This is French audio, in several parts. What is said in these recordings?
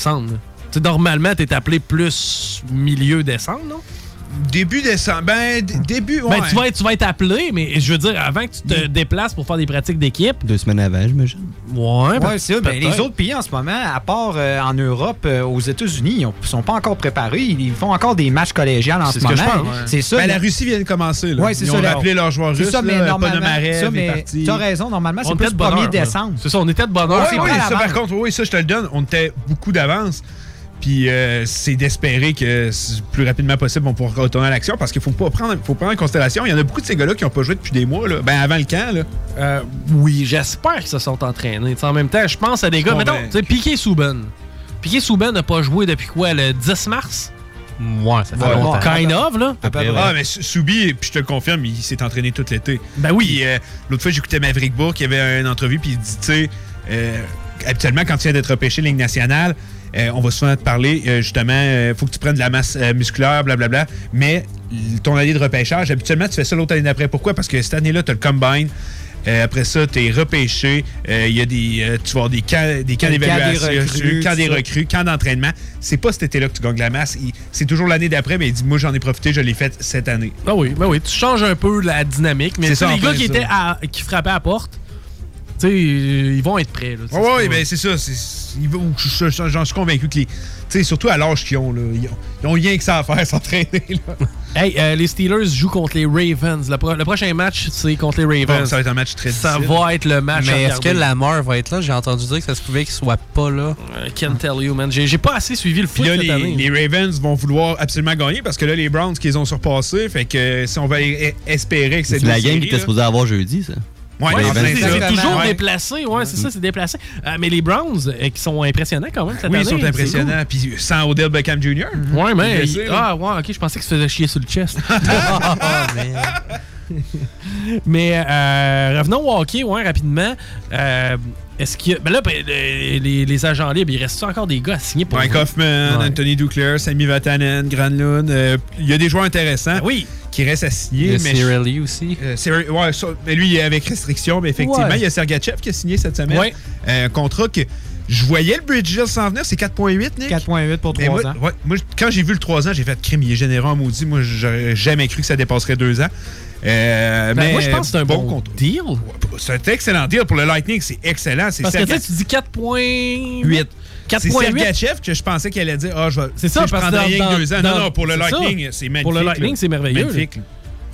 décembre. normalement, t'es appelé plus milieu décembre, non? Début décembre. Ben, début, ouais. Ben, tu, vas être, tu vas être appelé, mais je veux dire, avant que tu te déplaces pour faire des pratiques d'équipe. Deux semaines avant, j'imagine. Ouais, Ouais, c'est ça. Ben, les autres pays en ce moment, à part euh, en Europe, euh, aux États-Unis, ils ne sont pas encore préparés. Ils font encore des matchs collégiales en ce moment. ouais. C'est ça. Ben, la Russie vient de commencer. Là. Ouais, Ils ça, ont là. rappelé leurs joueurs C'est russes. ça, mais là, normalement, tu as raison, normalement, c'est plus le de bonne 1er heure, là. décembre. C'est ça, on était de bonne heure. Oui, ça, par contre, oui, ça, je te le donne. On était beaucoup d'avance. Puis euh, c'est d'espérer que plus rapidement possible, on pourra retourner à l'action parce qu'il faut pas prendre, faut prendre en considération. Il y en a beaucoup de ces gars-là qui n'ont pas joué depuis des mois, là. Ben avant le camp. Là. Euh, oui, j'espère qu'ils se sont entraînés. En même temps, je pense à des gars. Mettons, ben- tu sais, Piqué Souben. Piqué Souben n'a pas joué depuis quoi, le 10 mars? Ouais, ça fait Ouais, longtemps. Kind of, là. Ah, mais Sou- Soubi, puis je te le confirme, il s'est entraîné tout l'été. Ben oui. Puis euh, l'autre fois, j'écoutais Maverick Bourg qui avait une entrevue, puis il dit, tu sais, euh, habituellement, quand tu viens d'être repêché Ligue nationale, euh, on va souvent te parler, euh, justement, il faut que tu prennes de la masse euh, musculaire, blablabla. Mais ton année de repêchage, habituellement, tu fais ça l'autre année d'après. Pourquoi? Parce que cette année-là, tu as le combine. Euh, après ça, tu es repêché. Euh, Il y a des, euh, tu vas avoir des camps, des camps camp des d'évaluation, recrues, camps des recrues, camps d'entraînement. C'est pas cet été-là que tu gagnes la masse. C'est toujours l'année d'après, mais il dit Moi, j'en ai profité, je l'ai fait cette année. Ben oui, ben oui, tu changes un peu la dynamique, mais C'est les gars qui étaient à- qui frappaient à la porte, sais, ils vont être prêts. Là, oui, pas- ben c'est ça. J'en suis convaincu que les. Tu sais, surtout à l'âge qu'ils ont, là, ils, ont, ils ont rien que ça à faire, s'entraîner. Hey, euh, les Steelers jouent contre les Ravens. Le, pro- le prochain match, c'est contre les Ravens. Bon, ça va être un match très Ça difficile. va être le match Mais est-ce que. Lamar va être là? J'ai entendu dire que ça se pouvait qu'il soit pas là. I can't tell you, man. J'ai j'ai pas assez suivi le foot là, cette les, année. les Ravens vont vouloir absolument gagner parce que là, les Browns qu'ils ont surpassés. Fait que si on va e- espérer que c'est C'est la game qui était là. supposée avoir jeudi, ça. Ouais, Ouais, ben, c'est toujours Ouais. déplacé, ouais, c'est ça, c'est déplacé. Euh, mais les Browns, euh, qui sont impressionnants quand même cette Oui, année. ils sont impressionnants. Puis sans Odell Beckham Jr. cool. Ouais, mais. ah, ouais, ok, je pensais que ça faisait chier sur le chest. Mais euh, revenons au hockey, ouais, rapidement. Euh, Est-ce qu'il a. Ben là, ben, les, agents libres, il reste encore des gars à signer pour. Mike? Hoffman. Anthony Duclair, Sammy Vatanen, Granlund. Il y a des joueurs intéressants Ben oui. Qui restent à signer. Mais Cirelli aussi. Euh, ouais, ça- mais lui, il est avec restriction, mais effectivement, Ouais. il y a Sergachev qui a signé cette semaine. Ouais. Euh, Un contrat que je voyais le Bridges s'en venir, c'est 4,8, Nick. 4,8 pour Mais 3 moi, ans. ouais, moi, quand j'ai vu le 3 ans, j'ai fait crime, il est généreux en maudit. Moi, j'aurais jamais cru que ça dépasserait 2 ans. Euh, Ben, mais moi, je pense que c'est un bon, contrat. deal. C'est un excellent deal pour le Lightning, c'est excellent. C'est Parce que tu dis 4,8. 8. C'est 4,8. Sergachev que je pensais qu'elle allait dire Ah, je vais. C'est ça, tu sais, je parce que prendrais dans- rien que 2 ans. dans- non, non, pour le c'est ça. Lightning, c'est magnifique. Pour le Lightning, là. c'est merveilleux. Magnifique. là.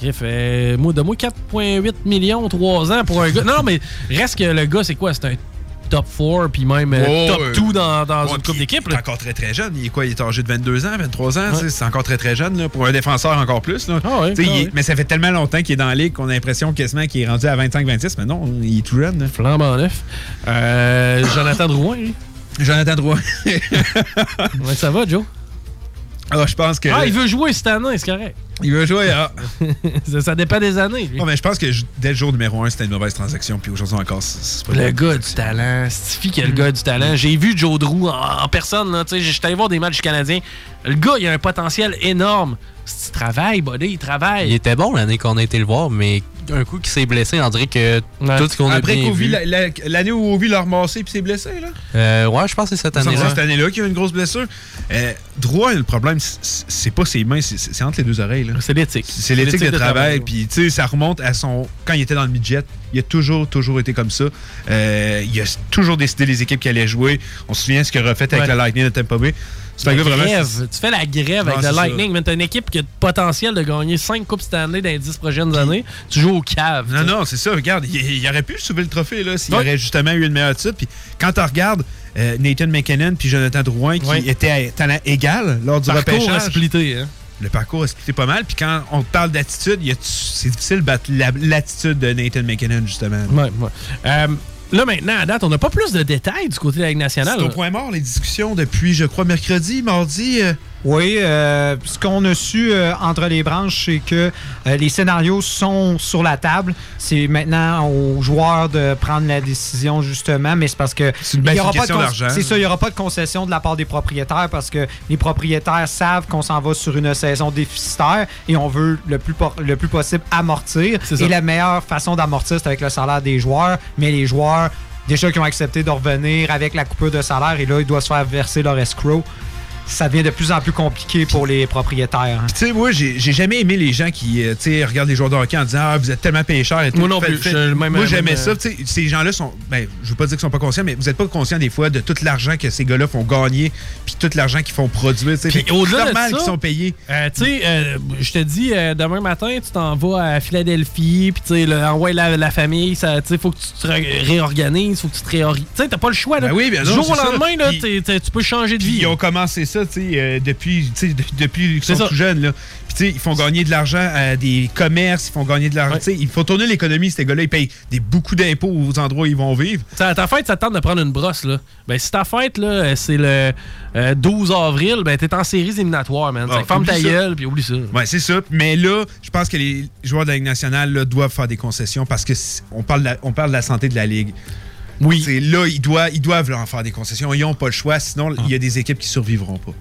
Bref, euh, moi, de moi, 4,8 millions, 3 ans pour un gars. Non, mais reste que le gars, c'est quoi? C'est un top 4, puis même euh, top ouais. 2 dans, une coupe puis d'équipe. Il est là. encore très très jeune. Il est quoi? Il est âgé de 22 ans, 23 ans. Ouais. tu sais, C'est encore très très jeune. Là, pour un défenseur encore plus. Là. Ah ouais, Tu sais, ah il est- ouais. Mais ça fait tellement longtemps qu'il est dans la ligue qu'on a l'impression quasiment qu'il est rendu à 25-26. Mais non, il est tout jeune. là. Flambant neuf. Euh, Jonathan Drouin, lui. Jonathan Drouin. Ouais, ça va, Joe? Ah, je pense que. Ah, il veut jouer cette année, c'est correct. il veut jouer. Ah. ça, ça dépend des années. lui. Oh, mais je pense que dès le jour numéro 1, c'était une mauvaise transaction. Puis aujourd'hui encore, c'est pas Le gars du talent, Stiffy qui a le gars du talent. J'ai vu Joe Drew en, en personne, là, tu sais, j'étais allé voir des matchs du Canadien. Le gars, il a un potentiel énorme. Il travaille, buddy, il travaille. Il était bon l'année qu'on a été le voir, mais un coup qui s'est blessé, on dirait que Ouais. tout ce qu'on a Après vu... la- la- l'année où Ovi l'a ramassé puis s'est blessé, là? Euh, ouais, je pense que c'est cette C'est année-là. cette année-là qu'il y a eu une grosse blessure. Euh, Drouin, le problème, c'est- c'est pas ses mains, c'est c'est entre les deux oreilles. là. C'est l'éthique. C'est l'éthique de, travail. Puis, tu sais, ça remonte à son. Quand il était dans le midget, il a toujours, toujours été comme ça. Euh, il a toujours décidé les équipes qu'il allait jouer. On se souvient ce qu'il a refait avec Ouais. le Lightning de Tampa Bay. C'est un gars vraiment. grève. Tu fais la grève avec le. Lightning, mais t'as une équipe qui a le potentiel de gagner 5 Coupes Stanley dans les 10 prochaines années. Tu joues au cave. Non, non, c'est ça. Regarde, il, il aurait pu soulever le trophée là, s'il Ouais. aurait justement eu une meilleure attitude. Puis quand tu regardes euh, Nathan McKinnon puis Jonathan Drouin qui étaient à talent égal lors du Parcours repêchage. splitter. Hein? Le parcours a splitté pas mal. Puis quand on parle d'attitude, c'est difficile de battre la- l'attitude de Nathan McKinnon, justement. Ouais, ouais. Euh, là, maintenant, à date, on n'a pas plus de détails du côté de la Ligue nationale. C'est au point mort, les discussions, depuis, je crois, mercredi, mardi. euh, Oui, euh, ce qu'on a su euh, entre les branches, c'est que euh, les scénarios sont sur la table. C'est maintenant aux joueurs de prendre la décision, justement, mais c'est parce que. C'est une il y aura pas de d'argent. C'est ça, il n'y aura pas de concession de la part des propriétaires parce que les propriétaires savent qu'on s'en va sur une saison déficitaire et on veut le plus, le plus possible amortir. Et la meilleure façon d'amortir, c'est avec le salaire des joueurs, mais les joueurs déjà qui ont accepté de revenir avec la coupure de salaire et là, ils doivent se faire verser leur escrow. Ça devient de plus en plus compliqué pour les propriétaires. hein. Puis, tu sais, moi, j'ai j'ai jamais aimé les gens qui, euh, tu sais, regardent les joueurs de hockey en disant Ah, vous êtes tellement payés cher et tout. Moi non Fait- plus. fait- Je- même- moi, j'aimais même, ça. euh, ces gens-là sont. Ben, je veux pas dire qu'ils sont pas conscients, mais vous êtes pas conscients des fois de tout l'argent que ces gars-là font gagner, puis tout l'argent qu'ils font produire. C'est de normal qu'ils sont payés. Euh, tu sais, euh, je te dis, euh, demain matin, tu t'en vas à Philadelphie, puis tu sais, envoie la, la famille, ça, tu sais, faut que tu te ré- réorganises, faut que tu te réorientes. Tu sais, t'as pas le choix, là. Ben oui, bien Du jour au lendemain, là, Puis- t'es- t'es- tu peux changer de vie. ils ont commencé ça, tu sais, euh, depuis, tu sais, de- depuis qu'ils sont ça. tout jeunes, là. Puis, tu sais, ils font gagner de l'argent à des commerces, ils font gagner de l'argent. Ouais. Il faut tourner l'économie, ces gars-là. Ils payent des, beaucoup d'impôts aux endroits où ils vont vivre. À ta fête, ça te tente de prendre une brosse, là. Ben, si ta fête, là, euh, c'est le euh, 12 avril, ben, t'es en séries éliminatoires, man. Ah, ferme ta gueule, puis oublie ça. Ouais, c'est ça. Mais là, je pense que les joueurs de la Ligue nationale là, doivent faire des concessions parce que c- on parle de la, on parle de la santé de la Ligue. Oui. C'est là, ils doivent, ils doivent leur en faire des concessions. Ils n'ont pas le choix, sinon il y a des équipes qui survivront pas.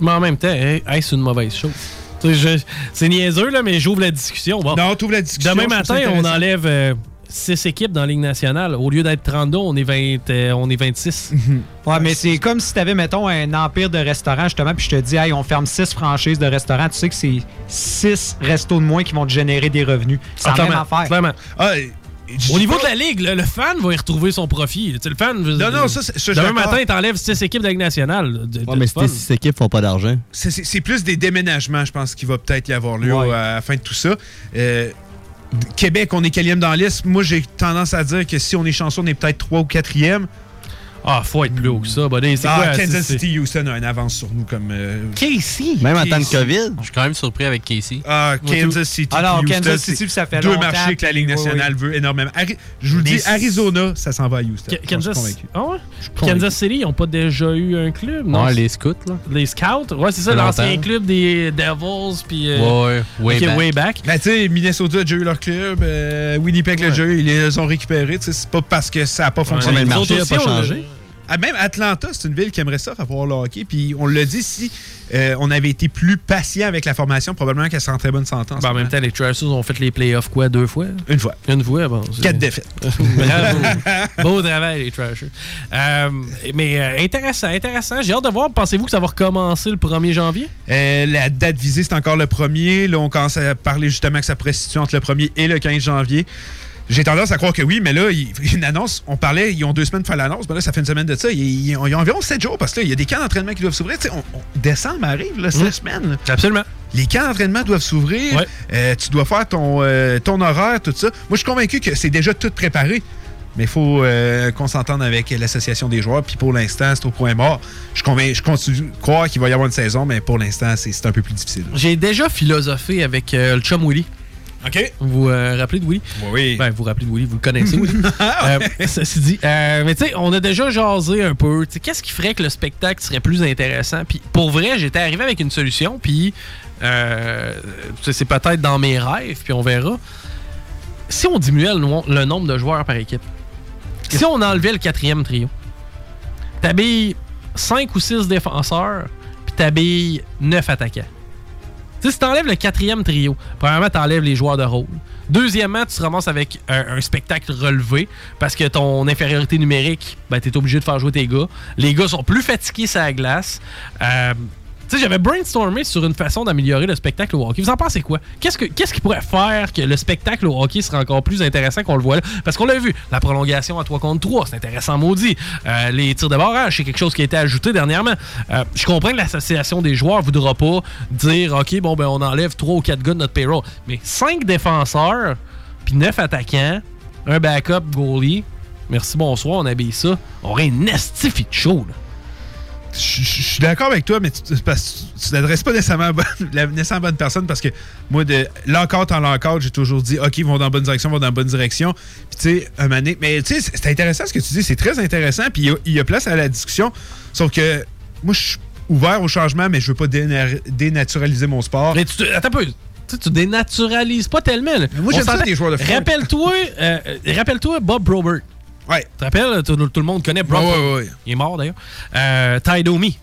Mais en même temps, hey, hey, c'est une mauvaise chose. Tu sais, je- C'est niaiseux, là, mais j'ouvre la discussion. Bon. Non, trouve la discussion. Demain matin, on enlève 6 équipes dans la Ligue nationale. Au lieu d'être 32, on est, 20, euh, on est 26. Ouais, mais c'est comme si tu avais, mettons, un empire de restaurants, justement, puis je te dis, hey, on ferme six franchises de restaurants. Tu sais que c'est six restos de moins qui vont te générer des revenus. C'est la même affaire. clairement. Ah, Au niveau pas- de la Ligue, le fan va y retrouver son profit. Le fan. Non, non, ça, ça, Demain matin, t'enlèves 6 équipes de la Ligue nationale. De- Ouais, de mais tes six équipes font pas d'argent. C'est- plus des déménagements, je pense, qu'il va peut-être y avoir lieu Ouais. à la fin de tout ça. Euh, Québec, on est quatrième dans la liste. Moi, j'ai tendance à dire que si on est chanceux, on est peut-être trois ou quatrième. Ah, faut être plus haut que ça. buddy. C'est Ah, quoi, Kansas c'est- City, Houston a une avance sur nous comme. euh, Casey. Même en temps de COVID? Je suis quand même surpris avec Casey. Ah, Kansas City. Alors, Houston, Kansas City, ça fait Deux marchés que la Ligue nationale veut énormément. Ari- je vous le dis, Arizona, ça s'en va à Houston. Kansas. convaincu. Ah ouais? Je suis convaincu. Kansas City, ils n'ont pas déjà eu un club, non? Non, les scouts, là. Les Scouts? Ouais, c'est ça, l'ancien club des Devils. Puis, euh, Ouais, way back. way back. Ben, tu sais, Minnesota a déjà eu leur club, euh, Winnipeg l'a déjà eu, ils les ont récupérés. Tu sais, C'est pas parce que ça n'a pas fonctionné. mais le marché autres a aussi, pas changé. Ah, même Atlanta, c'est une ville qui aimerait ça avoir le hockey. Puis on l'a dit, si euh, on avait été plus patient avec la formation, probablement qu'elle serait en très bonne santé. en Ben, en même temps, les Trashers ont fait les playoffs quoi, deux fois? Une fois. Une fois, bon. Quatre défaites. Bravo. Beau travail, les Trashers. Euh, mais euh, intéressant, intéressant. J'ai hâte de voir. Pensez-vous que ça va recommencer le 1er janvier? La date visée, c'est encore le 1er. Là, on commence à parler justement que ça pourrait se situer entre le 1er et le 15 janvier. J'ai tendance à croire que oui, mais là, il y a une annonce. On parlait, ils ont deux semaines pour faire l'annonce. Ben là, ça fait une semaine de ça. Ils, ils ont, ils ont environ sept jours parce que là, il y a des camps d'entraînement qui doivent s'ouvrir. On- on- décembre arrive, là, c'est Mm. la semaine. là. Absolument. Les camps d'entraînement doivent s'ouvrir. Ouais. Euh, tu dois faire ton, euh, ton horaire, tout ça. Moi, je suis convaincu que c'est déjà tout préparé. Mais il faut euh, qu'on s'entende avec l'association des joueurs. Puis pour l'instant, c'est au point mort. Je, suis convain- je continue de croire qu'il va y avoir une saison, mais pour l'instant, c'est c'est un peu plus difficile. J'ai déjà philosophé avec euh, le chum Willy. OK. Vous vous euh, rappelez de Willy? Oui. Ben, vous vous rappelez de Willy, vous le connaissez, Willy. euh, ceci dit, euh, mais tu sais, on a déjà jasé un peu. Qu'est-ce qui ferait que le spectacle serait plus intéressant? Puis pour vrai, j'étais arrivé avec une solution, puis c'est peut-être dans mes rêves, puis on verra. Si on diminuait le, no- le nombre de joueurs par équipe, si on enlevait le quatrième trio, t'habilles 5 ou 6 défenseurs, puis t'habilles 9 attaquants. Tu si t'enlèves le quatrième trio, premièrement, t'enlèves les joueurs de rôle. Deuxièmement, tu te ramasses avec un, un spectacle relevé parce que ton infériorité numérique, ben, t'es obligé de faire jouer tes gars. Les gars sont plus fatigués sur la glace. Euh, tu sais, j'avais brainstormé sur une façon d'améliorer le spectacle au hockey. Vous en pensez quoi? Qu'est-ce, que, qu'est-ce qui pourrait faire que le spectacle au hockey serait encore plus intéressant qu'on le voit là? Parce qu'on l'a vu, la prolongation à 3 contre 3, c'est intéressant maudit. Euh, les tirs de barrage, c'est quelque chose qui a été ajouté dernièrement. Euh, je comprends que l'association des joueurs voudra pas dire, OK, bon, ben on enlève 3 ou 4 gars de notre payroll. Mais 5 défenseurs, puis 9 attaquants, un backup goalie, merci, bonsoir, on habille ça. On aurait une estifi de show, là. Je je- je suis d'accord avec toi, mais tu t'adresses pas nécessairement à bonne, la nécessairement bonne personne parce que moi, de l'encore en l'encore, j'ai toujours dit OK, ils vont dans la bonne direction, ils vont dans la bonne direction. Puis tu sais, un donné- mais tu sais, c'est intéressant ce que tu dis, c'est très intéressant. Puis il y a- il y, a place à la discussion. Sauf que moi, je suis ouvert au changement, mais je veux pas déna- dénaturaliser mon sport. Mais tu, te- attends un peu. Tu, sais, tu dénaturalises pas tellement. là. Moi, j'aime ça, des joueurs de foot. Rappelle-toi, euh, euh, rappelle-toi Bob Probert. Ouais. Tu te rappelles, tout, tout le monde connaît Ouais, Bob. ouais, ouais. Il est mort d'ailleurs. Euh, Ty Domi.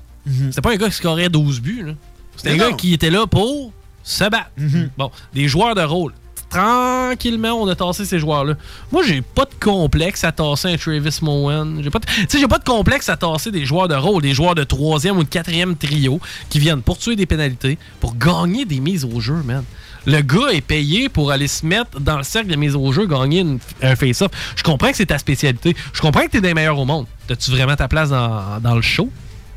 C'était pas un gars qui scorait 12 buts. là. C'était un gars qui était là pour se battre. Mhm. Bon, des joueurs de rôle. tranquillement, on a tassé ces joueurs-là. Moi, j'ai pas de complexe à tasser un Travis Mowen. J'ai pas, de- tu sais, j'ai pas de complexe à tasser des joueurs de rôle, des joueurs de troisième ou de quatrième trio qui viennent pour tuer des pénalités, pour gagner des mises au jeu, man. Le gars est payé pour aller se mettre dans le cercle de mise au jeu, gagner un face-off. Je comprends que c'est ta spécialité. Je comprends que t'es des meilleurs au monde. T'as-tu vraiment ta place dans, le show?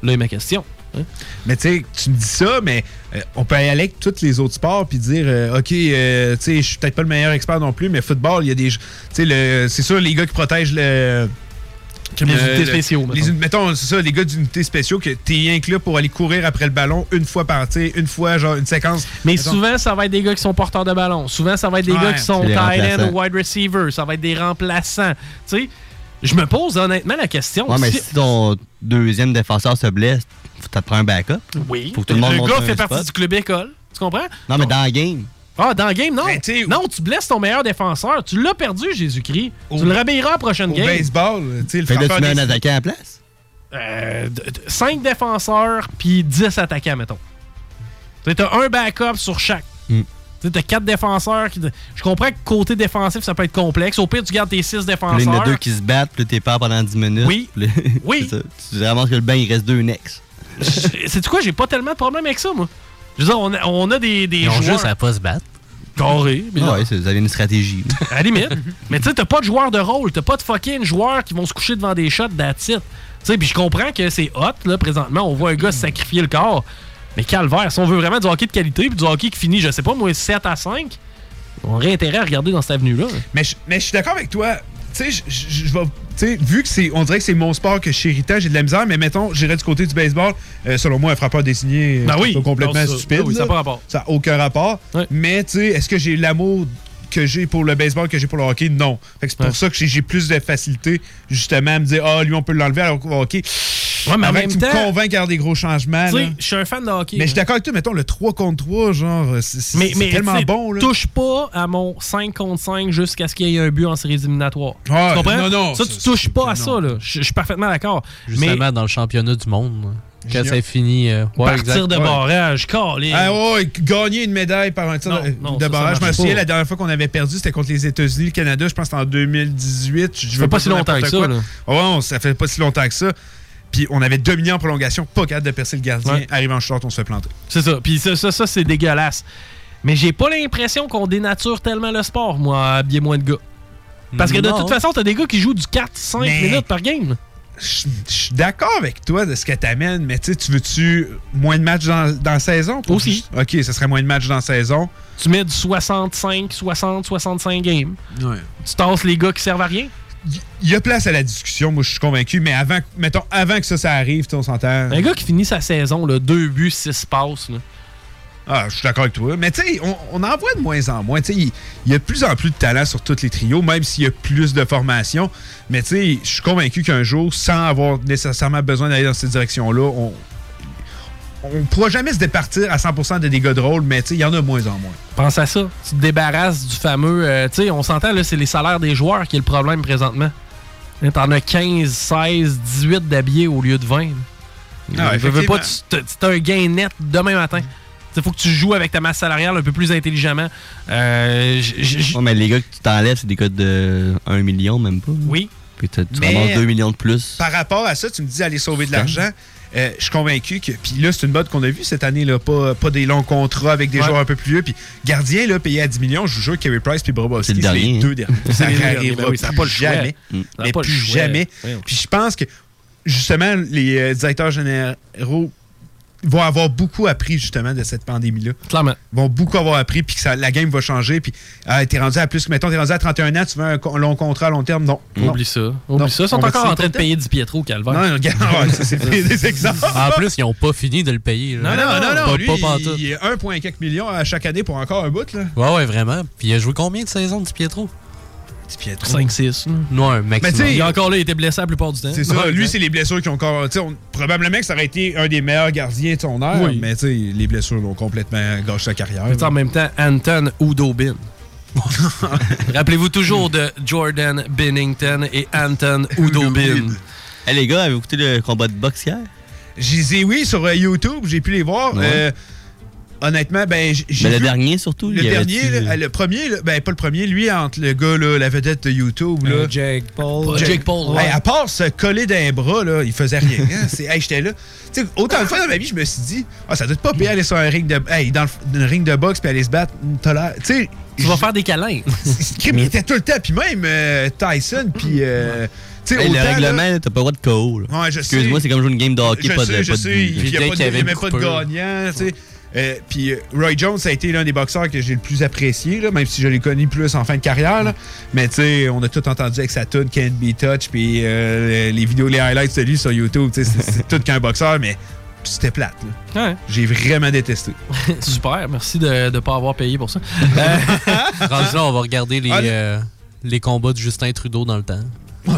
Là est ma question. hein? Mais tu sais, tu me dis ça, mais euh, on peut aller avec tous les autres sports puis dire, euh, OK, euh, je suis peut-être pas le meilleur expert non plus, mais football, il y a des. Tu c'est sûr, les gars qui protègent le. Comme les euh, unités spéciaux, mettons. mettons, c'est ça, les gars d'unités spéciaux, que t'es rien que là pour aller courir après le ballon une fois par, tu sais, une fois, genre, une séquence. Mais Mettons- souvent, ça va être des gars qui sont porteurs de ballon. Souvent, ça va être des Ouais. gars qui sont remplaçants. ou wide receiver. Ça va être des remplaçants. Tu sais, je me pose honnêtement la question. Ouais, mais si- ton deuxième défenseur se blesse, faut prends un backup. Oui. Faut que tout le monde le gars fait partie spot. du club école. Tu comprends? Non, mais dans la game. Ah, dans le game, non. Ben, non, tu blesses ton meilleur défenseur. Tu l'as perdu, Jésus-Christ. Au- Tu le réveilleras à la prochaine Au game. baseball, tu sais, le Fait que là, tu mets un attaquant à la place? Euh, 5 défenseurs puis 10 attaquants, mettons. Tu as un backup sur chaque. Mm. Tu as 4 défenseurs. Qui... Je comprends que côté défensif, ça peut être complexe. Au pire, tu gardes tes 6 Puis là, défenseurs. il y en a deux qui se battent, puis t'es pas pendant 10 minutes. Oui. Là, Oui. Tu ramasses que le bain, il reste deux next. C'est quoi? J'ai pas tellement de problème avec ça, moi. Je veux dire, on a, on a des, des Ils ont joueurs juste à pas se battre. carrés. mais Ouais, c'est- vous avez une stratégie. À la limite. Mais tu sais, t'as pas de joueurs de rôle. T'as pas de fucking joueurs qui vont se coucher devant des shots it. Tu sais, puis je comprends que c'est hot, là, présentement. On voit un gars se sacrifier le corps. Mais calvaire, si on veut vraiment du hockey de qualité, puis du hockey qui finit, je sais pas, moi, 7 à 5, on aurait intérêt à regarder dans cette avenue-là. Mais je, mais je suis d'accord avec toi. Tu sais, je- vais. Tu sais, vu que c'est. On dirait que c'est mon sport que je j'ai de la misère, mais mettons, j'irais du côté du baseball. Euh, selon moi, un frappeur désigné. euh, Ben oui. complètement Non, ça- stupide. ben oui, ça n'a pas rapport. Ça n'a aucun rapport. Ouais. Mais, tu sais, est-ce que j'ai l'amour que j'ai pour le baseball que j'ai pour le hockey? Non. C'est pour Ouais. ça que j'ai- plus de facilité, justement, à me dire, ah, lui, on peut l'enlever alors qu'au hockey. Ouais, mais en Avant même que tu temps, me convainques à faire des gros changements. tu là. sais, je suis un fan de hockey. Mais je suis d'accord avec toi, mettons, le 3 contre 3, genre, c'est mais, mais tellement bon, là. touche pas à mon 5 contre 5 jusqu'à ce qu'il y ait un but en séries éliminatoires. Ouais, tu comprends? non, non, ça, tu touches pas à non. ça, là. Je suis parfaitement d'accord. Justement, Mais dans le championnat du monde. Quand ça finit. euh, ouais, partir exact. de ouais. barrage, calé. Ah ouais, gagner une médaille par un tir Non, de, non, de ça, ça barrage. Je me souviens, la dernière fois qu'on avait perdu, c'était contre les États-Unis, le Canada. Je pense que c'était en 2018. Je ça fait pas si longtemps que ça, là. Ouais, on- ça fait pas si longtemps que ça. Puis on avait dominé en prolongation, pas capable de percer le gardien. Ouais. Arrivé en short, on se fait planter. C'est ça. Puis ça, ça, ça, c'est dégueulasse. Mais j'ai pas l'impression qu'on dénature tellement le sport, moi, à bien moins de gars. Parce que de Non. toute façon, t'as des gars qui jouent du 4-5 Mais- minutes par game. Je suis d'accord avec toi de ce que t'amènes, mais tu sais, tu veux-tu moins de matchs dans, dans la saison? pour- Aussi. OK, ça serait moins de matchs dans la saison. Tu mets du 65, 60, 65 games. Tu tasses les gars qui servent à rien. Il y a place à la discussion, moi je suis convaincu, mais avant, mettons, avant que ça, ça arrive, on s'entend. Un gars qui finit sa saison, là, deux buts, six passes. là. Ah, je suis d'accord avec toi. Mais tu sais, on, on en voit de moins en moins. Il il y a de plus en plus de talent sur tous les trios, même s'il y a plus de formation. Mais tu sais, je suis convaincu qu'un jour, sans avoir nécessairement besoin d'aller dans cette direction-là, on on pourra jamais se départir à 100% de dégâts de rôle, mais tu sais, il y en a de moins en moins. Pense à ça. Tu te débarrasses du fameux. euh, tu sais, on s'entend, là, c'est les salaires des joueurs qui est le problème présentement. Là, T'en as 15, 16, 18 d'habillés au lieu de 20. Ah, Je veux pas, tu as un gain net demain matin. Il faut que tu joues avec ta masse salariale un peu plus intelligemment. Euh, mais les gars que tu t'enlèves, c'est des gars de 1 million, même pas. oui, Puis tu ramasses 2 millions de plus. Par rapport à ça, tu me dis aller sauver de l'argent. Euh, je suis convaincu que. Puis là, c'est une mode qu'on a vue cette année, là, pas, pas des longs contrats avec des Ouais. joueurs un peu plus vieux. Puis gardien, là, payé à 10 millions, je vous jure, Carey Price puis Bobrovski, c'est les dernier, deux derniers. Ça n'arrivera ben oui, plus jamais. Mm. Mais plus jamais. Puis je pense que, justement, les euh, directeurs généraux vont avoir beaucoup appris, justement, de cette pandémie-là. Clairement. Ils vont beaucoup avoir appris, puis que ça- la game va changer. Puis, ah, t'es rendu à plus, mettons, t'es rendu à 31 ans, tu veux un long contrat à long terme? Non. Non. Oublie ça. Oublie Non, ça. Ils sont on encore en train de payer du Pietro, Calvaire. Non, regarde, c'est des, exemples. En plus, ils n'ont pas fini de le payer. Non, là. non, non, non. Pas, lui, pas il est 1,4 millions à chaque année pour encore un bout, là. Ouais, ouais, vraiment. Puis il a joué combien de saisons de Pietro? Petit Pietro. 5-6. Non, Mais maximum. Il est encore là, il était blessé la plupart du temps. C'est ça. Ouais, lui, c'est les blessures qui ont encore. on- probablement que ça aurait été un des meilleurs gardiens de son ère, Oui. mais les blessures l'ont complètement gâché sa carrière. Mais en même temps, Anton Udobin. Rappelez-vous toujours de Jordan Bennington et Anton Udobin. Hey, les gars, avez-vous écouté le combat de boxe hier? J'ai dit oui sur euh, YouTube, j'ai pu les voir. Ouais. Euh, honnêtement, ben, j'ai Mais le dernier, surtout. Le dernier, là, le premier, là, ben pas le premier, lui, entre le gars, là, la vedette de YouTube, là. Euh, Jake Paul. Jake Paul, Hey, à part se coller d'un bras, là, il faisait rien. hein. C'est- hey, j'étais là. Tu sais, autant de fois dans ma vie, je me suis dit, ah, ça doit être pas pire aller sur un ring de, hey, dans le, le ring de boxe puis aller se battre. L'air- Tu sais, Tu vas faire des câlins. il était tout le temps. Puis même euh, Tyson, puis. euh, tu sais, Hey, le autant, là- règlement, là, t'as pas le droit de KO. Ouais, je sais. Excuse-moi, c'est comme jouer une game de hockey, je pas de, je pas de sais. il n'y a, même pas de gagnant. tu sais. Euh, puis euh, Roy Jones, ça a été l'un des boxeurs que j'ai le plus apprécié, là, même si je l'ai connu plus en fin de carrière. là. Mais tu sais, on a tout entendu avec sa tune Can't Be Touch, puis euh, les vidéos, les highlights de lui sur YouTube. tu sais, C'est tout qu'un boxeur, mais c'était plate. Ouais. J'ai vraiment détesté. Super, merci de ne pas avoir payé pour ça. Rendu là, on va regarder les, Ah, le- euh, les combats de Justin Trudeau dans le temps.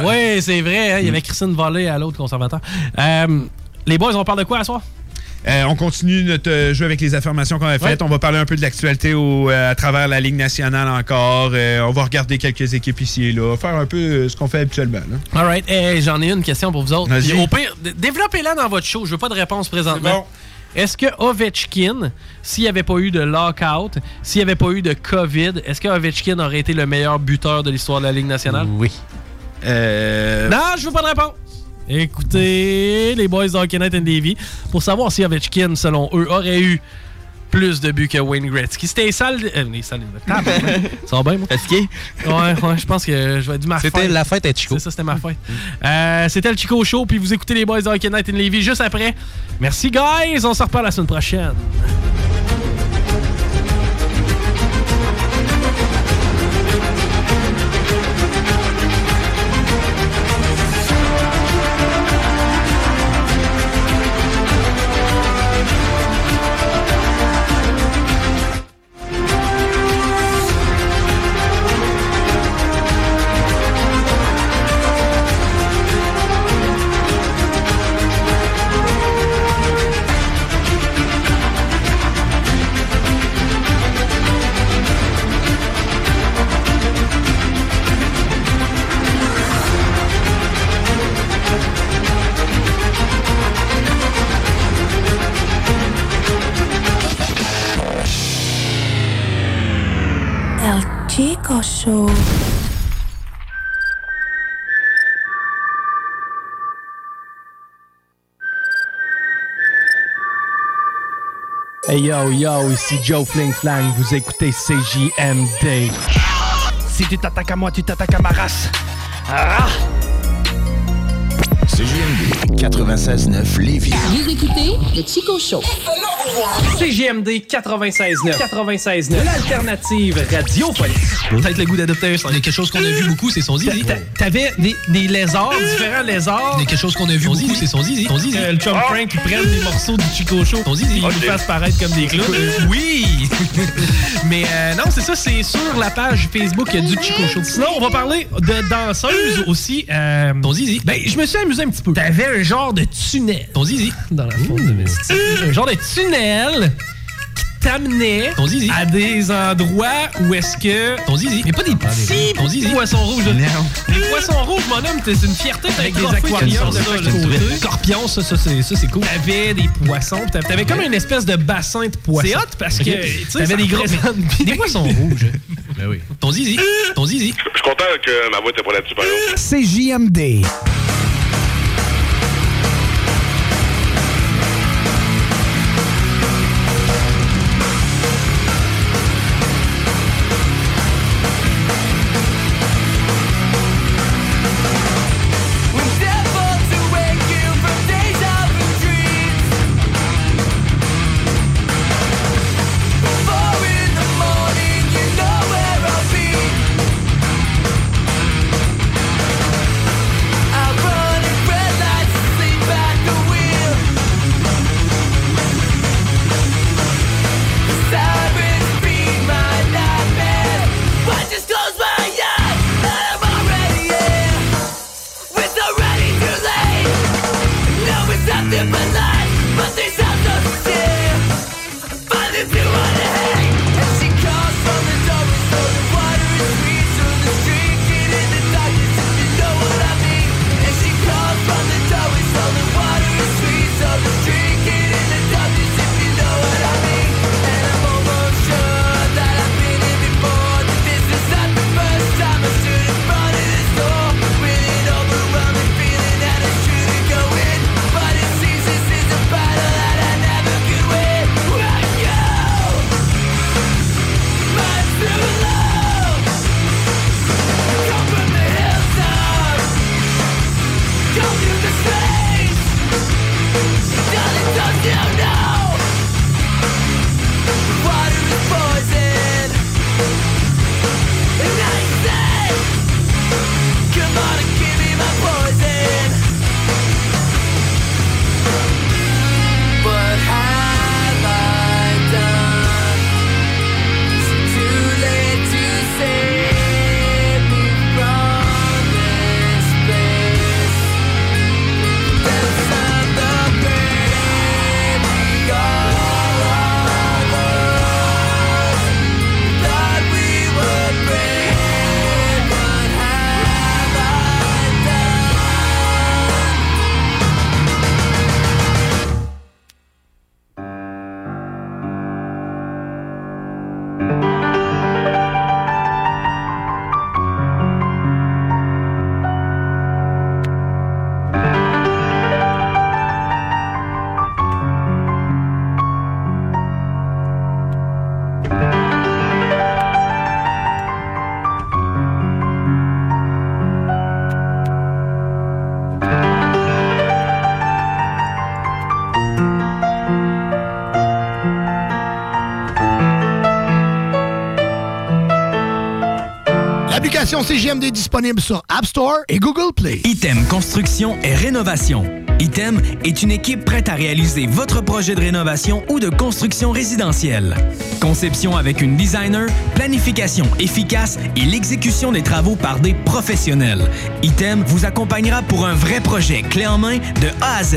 ouais, c'est vrai, hein, il y avait Christine Volley à l'autre conservateur. Euh, les boys, on parle de quoi à soir? Euh, on continue notre euh, jeu avec les affirmations qu'on a faites. On va parler un peu de l'actualité euh, à travers la Ligue nationale encore. Euh, on va regarder quelques équipes ici et là. Faire un peu ce qu'on fait habituellement. là. Alright, hey, j'en ai une question pour vous autres. Au pire, développez-la dans votre show. Je veux pas de réponse présentement. Est-ce que Ovechkin, s'il n'y avait pas eu de lockout, s'il n'y avait pas eu de COVID, est-ce que Ovechkin aurait été le meilleur buteur de l'histoire de la Ligue nationale? Oui. Euh, Non, je veux pas de réponse. Écoutez, les boys de Hockey Night and Davy, pour savoir si Ovechkin, selon eux, aurait eu plus de buts que Wayne Gretzky. C'était sale. Euh, les de table. Ça va bien, moi? Fatigué? Ouais, ouais, je pense que je vais du ma C'était la fête à Chico. C'est ça, c'était ma fête. Euh, c'était le Chico Show, puis vous écoutez les boys de Hockey Night and Levy juste après. Merci, guys. On se reparle la semaine prochaine. Hey yo yo, ici Joe Fling Flang, vous écoutez CJMD. Si tu t'attaques à moi, tu t'attaques à ma race. Ah! CJMD 96.9 Lévis. Vous écoutez le Chico Show. CGMD 96.9. 96.9. L'alternative radiophonique. Peut-être le goût d'adopter un son. Il y a quelque chose qu'on a vu beaucoup, c'est son zizi. T'a- T'avais des, des lézards, différents lézards. Il y a quelque chose qu'on a vu beaucoup, c'est son zizi. Son zizi. Euh, le chum Frank qui prennent des morceaux du Chico Show. Son zizi. Ils nous fassent paraître comme des clowns. Oui! Mais euh, non, c'est ça, c'est sur la page Facebook du Chico Show. Sinon, on va parler de danseuses aussi. Euh, Ton zizi. ben, je me suis amusé un petit peu. T'avais un genre de tunnel. Ton zizi. Dans la forme de vestige. Un genre de tunnel qui t'amenait Ton zizi. à des endroits où est-ce que... Ton zizi. Mais pas des petits. Ton zizi. poissons rouges. Les poissons rouges, mon homme, c'est une fierté avec des aquariums de chaque côté. Scorpion, ça, ça, c'est ça, c'est cool. T'avais des poissons, t'avais comme une espèce de bassin de poissons. C'est hot parce que T'avais des gros- Des poissons rouges. Ben oui. Ton zizi. Ton zizi. Je suis content que ma voix était pas là-dessus, par exemple. CJMD. I'll CGMD disponible sur App Store et Google Play. Item Construction et Rénovation. Item est une équipe prête à réaliser votre projet de rénovation ou de construction résidentielle. Conception avec une designer, planification efficace et l'exécution des travaux par des professionnels. Item vous accompagnera pour un vrai projet clé en main de A à Z.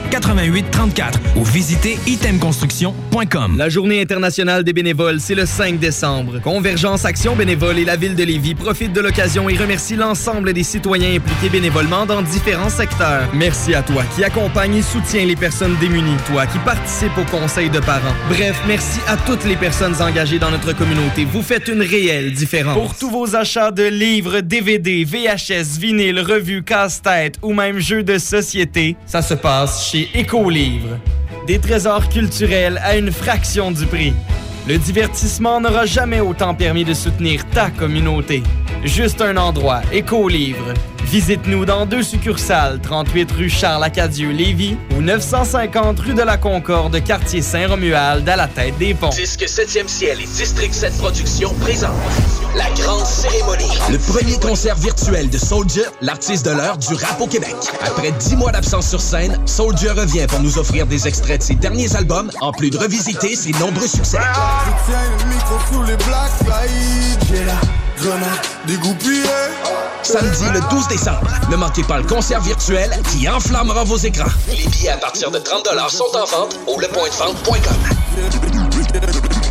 88 34 ou visitez itemconstruction.com. La journée internationale des bénévoles, c'est le 5 décembre. Convergence Action Bénévole et la ville de Lévis profitent de l'occasion et remercient l'ensemble des citoyens impliqués bénévolement dans différents secteurs. Merci à toi qui accompagne et soutient les personnes démunies, toi qui participe au conseil de parents. Bref, merci à toutes les personnes engagées dans notre communauté. Vous faites une réelle différence. Pour tous vos achats de livres, DVD, VHS, vinyle, revues, casse-tête ou même jeux de société, ça se passe chez Écolivre. Des trésors culturels à une fraction du prix. Le divertissement n'aura jamais autant permis de soutenir ta communauté. Juste un endroit, Écolivre. Visite-nous dans deux succursales, 38 rue Charles-Acadieux, Lévis ou 950 rue de la Concorde, quartier Saint-Romuald, à la tête des ponts. Disque 7e ciel et District 7 Productions présente la grande cérémonie. Le premier concert virtuel de Soldier, l'artiste de l'heure du rap au Québec. Après 10 mois d'absence sur scène, Soldier revient pour nous offrir des extraits de ses derniers albums, en plus de revisiter ses nombreux succès. Je Samedi le 12 décembre, ne manquez pas le concert virtuel qui enflammera vos écrans. Les billets à partir de 30 sont en vente au lepointdevente.com.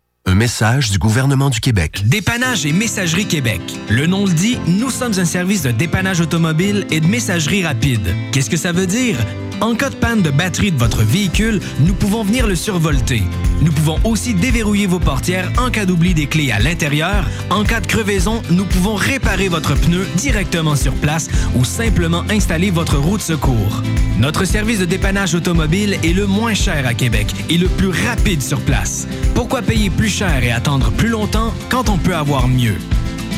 Un message du gouvernement du Québec. Dépannage et Messagerie Québec. Le nom le dit, nous sommes un service de dépannage automobile et de messagerie rapide. Qu'est-ce que ça veut dire? En cas de panne de batterie de votre véhicule, nous pouvons venir le survolter. Nous pouvons aussi déverrouiller vos portières en cas d'oubli des clés à l'intérieur. En cas de crevaison, nous pouvons réparer votre pneu directement sur place ou simplement installer votre roue de secours. Notre service de dépannage automobile est le moins cher à Québec et le plus rapide sur place. Pourquoi payer plus cher et attendre plus longtemps quand on peut avoir mieux?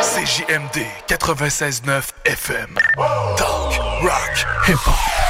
CJMD 96.9 FM. Talk, rock, hip-hop.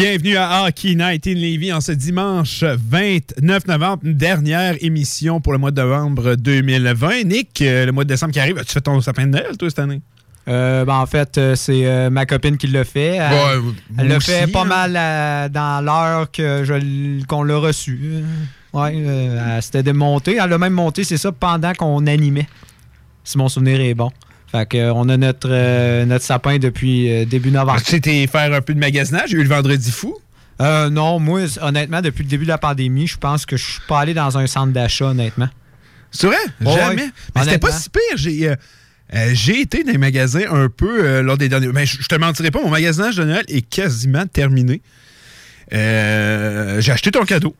Bienvenue à Hockey Night in Levy en ce dimanche 29 novembre, une dernière émission pour le mois de novembre 2020. Nick, euh, le mois de décembre qui arrive, as-tu fait ton sapin de Noël, toi, cette année? Euh, ben, en fait, euh, c'est euh, ma copine qui l'a fait. Elle, Ouais, elle l'a fait pas hein. mal euh, dans l'heure que qu'on l'a reçu. Ouais, elle s'était démontée. Elle a même monté, c'est ça, pendant qu'on animait. Si mon souvenir est bon. Fait que, euh, on a notre, euh, notre sapin depuis euh, début novembre. Tu été faire un peu de magasinage? A eu le vendredi fou? Euh, non, moi, honnêtement, depuis le début de la pandémie, je pense que je suis pas allé dans un centre d'achat, honnêtement. C'est vrai? Jamais. ouais. Mais c'était pas si pire. J'ai euh, j'ai été dans les magasins un peu euh, lors des derniers. Mais je je te mentirai pas, mon magasinage de Noël est quasiment terminé. Euh, J'ai acheté ton cadeau.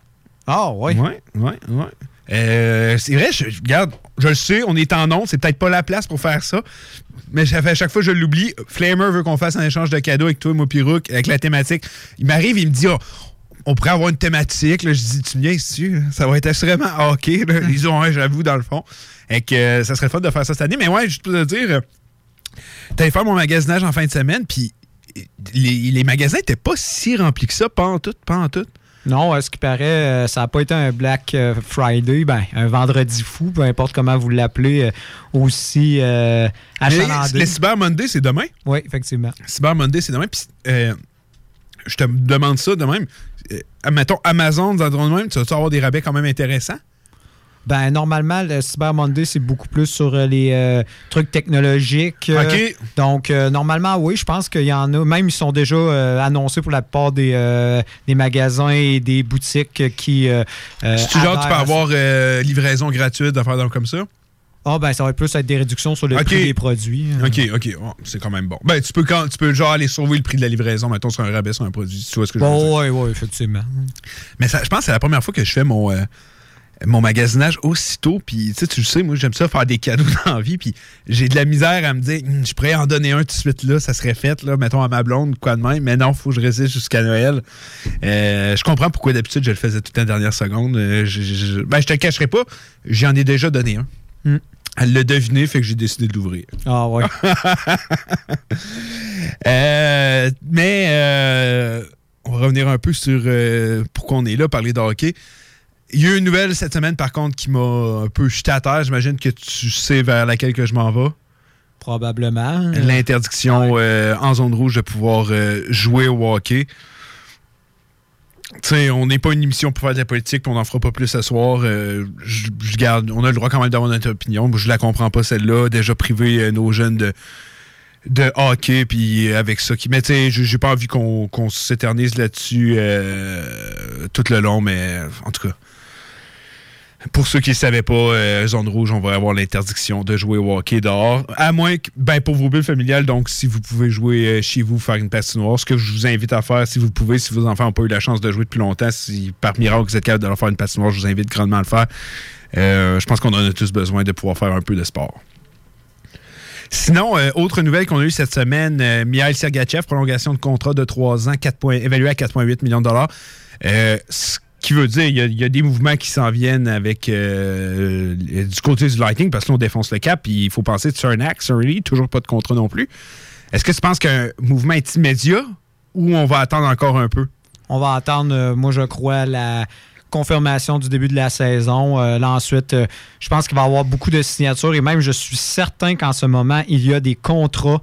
Ah, ouais. Ouais, ouais, ouais. Euh, c'est vrai, je, regarde, je le sais, on est en onde, c'est peut-être pas la place pour faire ça, mais à chaque fois je l'oublie. Flamer veut qu'on fasse un échange de cadeaux avec toi, moi, Pirouk, avec la thématique. Il m'arrive, il me dit, oh, on pourrait avoir une thématique. Là, je dis, tu viens ici, ça va être assurément OK. Là. Ils ont, ouais, j'avoue, dans le fond. Et que euh, ça serait fun de faire ça cette année. Mais ouais, juste pour te dire, t'allais faire mon magasinage en fin de semaine, puis les, les magasins n'étaient pas si remplis que ça, pas en tout, pas en tout. Non, à ce qui paraît, euh, ça n'a pas été un Black euh, Friday, ben, un vendredi fou, peu importe comment vous l'appelez, euh, aussi euh, achalandé. Le Cyber Monday, c'est demain? Oui, effectivement. Cyber Monday, c'est demain. Puis, euh, je te demande ça de même. Euh, mettons, Amazon, dans ton même, tu vas avoir des rabais quand même intéressants? Ben, normalement, le Cyber Monday, c'est beaucoup plus sur euh, les euh, trucs technologiques. euh, OK. donc, normalement, oui, je pense qu'il y en a. Même, ils sont déjà annoncés pour la plupart des, des magasins et des boutiques qui. C'est genre, tu peux avoir livraison gratuite, d'affaires comme ça? Ah, ben, ça va plus être des réductions sur le prix des produits. OK, OK. Oh, c'est quand même bon. Ben, tu peux, quand, tu peux genre aller sauver le prix de la livraison, mettons, sur un rabais sur un produit. Tu vois ce que je veux dire? Oui, oui, effectivement. Mais ça, je pense que c'est la première fois que je fais mon, euh, mon magasinage aussitôt. Puis, tu sais, tu le sais, moi, j'aime ça faire des cadeaux dans la vie. Puis, j'ai de la misère à me dire, Hum, je pourrais en donner un tout de suite là, ça serait fait, là, mettons à ma blonde, quoi de même. Mais non, faut que je résiste jusqu'à Noël. Euh, je comprends pourquoi d'habitude je le faisais toute la dernière seconde. Euh, je, je- je- ben, je te le cacherai pas, j'en ai déjà donné un. Hmm. Elle l'a deviné, fait que j'ai décidé de l'ouvrir. Ah, ouais. Euh, mais on va revenir un peu sur pourquoi on est là, parler de hockey. Il y a eu une nouvelle cette semaine, par contre, qui m'a un peu jeté à terre. J'imagine que tu sais vers laquelle que je m'en vais. Probablement. L'interdiction euh, en zone rouge de pouvoir euh, jouer au hockey. Tu sais, on n'est pas une émission pour faire de la politique, puis on n'en fera pas plus ce soir. Euh, je, je garde, on a le droit quand même d'avoir notre opinion. Je la comprends pas, celle-là. Déjà euh, nos jeunes de, de hockey, puis avec ça. Qui, mais tu sais, j'ai pas envie qu'on s'éternise là-dessus euh, tout le long, mais en tout cas. Pour ceux qui ne savaient pas, euh, zone rouge, on va avoir l'interdiction de jouer au hockey dehors. À moins que, ben, pour vos bulles familiales, donc si vous pouvez jouer euh, chez vous, faire une patinoire, ce que je vous invite à faire, si vous pouvez, si vos enfants n'ont pas eu la chance de jouer depuis longtemps, si par miracle vous êtes capable de leur faire une patinoire, je vous invite grandement à le faire. Euh, je pense qu'on en a tous besoin de pouvoir faire un peu de sport. Sinon, autre nouvelle qu'on a eue cette semaine, euh, Mihail Sergachev, prolongation de contrat de 3 ans, 4 points- évalué à 4,8 millions de dollars. Qui veut dire, il y, a, des mouvements qui s'en viennent avec euh, du côté du Lightning parce que on défonce le cap. Puis il faut penser de Cernak, Surly, toujours pas de contrat non plus. Est-ce que tu penses qu'un mouvement est immédiat ou on va attendre encore un peu? On va attendre, euh, moi, je crois, la confirmation du début de la saison. Euh, là, ensuite, euh, je pense qu'il va y avoir beaucoup de signatures et même, je suis certain qu'en ce moment, il y a des contrats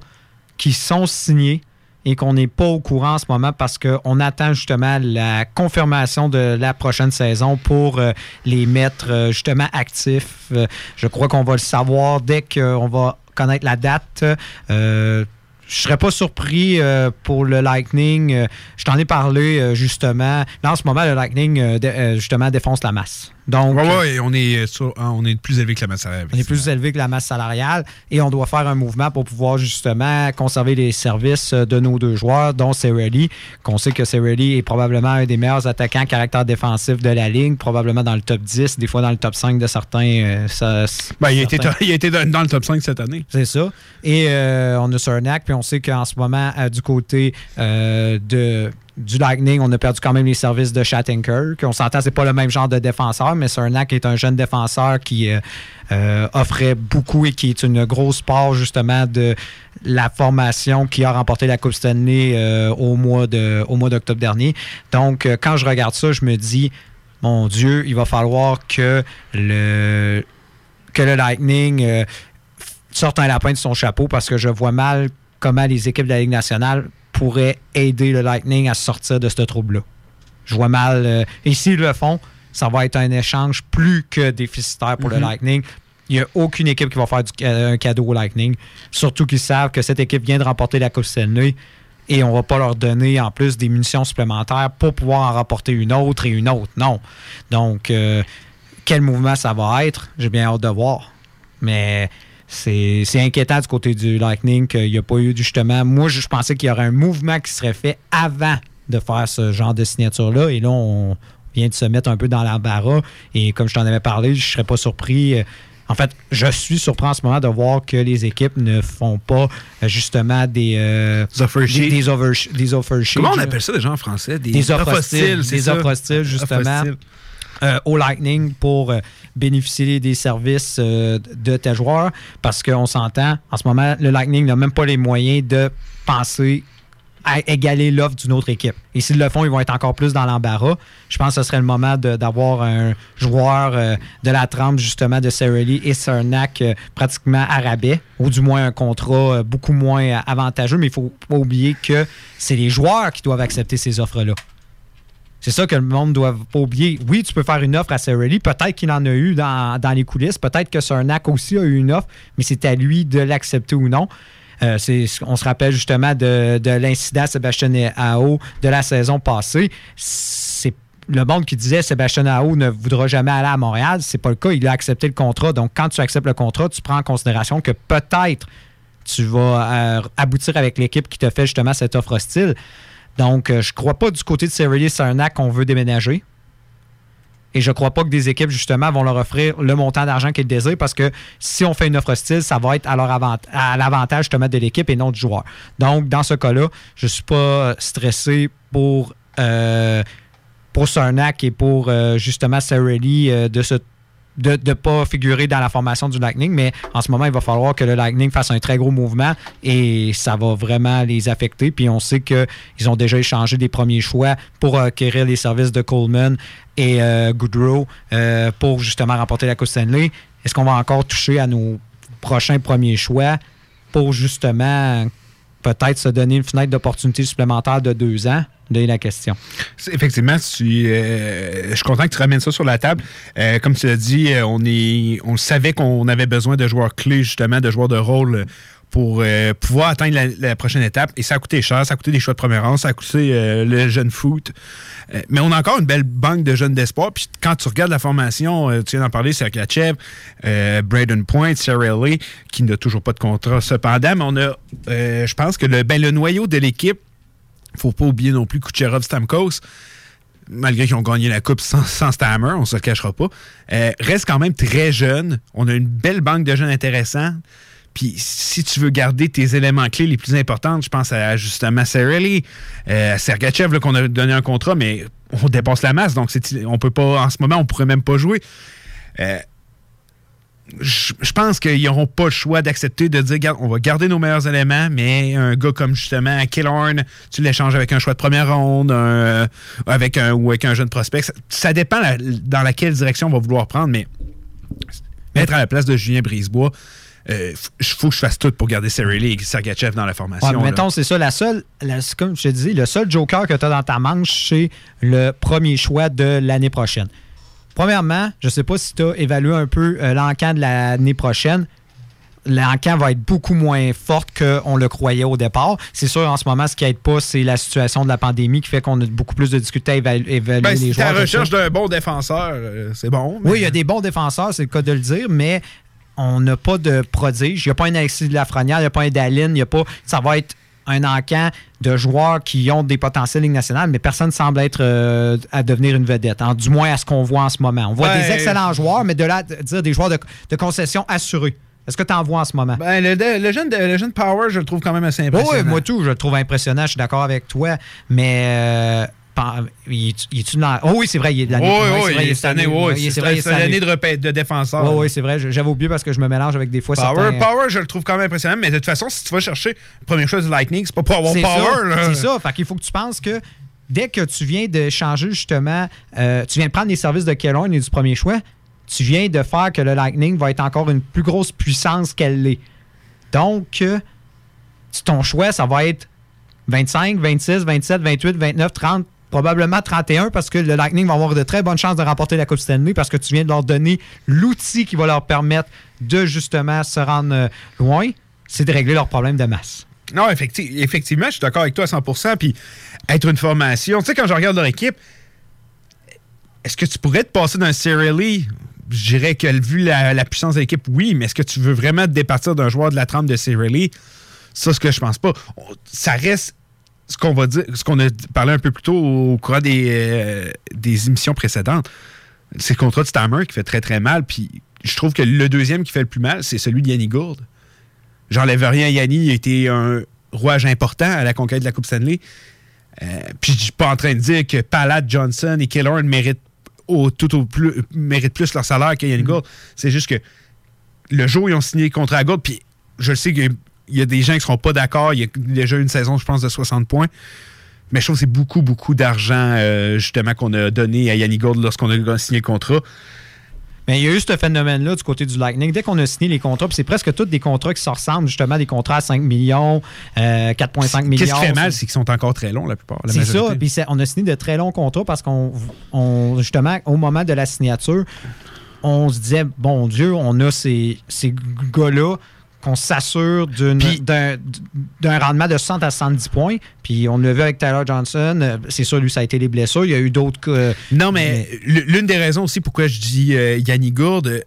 qui sont signés et qu'on n'est pas au courant en ce moment parce qu'on attend justement la confirmation de la prochaine saison pour euh, les mettre euh, justement actifs. Euh, je crois qu'on va le savoir dès qu'on va connaître la date. Je serais pas surpris pour le Lightning. Je t'en ai parlé justement. Là, en ce moment, le Lightning justement défonce la masse. Donc, Ouais, ouais, on est, sur- hein, on est plus élevé que la masse salariale. on est plus élevé que la masse salariale et on doit faire un mouvement pour pouvoir justement conserver les services euh, de nos deux joueurs, dont Cerelli, qu'on sait que Cerelli est probablement un des meilleurs attaquants caractère défensif de la ligne, probablement dans le top 10, des fois dans le top 5 de certains. euh, ça- Ben, il, a été, certains- il a été dans, le top 5 cette année. c'est ça. Et euh, on a Cernak, puis on sait qu'en ce moment, euh, du côté euh, de, du Lightning, on a perdu quand même les services de Shattenkirk. On s'entend, c'est pas le même genre de défenseur, mais Cernak est un jeune défenseur qui euh, euh, offrait beaucoup et qui est une grosse part justement de la formation qui a remporté la Coupe Stanley euh, au mois d'octobre dernier. Donc, quand je regarde ça, je me dis, mon Dieu, il va falloir que le que le Lightning sorte un lapin de son chapeau parce que je vois mal comment les équipes de la Ligue nationale pourraient aider le Lightning à sortir de ce trouble-là. Je vois mal. euh, et s'ils le font, ça va être un échange plus que déficitaire pour le Mhm. Lightning. Il n'y a aucune équipe qui va faire du- euh, un cadeau au Lightning. Surtout qu'ils savent que cette équipe vient de remporter la Coupe Stanley et on va pas leur donner en plus des munitions supplémentaires pour pouvoir en remporter une autre et une autre. Non. Donc, euh, quel mouvement ça va être, j'ai bien hâte de voir. Mais c'est inquiétant du côté du Lightning qu'il n'y a pas eu justement. Moi, je je pensais qu'il y aurait un mouvement qui serait fait avant de faire ce genre de signature-là. Et là, on vient de se mettre un peu dans l'embarras. Et comme je t'en avais parlé, je ne serais pas surpris. En fait, je suis surpris en ce moment de voir que les équipes ne font pas justement des, euh, des, des over, des. Comment on appelle ça déjà en français? Des, offres hostiles. Des offres hostiles, justement. Euh, au Lightning pour euh, bénéficier des services euh, de tes joueurs parce qu'on s'entend, en ce moment, le Lightning n'a même pas les moyens de penser à égaler l'offre d'une autre équipe. Et s'ils le font, ils vont être encore plus dans l'embarras. Je pense que ce serait le moment d'avoir un joueur de la trempe, justement, de Cerelli et Cernak pratiquement à rabais, ou du moins un contrat beaucoup moins avantageux. Mais il ne faut pas oublier que c'est les joueurs qui doivent accepter ces offres-là. C'est ça que le monde doit pas oublier. Oui, tu peux faire une offre à Cerelli. Peut-être qu'il en a eu dans, dans les coulisses. Peut-être que Cernak aussi a eu une offre, mais c'est à lui de l'accepter ou non. Euh, on se rappelle justement de, de l'incident Sébastien Ao de la saison passée. C'est le monde qui disait Sébastien Ao ne voudra jamais aller à Montréal. C'est pas le cas. Il a accepté le contrat. Donc, quand tu acceptes le contrat, tu prends en considération que peut-être tu vas euh, aboutir avec l'équipe qui te fait justement cette offre hostile. Donc, euh, je crois pas du côté de Sarnak qu'on veut déménager. Et je crois pas que des équipes, justement, vont leur offrir le montant d'argent qu'ils désirent parce que si on fait une offre hostile, ça va être à, à l'avantage justement de l'équipe et non du joueur. Donc, dans ce cas-là, je suis pas stressé pour, euh, et pour euh, justement Cerelli euh, de se de ne pas figurer dans la formation du Lightning, mais en ce moment, il va falloir que le Lightning fasse un très gros mouvement et ça va vraiment les affecter. Puis on sait qu'ils ont déjà échangé des premiers choix pour acquérir les services de Coleman et euh, Goodrow euh, pour justement remporter la Coupe Stanley. Est-ce qu'on va encore toucher à nos prochains premiers choix pour justement peut-être se donner une fenêtre d'opportunité supplémentaire de deux ans? De la question. Effectivement, euh, je suis content que tu ramènes ça sur la table. Euh, comme tu l'as dit, euh, on, est, on savait qu'on avait besoin de joueurs clés, justement, de joueurs de rôle pour euh, pouvoir atteindre la, prochaine étape. Et ça a coûté cher, ça a coûté des choix de première rang, ça a coûté euh, le jeune foot. Euh, mais on a encore une belle banque de jeunes d'espoir. Puis quand tu regardes la formation, tu viens d'en parler, c'est Akachev, euh, Braden Point, Sarah Lee, qui n'a toujours pas de contrat cependant. On a, je pense que le, ben, le noyau de l'équipe, faut pas oublier non plus Kucherov Stamkos, malgré qu'ils ont gagné la Coupe sans, sans Stammer, on se le cachera pas, reste quand même très jeune. On a une belle banque de jeunes intéressants. Puis si tu veux garder tes éléments clés les plus importants, je pense à justement Sarelli, euh, à Sergachev qu'on a donné un contrat, mais on dépasse la masse, donc on peut pas, en ce moment, on pourrait même pas jouer. Euh, je pense qu'ils n'auront pas le choix d'accepter de dire, on va garder nos meilleurs éléments, mais un gars comme justement Killorn, tu l'échanges avec un choix de première ronde, euh, avec ou avec un jeune prospect. Ça, ça dépend la- dans laquelle direction on va vouloir prendre, mais mettre à la place de Julien Brisebois, il faut que je fasse tout pour garder Cerelli et Sergachev dans la formation. Ouais, mettons, c'est ça, la seule, la- comme je te dis, le seul joker que tu as dans ta manche, c'est le premier choix de l'année prochaine. Premièrement, je ne sais pas si tu as évalué un peu euh, l'encan de l'année prochaine. L'encan va être beaucoup moins forte qu'on le croyait au départ. C'est sûr, en ce moment, ce qui n'aide pas, c'est la situation de la pandémie qui fait qu'on a beaucoup plus de difficultés à évalu- évaluer Ben, les si joueurs. la recherche d'un bon défenseur, euh, c'est bon. mais- Oui, il y a des bons défenseurs, c'est le cas de le dire, mais on n'a pas de prodige. Il n'y a pas un Alexis Lafrenière, il n'y a pas un Daline, il n'y a pas. Ça va être un encan de joueurs qui ont des potentiels Ligue nationale, mais personne ne semble être euh, à devenir une vedette. hein, du moins à ce qu'on voit en ce moment. On voit Ouais. des excellents joueurs, mais de là dire des joueurs de, de concession assurés. Est-ce que tu en vois en ce moment? Ben, le, le jeune, le jeune Power, je le trouve quand même assez Oui, impressionnant. moi tout, je le trouve impressionnant, je suis d'accord avec toi, mais. euh, il est- il est-tu dans- Oh oui, c'est vrai, il est de l'année. oui, oui, il est cette année, oui, c'est l'année de, défenseur. Oui, oui, c'est vrai. J'avais oublié parce que je me mélange avec des fois Power. Power, je le trouve quand même impressionnant, mais de toute façon, si tu vas chercher le premier choix du Lightning, c'est pas pour avoir C'est Power. C'est ça. Fait qu'il faut que tu penses que dès que tu viens de changer justement, euh, tu viens de prendre les services de Kellogg et du premier choix, tu viens de faire que le Lightning va être encore une plus grosse puissance qu'elle l'est. Donc, euh, ton choix, ça va être 25, 26, 27, 28, 29, 30, probablement 31 parce que le Lightning va avoir de très bonnes chances de remporter la Coupe Stanley parce que tu viens de leur donner l'outil qui va leur permettre de justement se rendre euh, loin, c'est de régler leurs problèmes de masse. Non, effecti- effectivement, je suis d'accord avec toi à 100% Puis être une formation, tu sais, quand je regarde leur équipe, est-ce que tu pourrais te passer d'un Lee Je dirais que vu la, puissance de l'équipe, oui, mais est-ce que tu veux vraiment te départir d'un joueur de la trempe de Lee Ça, ce que je pense pas. Ça reste ce qu'on va dire, ce qu'on a parlé un peu plus tôt au courant des, euh, des émissions précédentes. C'est le contrat de Stammer qui fait très très mal. Puis je trouve que le deuxième qui fait le plus mal, c'est celui de Yanni Gourde. J'enlève rien à Yanni, il a été un rouage important à la conquête de la Coupe Stanley. Euh, puis je suis pas en train de dire que Palad, Johnson et Killorn méritent au, tout au plus, méritent plus leur salaire que Yanni Gourde. C'est juste que le jour où ils ont signé le contrat à Gourde, puis je le sais qu'il y a des gens qui seront pas d'accord, il y a déjà une saison, je pense, de 60 points. Mais je trouve que c'est beaucoup, beaucoup d'argent, euh, justement, qu'on a donné à Yanni Gourde lorsqu'on a signé le contrat. Mais il y a eu ce phénomène-là du côté du Lightning. Dès qu'on a signé les contrats, c'est presque tous des contrats qui se ressemblent, justement, des contrats à 5 millions, euh, 4,5 millions. Qu'est-ce qui fait mal, c'est qu'ils sont encore très longs, la plupart. C'est ça. Puis on a signé de très longs contrats parce qu'on, on, justement, au moment de la signature, on se disait, bon Dieu, on a ces, ces gars-là qu'on s'assure d'un, d'un rendement de 60 à 70 points. Puis on l'a vu avec Tyler Johnson. euh, C'est sûr, lui, ça a été les blessures. Il y a eu d'autres cas. Non, mais l'une des raisons aussi pourquoi je dis euh, Yanni Gourde, euh,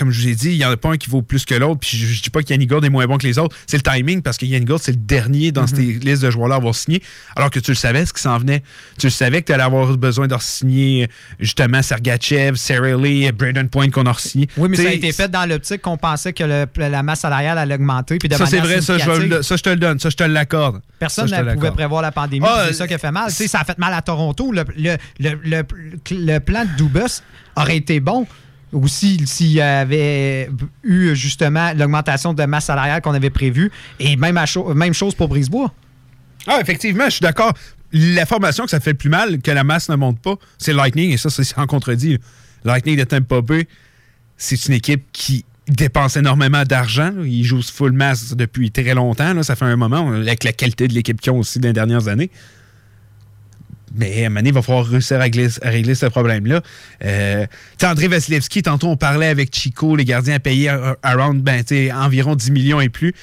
comme je vous ai dit, il n'y en a pas un qui vaut plus que l'autre. Puis je, je dis pas que Yanni Gourde est moins bon que les autres. C'est le timing parce que Yanni Gourde, c'est le dernier dans Mhm. cette liste de joueurs-là à avoir signé. Alors que tu le savais ce qui s'en venait. Tu le savais que tu allais avoir besoin de signer justement Sergachev, Sarah Lee, Braden Point qu'on a signé. Oui, mais ça a été fait dans l'optique qu'on pensait que le- la masse salariale allait augmenter. Puis de Ça, c'est vrai, ça je, ça, te le donne, ça, je te l'accorde. Personne ne pouvait prévoir la pandémie. Ah, c'est ça qui a fait mal. Ça a fait mal à Toronto. Le- le plan de Dubus aurait été bon aussi s'il y avait eu justement l'augmentation de masse salariale qu'on avait prévue. Et même, chose pour Brisebois. Ah, effectivement, je suis d'accord. La formation que ça fait le plus mal, que la masse ne monte pas, c'est Lightning, et ça, c'est sans contredit. Lightning de Tampa Bay, c'est une équipe qui dépense énormément d'argent. Ils jouent full masse depuis très longtemps. Ça fait un moment, avec la qualité de l'équipe qu'ils ont aussi dans les dernières années. Mais à un moment donné, il va falloir réussir à régler, à régler ce problème-là. Euh, André Vasilevski, tantôt on parlait avec Chico, les gardiens à payer around, ben, environ 10 millions et plus.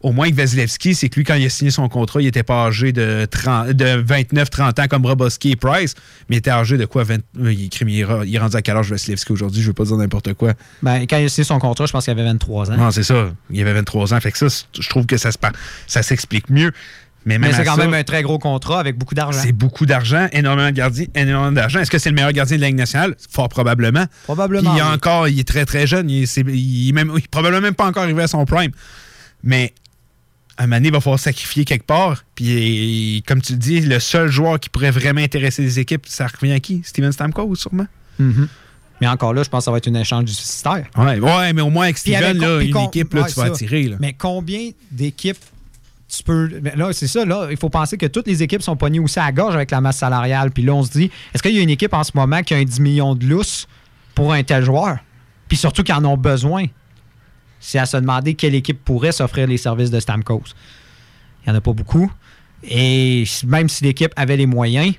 Au moins que Vasilevski, c'est que lui, quand il a signé son contrat, il était pas âgé de, 30 de 29-30 ans comme Roboski et Price, mais il était âgé de quoi? 20 euh, il, il est rendu à quel âge Vasilevski aujourd'hui? Je veux pas dire n'importe quoi. Ben, quand il a signé son contrat, je pense qu'il avait 23 ans. Non, c'est ça. Il avait 23 ans. Fait que ça, je trouve que ça se par- ça s'explique mieux. Mais, c'est à quand ça, même un très gros contrat avec beaucoup d'argent. C'est beaucoup d'argent, énormément de gardiens, énormément d'argent. Est-ce que c'est le meilleur gardien de la Ligue nationale? Fort probablement. Probablement, Puis il, est oui. encore, il est très très jeune. Il est, c'est- il est même, il est probablement même pas encore arrivé à son prime. Mais un moment donné, il va falloir sacrifier quelque part. Puis et- comme tu le dis, le seul joueur qui pourrait vraiment intéresser les équipes, ça revient à qui? Steven Stamkos, sûrement? Mhm. Mais encore là, je pense que ça va être une échange du système. Ouais, ouais, mais au moins avec Steven, avec- là, une équipe, là, ouais, tu vas attirer. Là. Mais combien d'équipes tu peux. mais là, c'est ça, là. Il faut penser que toutes les équipes sont pognées aussi à la gorge avec la masse salariale. Puis là, on se dit, est-ce qu'il y a une équipe en ce moment qui a un 10 millions de lousse pour un tel joueur? Puis surtout qu'ils en ont besoin. C'est à se demander quelle équipe pourrait s'offrir les services de Stamkos. Il n'y en a pas beaucoup. Et même si l'équipe avait les moyens,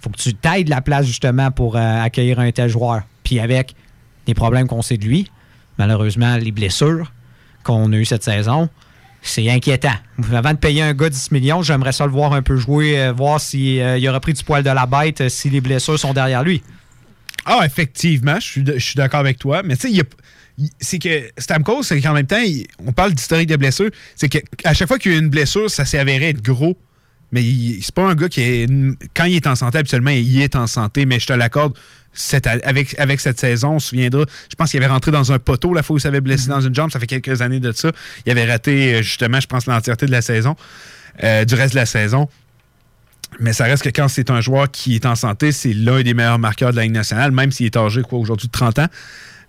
faut que tu t'aides la place justement pour euh, accueillir un tel joueur. Puis avec les problèmes qu'on sait de lui, malheureusement, les blessures qu'on a eues cette saison, c'est inquiétant. Avant de payer un gars 10 millions, j'aimerais ça le voir un peu jouer, euh, voir s'il aura pris du poil de la bête, euh, si les blessures sont derrière lui. Ah, effectivement, je suis d'accord avec toi. Mais tu sais, c'est que Stamkos, c'est qu'en même temps, on parle d'historique de blessure. C'est qu'à chaque fois qu'il y a une blessure, ça s'est avéré être gros. Mais c'est pas un gars qui est. Quand il est en santé, habituellement, il est en santé, mais je te l'accorde. Cette- avec, avec cette saison, on se souviendra, je pense qu'il avait rentré dans un poteau la fois où il s'avait blessé dans une jambe, ça fait quelques années de ça. Il avait raté, euh, justement, je pense, l'entièreté de la saison, euh, du reste de la saison. Mais ça reste que quand c'est un joueur qui est en santé, c'est l'un des meilleurs marqueurs de la Ligue nationale, même s'il est âgé, quoi, aujourd'hui de 30 ans,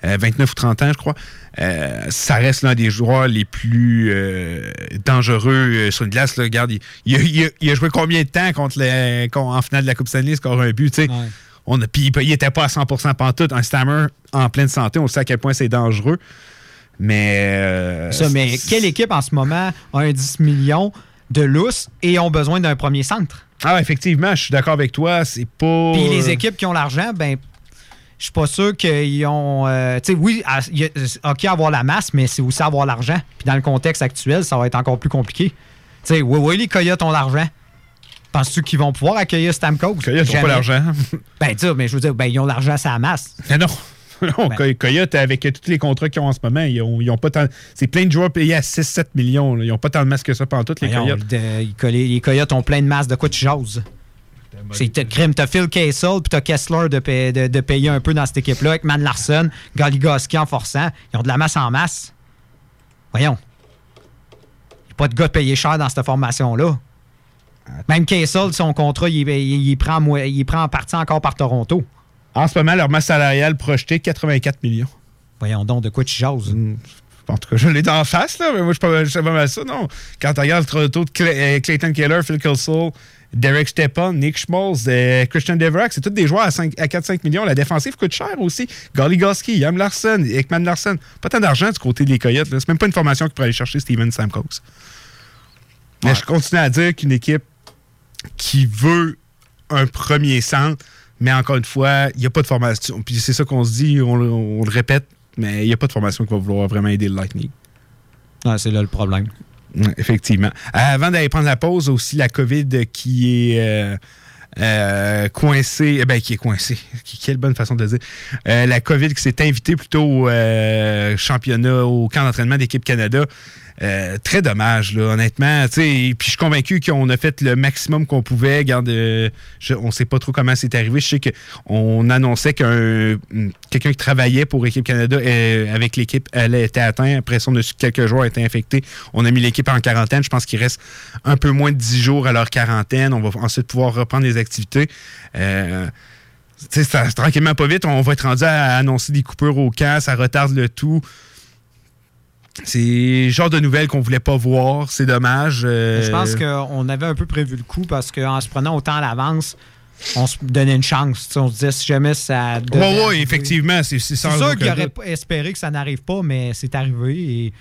euh, 29 ou 30 ans, je crois. Euh, ça reste l'un des joueurs les plus euh, dangereux euh, sur une glace. Là. Regarde, il, il a, il a- il a joué combien de temps contre les, en finale de la Coupe Stanley, score un but, tu sais. On a, puis il n'était pas à 100% pantoute. Un stammer en pleine santé, on sait à quel point c'est dangereux. Mais. euh, Ça, mais quelle équipe en ce moment a un 10 millions de lousse et ont besoin d'un premier centre? Ah, effectivement, je suis d'accord avec toi. C'est pas. Puis les équipes qui ont l'argent, ben, je suis pas sûr qu'ils ont. euh, tu sais, oui, à- il y a- OK, avoir la masse, mais c'est aussi avoir l'argent. Puis dans le contexte actuel, ça va être encore plus compliqué. Tu sais, oui, oui, les Coyotes ont l'argent. Penses-tu qu'ils vont pouvoir accueillir Stamkos? Coyotes n'ont pas l'argent. Ben, tu sais, mais je veux dire, ben, ils ont l'argent, c'est la masse. Mais non. Non, Ben. Coy- Coyote, avec tous les contrats qu'ils ont en ce moment, ils ont, ils ont pas tant. C'est plein de joueurs payés à 6-7 millions. là. Ils n'ont pas tant de masse que ça pendant toutes les Voyons, Coyotes. de- les Coyotes ont plein de masse. De quoi tu jases? C'est crime, t'as Phil Kessel puis t'as Kessler de, payer- de- de payer un peu dans cette équipe-là avec Man Larson, Goligoski en forçant. Ils ont de la masse en masse. Voyons. Il n'y a pas de gars de payer cher dans cette formation-là. Même Kessel, son contrat, il, il- il prend, il prend en partie encore par Toronto. En ce moment, leur masse salariale projetée, 84 millions. Voyons donc, de quoi tu jases? En tout cas, je l'ai d'en face, là, mais moi, je sais pas- je sais pas mal ça, non. Quand tu regardes le Toronto de euh, Clayton Keller, Phil Kessel, Derek Stepan, Nick Schmaltz, euh, Christian Deverak, c'est tous des joueurs à, 5 à 4-5 millions. La défensive coûte cher aussi. Goligoski, Yam Larson, Ekman Larson. Pas tant d'argent du côté des Coyotes. C'est même pas une formation qui pourrait aller chercher Steven Stamkos. Mais je continue à dire qu'une équipe qui veut un premier centre, mais encore une fois, il n'y a pas de formation. Puis c'est ça qu'on se dit, on, le- on le répète, mais il n'y a pas de formation qui va vouloir vraiment aider le Lightning. Ouais, c'est là le problème. Effectivement. Avant d'aller prendre la pause, aussi la COVID qui est euh, euh, coincée. eh Ben, qui est coincée. Qui- Quelle bonne façon de le dire. Euh, la COVID qui s'est invitée plutôt au championnat, au camp d'entraînement d'équipe Canada. Euh, très dommage, honnêtement. Puis je suis convaincu qu'on a fait le maximum qu'on pouvait. Euh, on ne sait pas trop comment c'est arrivé. Je sais qu'on annonçait qu'un quelqu'un qui travaillait pour Équipe Canada euh, avec l'équipe elle était atteint. Après ça, on a su que quelques joueurs étaient infectés. On a mis l'équipe en quarantaine. Je pense qu'il reste un peu moins de 10 jours à leur quarantaine. On va ensuite pouvoir reprendre les activités. Ça- tranquillement, pas vite, on va être rendu à annoncer des coupures au camp. Ça retarde le tout. C'est le genre de nouvelles qu'on voulait pas voir. C'est dommage. Euh, Je pense qu'on avait un peu prévu le coup parce qu'en se prenant autant à l'avance, on se donnait une chance. On se disait si jamais ça. Oui, oui, effectivement. C'est sûr qu'il aurait doute. espéré que ça n'arrive pas, mais c'est arrivé et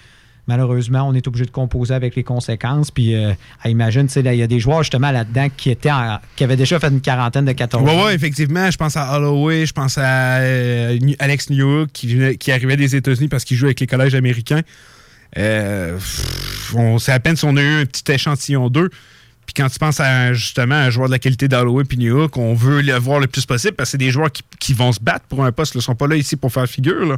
malheureusement, on est obligé de composer avec les conséquences. Puis, euh, imagine, il y a des joueurs justement là-dedans qui étaient en- qui avaient déjà fait une quarantaine de 14 Oui, jours. oui, effectivement. Je pense à Holloway, je pense à euh, Alex Newhook qui, arrivait des États-Unis parce qu'il joue avec les collèges américains. Euh, on sait à peine si on a eu un petit échantillon d'eux. Puis quand tu penses à justement un joueur de la qualité d'Holloway et Newhook, on veut le voir le plus possible parce que c'est des joueurs qui, qui vont se battre pour un poste. Ils ne sont pas là ici pour faire figure. là.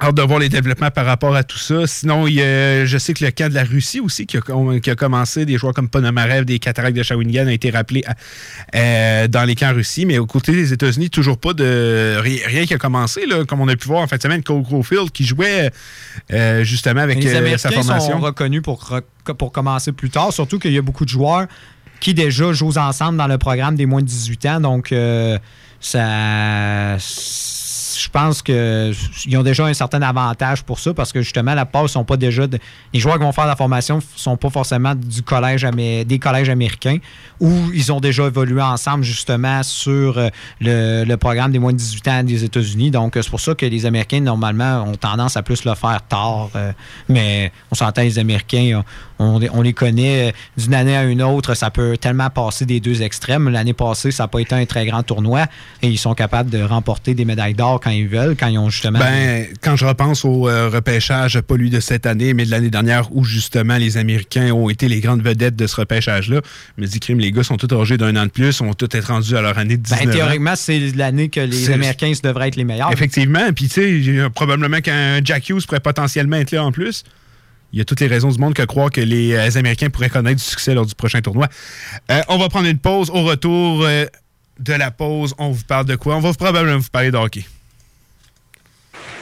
Hâte de voir les développements par rapport à tout ça. Sinon, il y a- je sais que le camp de la Russie aussi qui a, qui a commencé, des joueurs comme Ponomarev, des Cataractes de Shawinigan ont été rappelés à- euh, dans les camps Russie, mais aux côtés des États-Unis, toujours pas de ri- rien qui a commencé, là, comme on a pu voir en fin de semaine, Cole Caulfield qui jouait euh, justement avec les euh, Américains sa formation. sont reconnus pour, pour commencer plus tard, surtout qu'il y a beaucoup de joueurs qui déjà jouent ensemble dans le programme des moins de 18 ans. Donc, euh, ça. Je pense qu'ils ont déjà un certain avantage pour ça parce que justement, la passe sont pas déjà. de- les joueurs qui vont faire la formation sont pas forcément du collège des collèges américains où ils ont déjà évolué ensemble justement sur euh, le, programme des moins de 18 ans des États-Unis. Donc, euh, c'est pour ça que les Américains, normalement, ont tendance à plus le faire tard. euh, mais on s'entend, les Américains, on, on les connaît d'une année à une autre. Ça peut tellement passer des deux extrêmes. L'année passée, ça n'a pas été un très grand tournoi et ils sont capables de remporter des médailles d'or quand ils veulent, quand ils ont justement. Ben, quand je repense au euh, repêchage, pas lui de cette année, mais de l'année dernière, où justement les Américains ont été les grandes vedettes de ce repêchage-là, me dis, crime, les gars sont tous âgés d'un an de plus, ont tous été rendus à leur année de 19 Ben, ans. théoriquement, c'est l'année que les Américains devraient être les meilleurs. Effectivement, puis tu sais, probablement qu'un Jack Hughes pourrait potentiellement être là en plus. Il y a toutes les raisons du monde que croire que les euh, Américains pourraient connaître du succès lors du prochain tournoi. Euh, on va prendre une pause. Au retour euh, de la pause, on vous parle de quoi? On va probablement vous parler de hockey.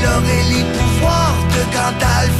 Qu'il aurait les pouvoirs de Gandalf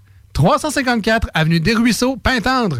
354 Avenue des Ruisseaux, Pintendre.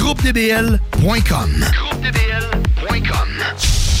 681 2522. GroupeDBL.com.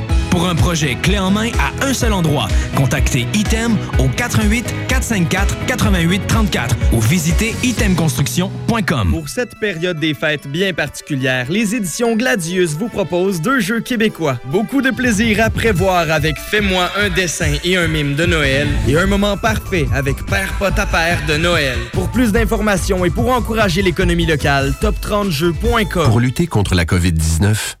Pour un projet clé en main à un seul endroit, contactez Item au 88 454 88 34 ou visitez itemconstruction.com. Pour cette période des fêtes bien particulière, les éditions Gladius vous proposent deux jeux québécois. Beaucoup de plaisir à prévoir avec Fais-moi un dessin et un mime de Noël et un moment parfait avec Père Pot à Père de Noël. Pour plus d'informations et pour encourager l'économie locale, top30jeux.com. Pour lutter contre la COVID-19,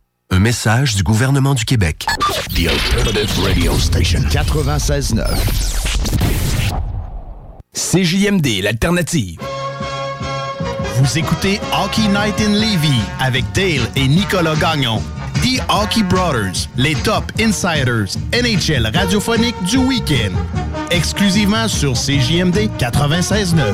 Un message du gouvernement du Québec. The Alternative Radio Station 96.9. CJMD, l'alternative. Vous écoutez Hockey Night in Levy avec Dale et Nicolas Gagnon. The Hockey Brothers, les top insiders NHL radiophonique du week-end. Exclusivement sur CJMD 96.9.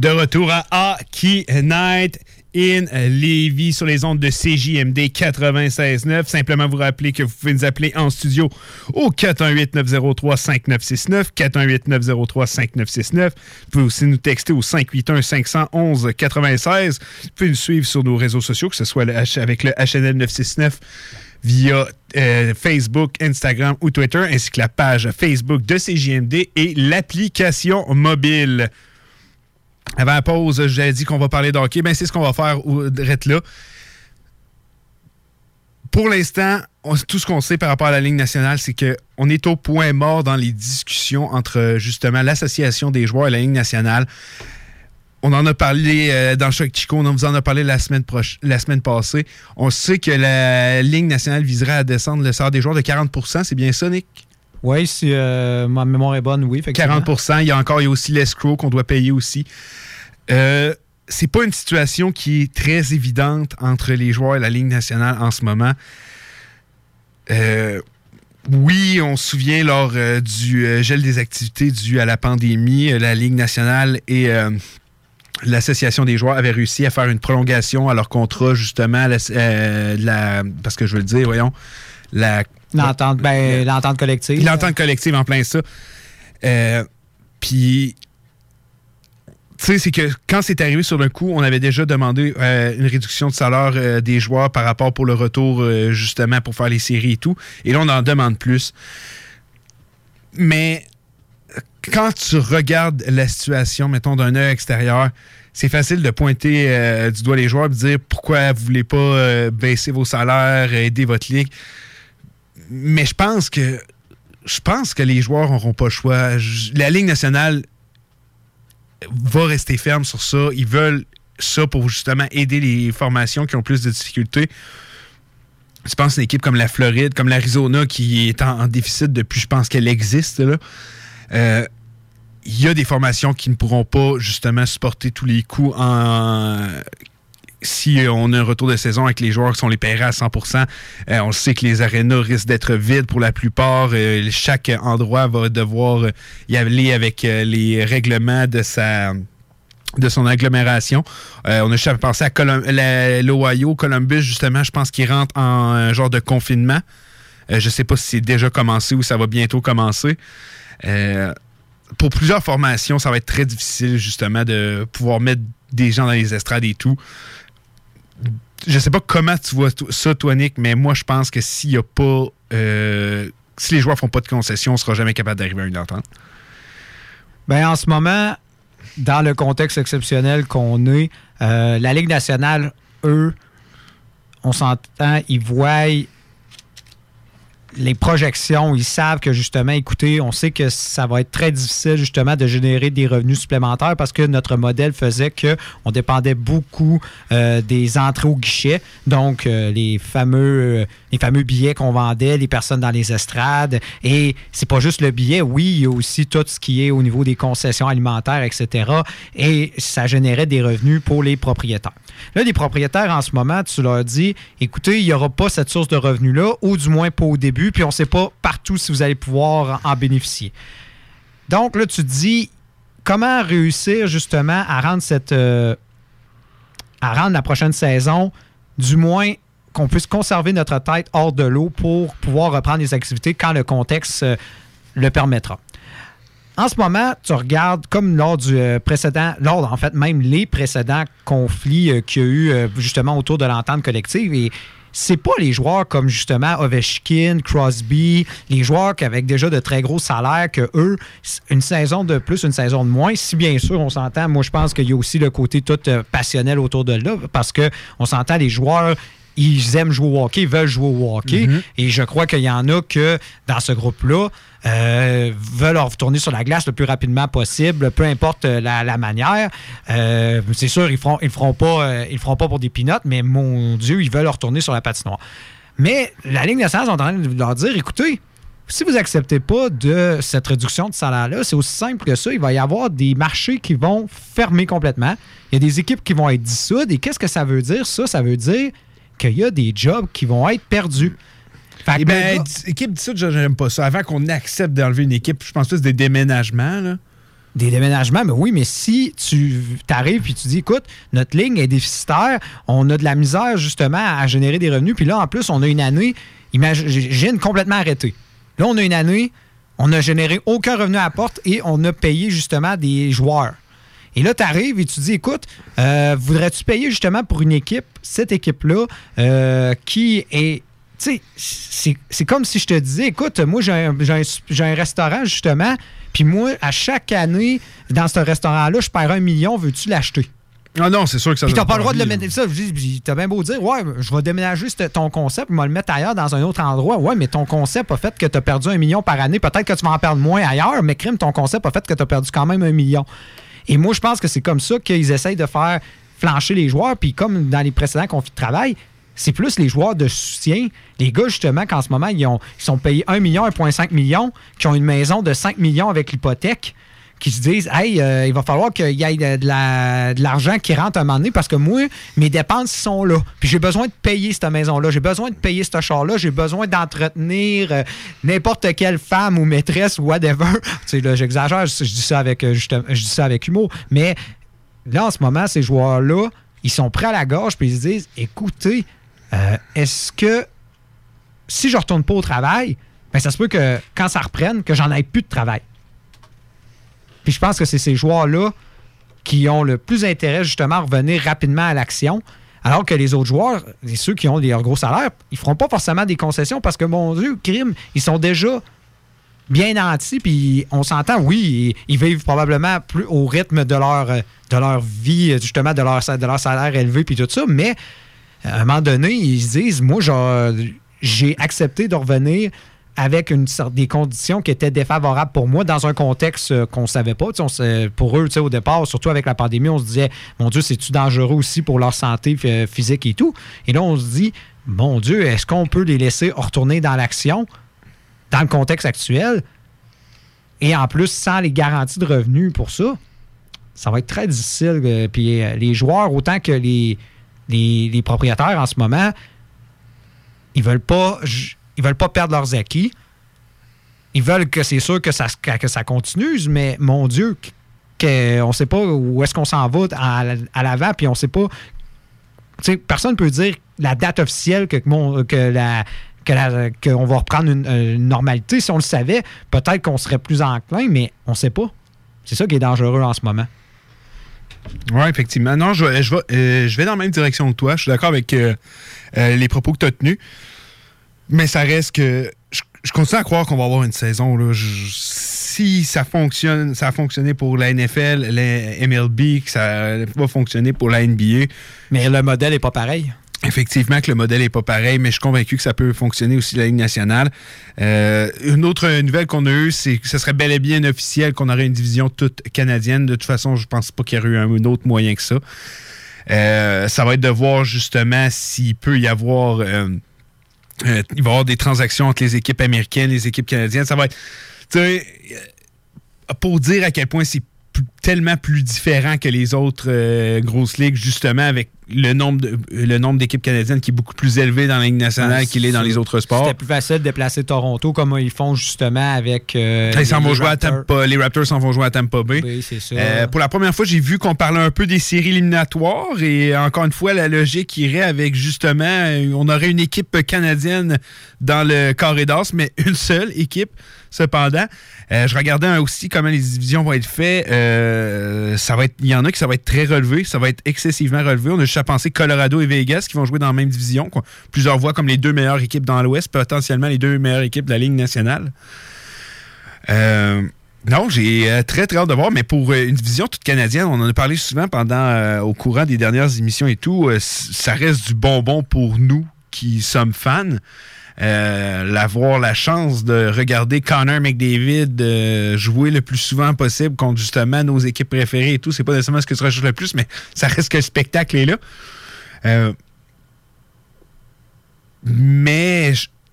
De retour à Hockey Night in Lévis sur les ondes de CJMD 96.9. Simplement vous rappeler que vous pouvez nous appeler en studio au 418-903-5969, 418-903-5969. Vous pouvez aussi nous texter au 581-511-96. Vous pouvez nous suivre sur nos réseaux sociaux, que ce soit avec le HNL 969 via euh, Facebook, Instagram ou Twitter, ainsi que la page Facebook de CJMD et l'application mobile. Avant la pause, j'avais dit qu'on va parler de hockey. Ben, c'est ce qu'on va faire direct là. Pour l'instant, tout ce qu'on sait par rapport à la Ligue nationale, c'est qu'on est au point mort dans les discussions entre justement l'association des joueurs et la Ligue nationale. On en a parlé euh, dans Choc Chico, on vous en a parlé la semaine, proche- la semaine passée. On sait que la Ligue nationale viserait à descendre le salaire des joueurs de 40% C'est bien ça, Nick? Oui, si euh, ma mémoire est bonne, oui. effectivement. 40 Il y a encore il y a aussi l'escroc qu'on doit payer aussi. Euh, c'est pas une situation qui est très évidente entre les joueurs et la Ligue nationale en ce moment. Euh, oui, on se souvient lors euh, du gel des activités dû à la pandémie, la Ligue nationale et l'Association des joueurs avaient réussi à faire une prolongation à leur contrat, justement, parce que je veux le dire, voyons, la L'entente ben, l'entente collective. L'entente collective en plein ça. Euh, Puis, tu sais, c'est que quand c'est arrivé sur le coup, on avait déjà demandé euh, une réduction de salaire euh, des joueurs par rapport pour le retour, justement, pour faire les séries et tout. Et là, on en demande plus. Mais quand tu regardes la situation, mettons, d'un œil extérieur, c'est facile de pointer euh, du doigt les joueurs et de dire pourquoi vous voulez pas euh, baisser vos salaires, aider votre ligue. Mais je pense que je pense que les joueurs n'auront pas le choix. La Ligue nationale va rester ferme sur ça. Ils veulent ça pour justement aider les formations qui ont plus de difficultés. Je pense une équipe comme la Floride, comme l'Arizona, qui est en, déficit depuis, je pense qu'elle existe. là. Euh, il y a des formations qui ne pourront pas justement supporter tous les coûts en si on a un retour de saison avec les joueurs qui sont les paiera à 100% euh, on sait que les arénas risquent d'être vides pour la plupart. Euh, chaque endroit va devoir euh, y aller avec euh, les règlements de sa de son agglomération. Euh, on a juste à penser à l'Ohio, Columbus, justement, je pense qu'il rentre en un genre de confinement. Euh, je ne sais pas si c'est déjà commencé ou ça va bientôt commencer. Euh, pour plusieurs formations, ça va être très difficile, justement, de pouvoir mettre des gens dans les estrades et tout. Je sais pas comment tu vois ça, toi, Nick, mais moi, je pense que s'il y a pas. euh, si les joueurs font pas de concessions, on sera jamais capable d'arriver à une entente. Ben, en ce moment, dans le contexte exceptionnel qu'on est, euh, la Ligue nationale, eux, on s'entend, ils voient les projections, ils savent que justement, écoutez, on sait que ça va être très difficile justement de générer des revenus supplémentaires parce que notre modèle faisait que on dépendait beaucoup euh, des entrées au guichet, donc euh, les fameux les fameux billets qu'on vendait, les personnes dans les estrades et c'est pas juste le billet, oui, il y a aussi tout ce qui est au niveau des concessions alimentaires, etc. Et ça générait des revenus pour les propriétaires. Là, les propriétaires, en ce moment, tu leur dis, écoutez, il n'y aura pas cette source de revenus-là, ou du moins pas au début, puis on ne sait pas partout si vous allez pouvoir en bénéficier. Donc, là, tu te dis, comment réussir justement à rendre cette... euh, à rendre la prochaine saison, du moins qu'on puisse conserver notre tête hors de l'eau pour pouvoir reprendre les activités quand le contexte euh, le permettra. En ce moment, tu regardes comme lors du euh, précédent, lors en fait même les précédents conflits qu'il y a eu justement autour de l'entente collective et c'est pas les joueurs comme justement Ovechkin, Crosby, les joueurs qui avec déjà de très gros salaires que eux, une saison de plus, une saison de moins. Si bien sûr on s'entend, moi je pense qu'il y a aussi le côté tout euh, passionnel autour de là parce que on s'entend les joueurs ils aiment jouer au hockey, ils veulent jouer au hockey. Mhm. Et je crois qu'il y en a que dans ce groupe-là euh, veulent retourner sur la glace le plus rapidement possible, peu importe euh, la, manière. Euh, c'est sûr, ils feront, euh, feront pas pour des pinottes, mais mon Dieu, ils veulent retourner sur la patinoire. Mais la Ligue nationale est en train de leur dire, écoutez, si vous acceptez pas de cette réduction de salaire-là, c'est aussi simple que ça. Il va y avoir des marchés qui vont fermer complètement. Il y a des équipes qui vont être dissoutes. Et qu'est-ce que ça veut dire, ça? Ça veut dire qu'il y a des jobs qui vont être perdus. Que Eh ben, équipe d'ici, j'aime pas ça. Avant qu'on accepte d'enlever une équipe, je pense plus des déménagements. Là. Des déménagements, mais oui, mais si tu arrives et tu dis, écoute, notre ligne est déficitaire, on a de la misère justement à générer des revenus, puis là, en plus, on a une année, imagine complètement arrêté. Là, on a une année, on n'a généré aucun revenu à la porte et on a payé justement des joueurs. Et là, tu arrives et tu dis, écoute, euh, voudrais-tu payer justement pour une équipe, cette équipe-là, euh, qui est. Tu sais, c'est- comme si je te disais, écoute, moi, j'ai un, un- restaurant, justement, puis moi, à chaque année, dans ce restaurant-là, je perds un million, veux-tu l'acheter? Ah non, c'est sûr que ça Puis t'as pas le droit de le mettre. Ça, t'as bien beau dire, ouais, je vais déménager ton concept, je vais le mettre ailleurs dans un autre endroit. Ouais, mais ton concept a fait que t'as perdu un million par année. Peut-être que tu vas en perdre moins ailleurs, mais crime, ton concept a fait que t'as perdu quand même un million. Et moi, je pense que c'est comme ça qu'ils essayent de faire flancher les joueurs. Puis comme dans les précédents conflits de travail, c'est plus les joueurs de soutien, les gars justement qu'en ce moment, ils, ont, ils sont payés 1 million, 1,5 million, qui ont une maison de 5 millions avec l'hypothèque, qui se disent Hey, euh, il va falloir qu'il y ait de, de la- de l'argent qui rentre à un moment donné parce que moi, mes dépenses sont là. Puis j'ai besoin de payer cette maison-là, j'ai besoin de payer ce char-là, j'ai besoin d'entretenir euh, n'importe quelle femme ou maîtresse ou whatever. tu sais, là, j'exagère, je, dis ça avec euh, dis ça avec humour, mais là, en ce moment, ces joueurs-là, ils sont prêts à la gorge, puis ils se disent écoutez, euh, est-ce que si je retourne pas au travail, ben ça se peut que quand ça reprenne, que j'en aille plus de travail. Puis je pense que c'est ces joueurs-là qui ont le plus intérêt justement à revenir rapidement à l'action. Alors que les autres joueurs, ceux qui ont des gros salaires, ils feront pas forcément des concessions parce que, mon Dieu, crime, ils sont déjà bien nantis, puis on s'entend, oui, ils, vivent probablement plus au rythme de leur, vie, justement, de leur, de leur salaire élevé, puis tout ça, mais à un moment donné, ils se disent, moi, j'ai accepté de revenir avec une sorte des conditions qui étaient défavorables pour moi dans un contexte euh, qu'on ne savait pas. Sait- pour eux, au départ, surtout avec la pandémie, on se disait, mon Dieu, c'est-tu dangereux aussi pour leur santé euh, physique et tout? Et là, on se dit, mon Dieu, est-ce qu'on peut les laisser retourner dans l'action dans le contexte actuel? Et en plus, sans les garanties de revenus pour ça, ça va être très difficile. euh, Puis euh, les joueurs, autant que les, les, propriétaires en ce moment, ils veulent pas ils veulent pas perdre leurs acquis. Ils veulent que c'est sûr que ça, que ça continue, mais mon Dieu, que, on sait pas où est-ce qu'on s'en va à, l'avant, puis on sait pas. personne ne peut dire la date officielle que, que la qu'on va reprendre une, une normalité. Si on le savait, peut-être qu'on serait plus enclin, mais on sait pas. C'est ça qui est dangereux en ce moment. Oui, effectivement. Non, je, je, vais, euh, je vais dans la même direction que toi. Je suis d'accord avec euh, euh, les propos que tu as tenus. Mais ça reste que. Je, continue à croire qu'on va avoir une saison. Si ça fonctionne, ça a fonctionné pour la NFL, la MLB, que ça va fonctionner pour la NBA. Mais le modèle n'est pas pareil. Effectivement que le modèle n'est pas pareil, mais je suis convaincu que ça peut fonctionner aussi la Ligue nationale. Euh, une autre nouvelle qu'on a eue, c'est que ce serait bel et bien officiel qu'on aurait une division toute canadienne. De toute façon, je pense pas qu'il y aurait eu un, autre moyen que ça. Euh, ça va être de voir justement s'il peut y avoir... euh, euh, avoir des transactions entre les équipes américaines les équipes canadiennes. Ça va être... euh, pour dire à quel point c'est tellement plus différent que les autres euh, grosses ligues, justement, avec le nombre de- le nombre d'équipes canadiennes qui est beaucoup plus élevé dans la Ligue nationale Ouais, qu'il est dans les autres sports. C'était plus facile de déplacer Toronto comme ils font justement avec. euh, Ils s'en les vont jouer à Raptors. Tampa, les Raptors s'en vont jouer à Tampa Bay. Oui, c'est ça. Euh, pour la première fois, j'ai vu qu'on parlait un peu des séries éliminatoires et encore une fois, la logique irait avec justement, on aurait une équipe canadienne dans le carré d'as, mais une seule équipe. Cependant, Euh, je regardais aussi comment les divisions vont être faites. Euh, ça va il y en a qui ça va être très relevé, ça va être excessivement relevé. On a juste à penser Colorado et Vegas qui vont jouer dans la même division. Plusieurs voient comme les deux meilleures équipes dans l'Ouest, potentiellement les deux meilleures équipes de la Ligue nationale. Euh, non, j'ai très très hâte de voir, mais pour une division toute canadienne, on en a parlé souvent pendant au courant des dernières émissions et tout, ça reste du bonbon pour nous qui sommes fans. Euh, avoir la chance de regarder Connor McDavid euh, jouer le plus souvent possible contre justement nos équipes préférées et tout, c'est pas nécessairement ce que tu recherches le plus, mais ça reste que le spectacle est là. Euh, mais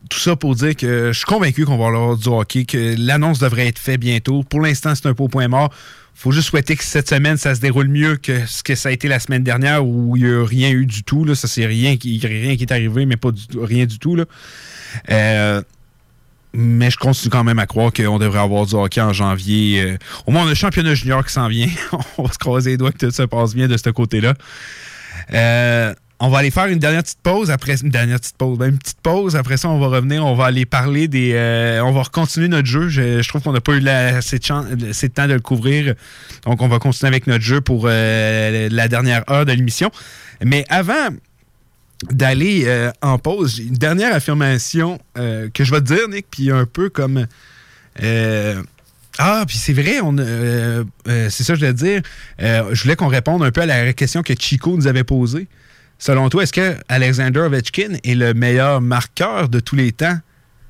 tout ça pour dire que je suis convaincu qu'on va avoir du hockey, que l'annonce devrait être faite bientôt. Pour l'instant, c'est un peu au point mort. faut juste souhaiter que cette semaine, ça se déroule mieux que ce que ça a été la semaine dernière où il n'y a rien eu du tout. Là. Ça, c'est rien qui, rien qui est arrivé, mais pas du rien du tout. Là. Euh, mais je continue quand même à croire qu'on devrait avoir du hockey en janvier. Euh, au moins, on a le championnat junior qui s'en vient. on va se croiser les doigts que tout se passe bien de ce côté-là. Euh, on va aller faire une dernière petite pause après une dernière petite pause, ben, une petite pause. Après ça, on va revenir, on va aller parler des, on va continuer notre jeu. Je, trouve qu'on n'a pas eu assez, de de temps de le couvrir, donc on va continuer avec notre jeu pour la dernière heure de l'émission. Mais avant d'aller euh, en pause, une dernière affirmation euh, que je vais te dire, Nick, puis un peu comme euh, ah, puis c'est vrai, on, c'est ça que je voulais dire. Je voulais qu'on réponde un peu à la question que Chico nous avait posée. Selon toi, est-ce que Alexander Ovechkin est le meilleur marqueur de tous les temps?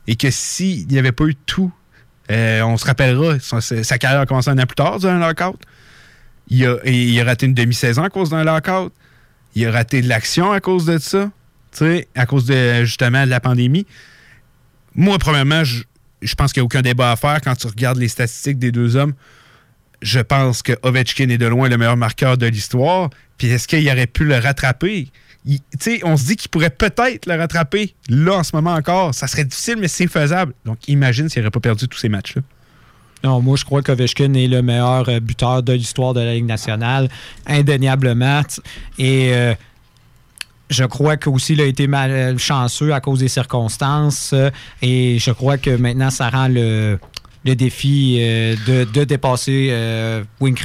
Et que s'il n'y avait pas eu tout, on se rappellera, sa, carrière a commencé un an plus tard d'un lockout. Il a, il a raté une demi-saison à cause d'un lockout. Il a raté de l'action à cause de ça. à cause de justement de la pandémie. Moi, premièrement, je, je pense qu'il n'y a aucun débat à faire quand tu regardes les statistiques des deux hommes. Je pense que Ovechkin est de loin le meilleur marqueur de l'histoire. Puis est-ce qu'il aurait pu le rattraper? On se dit qu'il pourrait peut-être le rattraper là en ce moment encore. Ça serait difficile, mais c'est faisable. Donc imagine s'il n'aurait pas perdu tous ces matchs-là. Non, moi, je crois qu'Ovechkin est le meilleur euh, buteur de l'histoire de la Ligue nationale, indéniablement. Et euh, je crois qu'aussi il a été mal chanceux à cause des circonstances. euh, Et je crois que maintenant, ça rend le, le défi euh, de, de dépasser euh, Wayne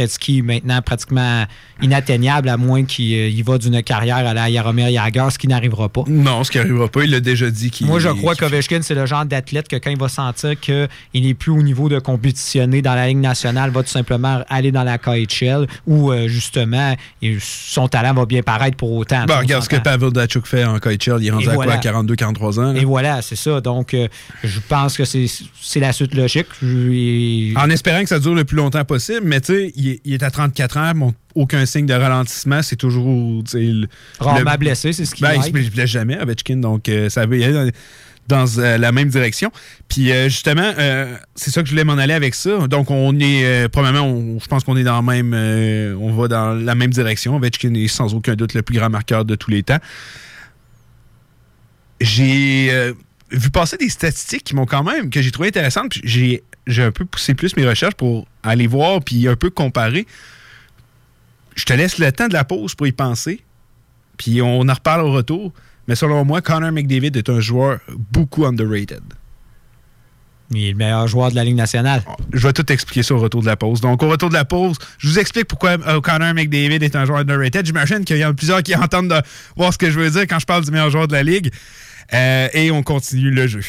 maintenant pratiquement inatteignable, à moins qu'il euh, va d'une carrière à la Yaromir Jagr, ce qui n'arrivera pas. Non, ce qui n'arrivera pas, il l'a déjà dit qu'il. Moi, je crois qu'Ovechkin, c'est le genre d'athlète que quand il va sentir qu'il n'est plus au niveau de compétitionner dans la Ligue nationale, va tout simplement aller dans la KHL où, euh, justement, son talent va bien paraître pour autant. Bon, regarde ce que. Pavel Datchuk fait en KHL. Il est rendu à voilà. quoi 42-43 ans? là? Et voilà, c'est ça. Donc, je pense que c'est c'est la suite logique. Je- En espérant que ça dure le plus longtemps possible, mais tu sais, il, est- il est à 34 ans, bon, aucun signe de ralentissement, c'est toujours. le- Rarement le- blessé, c'est ce qui Ben, il se blesse- jamais, Ovechkin, donc euh, ça y aller dans, dans, euh, la même direction. Puis euh, justement, c'est ça que je voulais m'en aller avec ça. Donc, on est, probablement, je pense qu'on est dans la même. on va dans la même direction. Ovechkin est sans aucun doute le plus grand marqueur de tous les temps. J'ai vu passer des statistiques qui m'ont quand même, que j'ai trouvé intéressantes. puis J'ai j'ai un peu poussé plus mes recherches pour aller voir puis un peu comparer. Je te laisse le temps de la pause pour y penser. Puis on en reparle au retour. Mais selon moi, Connor McDavid est un joueur beaucoup underrated. Il est le meilleur joueur de la Ligue nationale. Je vais tout expliquer ça au retour de la pause. Donc, au retour de la pause, je vous explique pourquoi euh, Connor McDavid est un joueur underrated. J'imagine qu'il y en a plusieurs qui entendent de voir ce que je veux dire quand je parle du meilleur joueur de la Ligue. Euh, et on continue le jeu.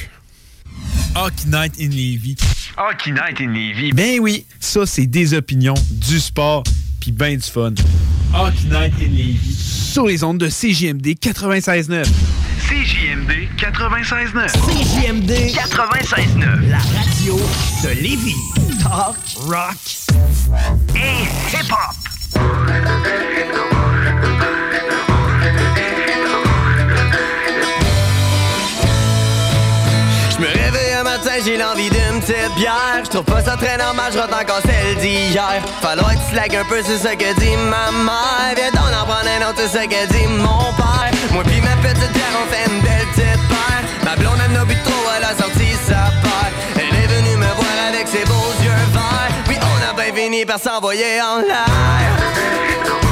Hockey Night in Levy. Hockey Night in Levy. Ben oui, ça, c'est des opinions, du sport, puis ben du fun. Hockey Night in Levy. Sur les ondes de CJMD 96.9. CJMD 96.9. CJMD 96.9. La radio de Lévis. Talk, rock et hip-hop. J'ai l'envie d'une petite bière. Je trouve pas ça très normal, je encore celle d'hier. Falloir que tu slack un peu, c'est ce que dit ma mère. Viens donc en prendre un autre, c'est ce que dit mon père. Moi pis ma petite bière, on fait une belle petite paire. Ma blonde, elle n'a bu trop, elle a sorti sa paire. Elle est venue me voir avec ses beaux yeux verts. Puis on a bien fini par s'envoyer en l'air.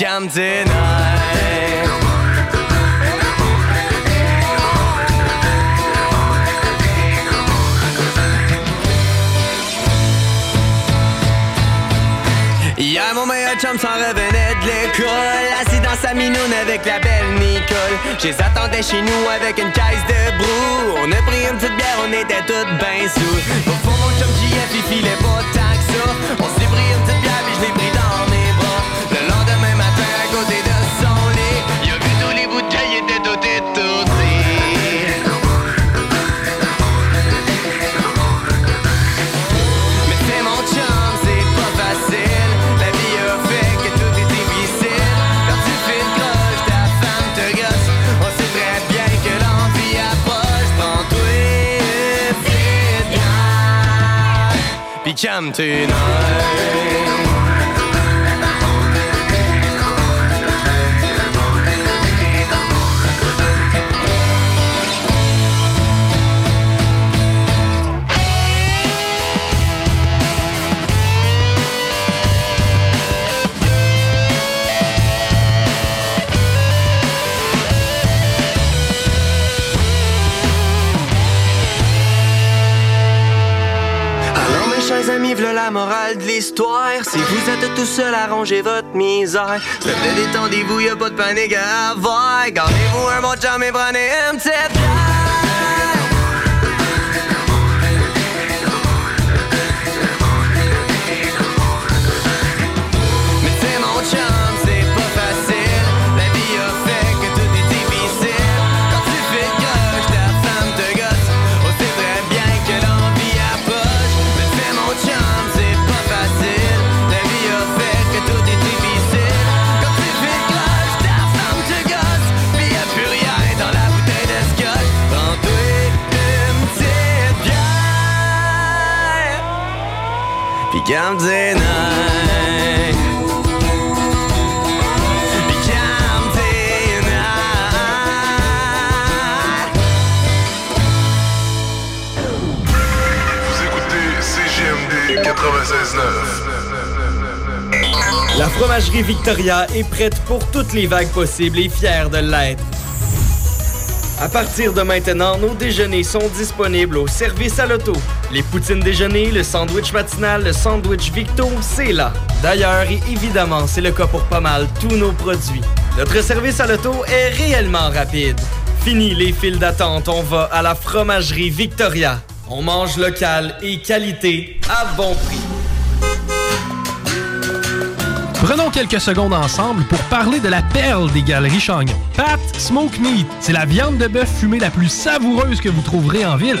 Tes nerfs. Hier, mon meilleur chum s'en revenait de l'école. Assis dans sa minoune avec la belle Nicole. Je les attendais chez nous avec une caisse de brou. On a pris une petite bière, on était toutes ben sous. Au fond, mon chum JF, il filait pas tant que ça. On s'est pris une Puis calme morale de l'histoire. Si vous êtes tout seul à ranger votre misère. S'il vous détendez-vous, y'a pas de panique à avoir. Gardez-vous un bon chum et prenez une petite La fromagerie Victoria est prête pour toutes les vagues possibles et fière de l'être. À partir de maintenant, nos déjeuners sont disponibles au service à l'auto. Les poutines déjeuner, le sandwich matinal, le sandwich Victo, c'est là. D'ailleurs, et évidemment, c'est le cas pour pas mal tous nos produits. Notre service à l'auto est réellement rapide. Fini les files d'attente, on va à la fromagerie Victoria. On mange local et qualité à bon prix. Prenons quelques secondes ensemble pour parler de la perle des galeries Chagnon. Pat Smoke Meat, c'est la viande de bœuf fumée la plus savoureuse que vous trouverez en ville.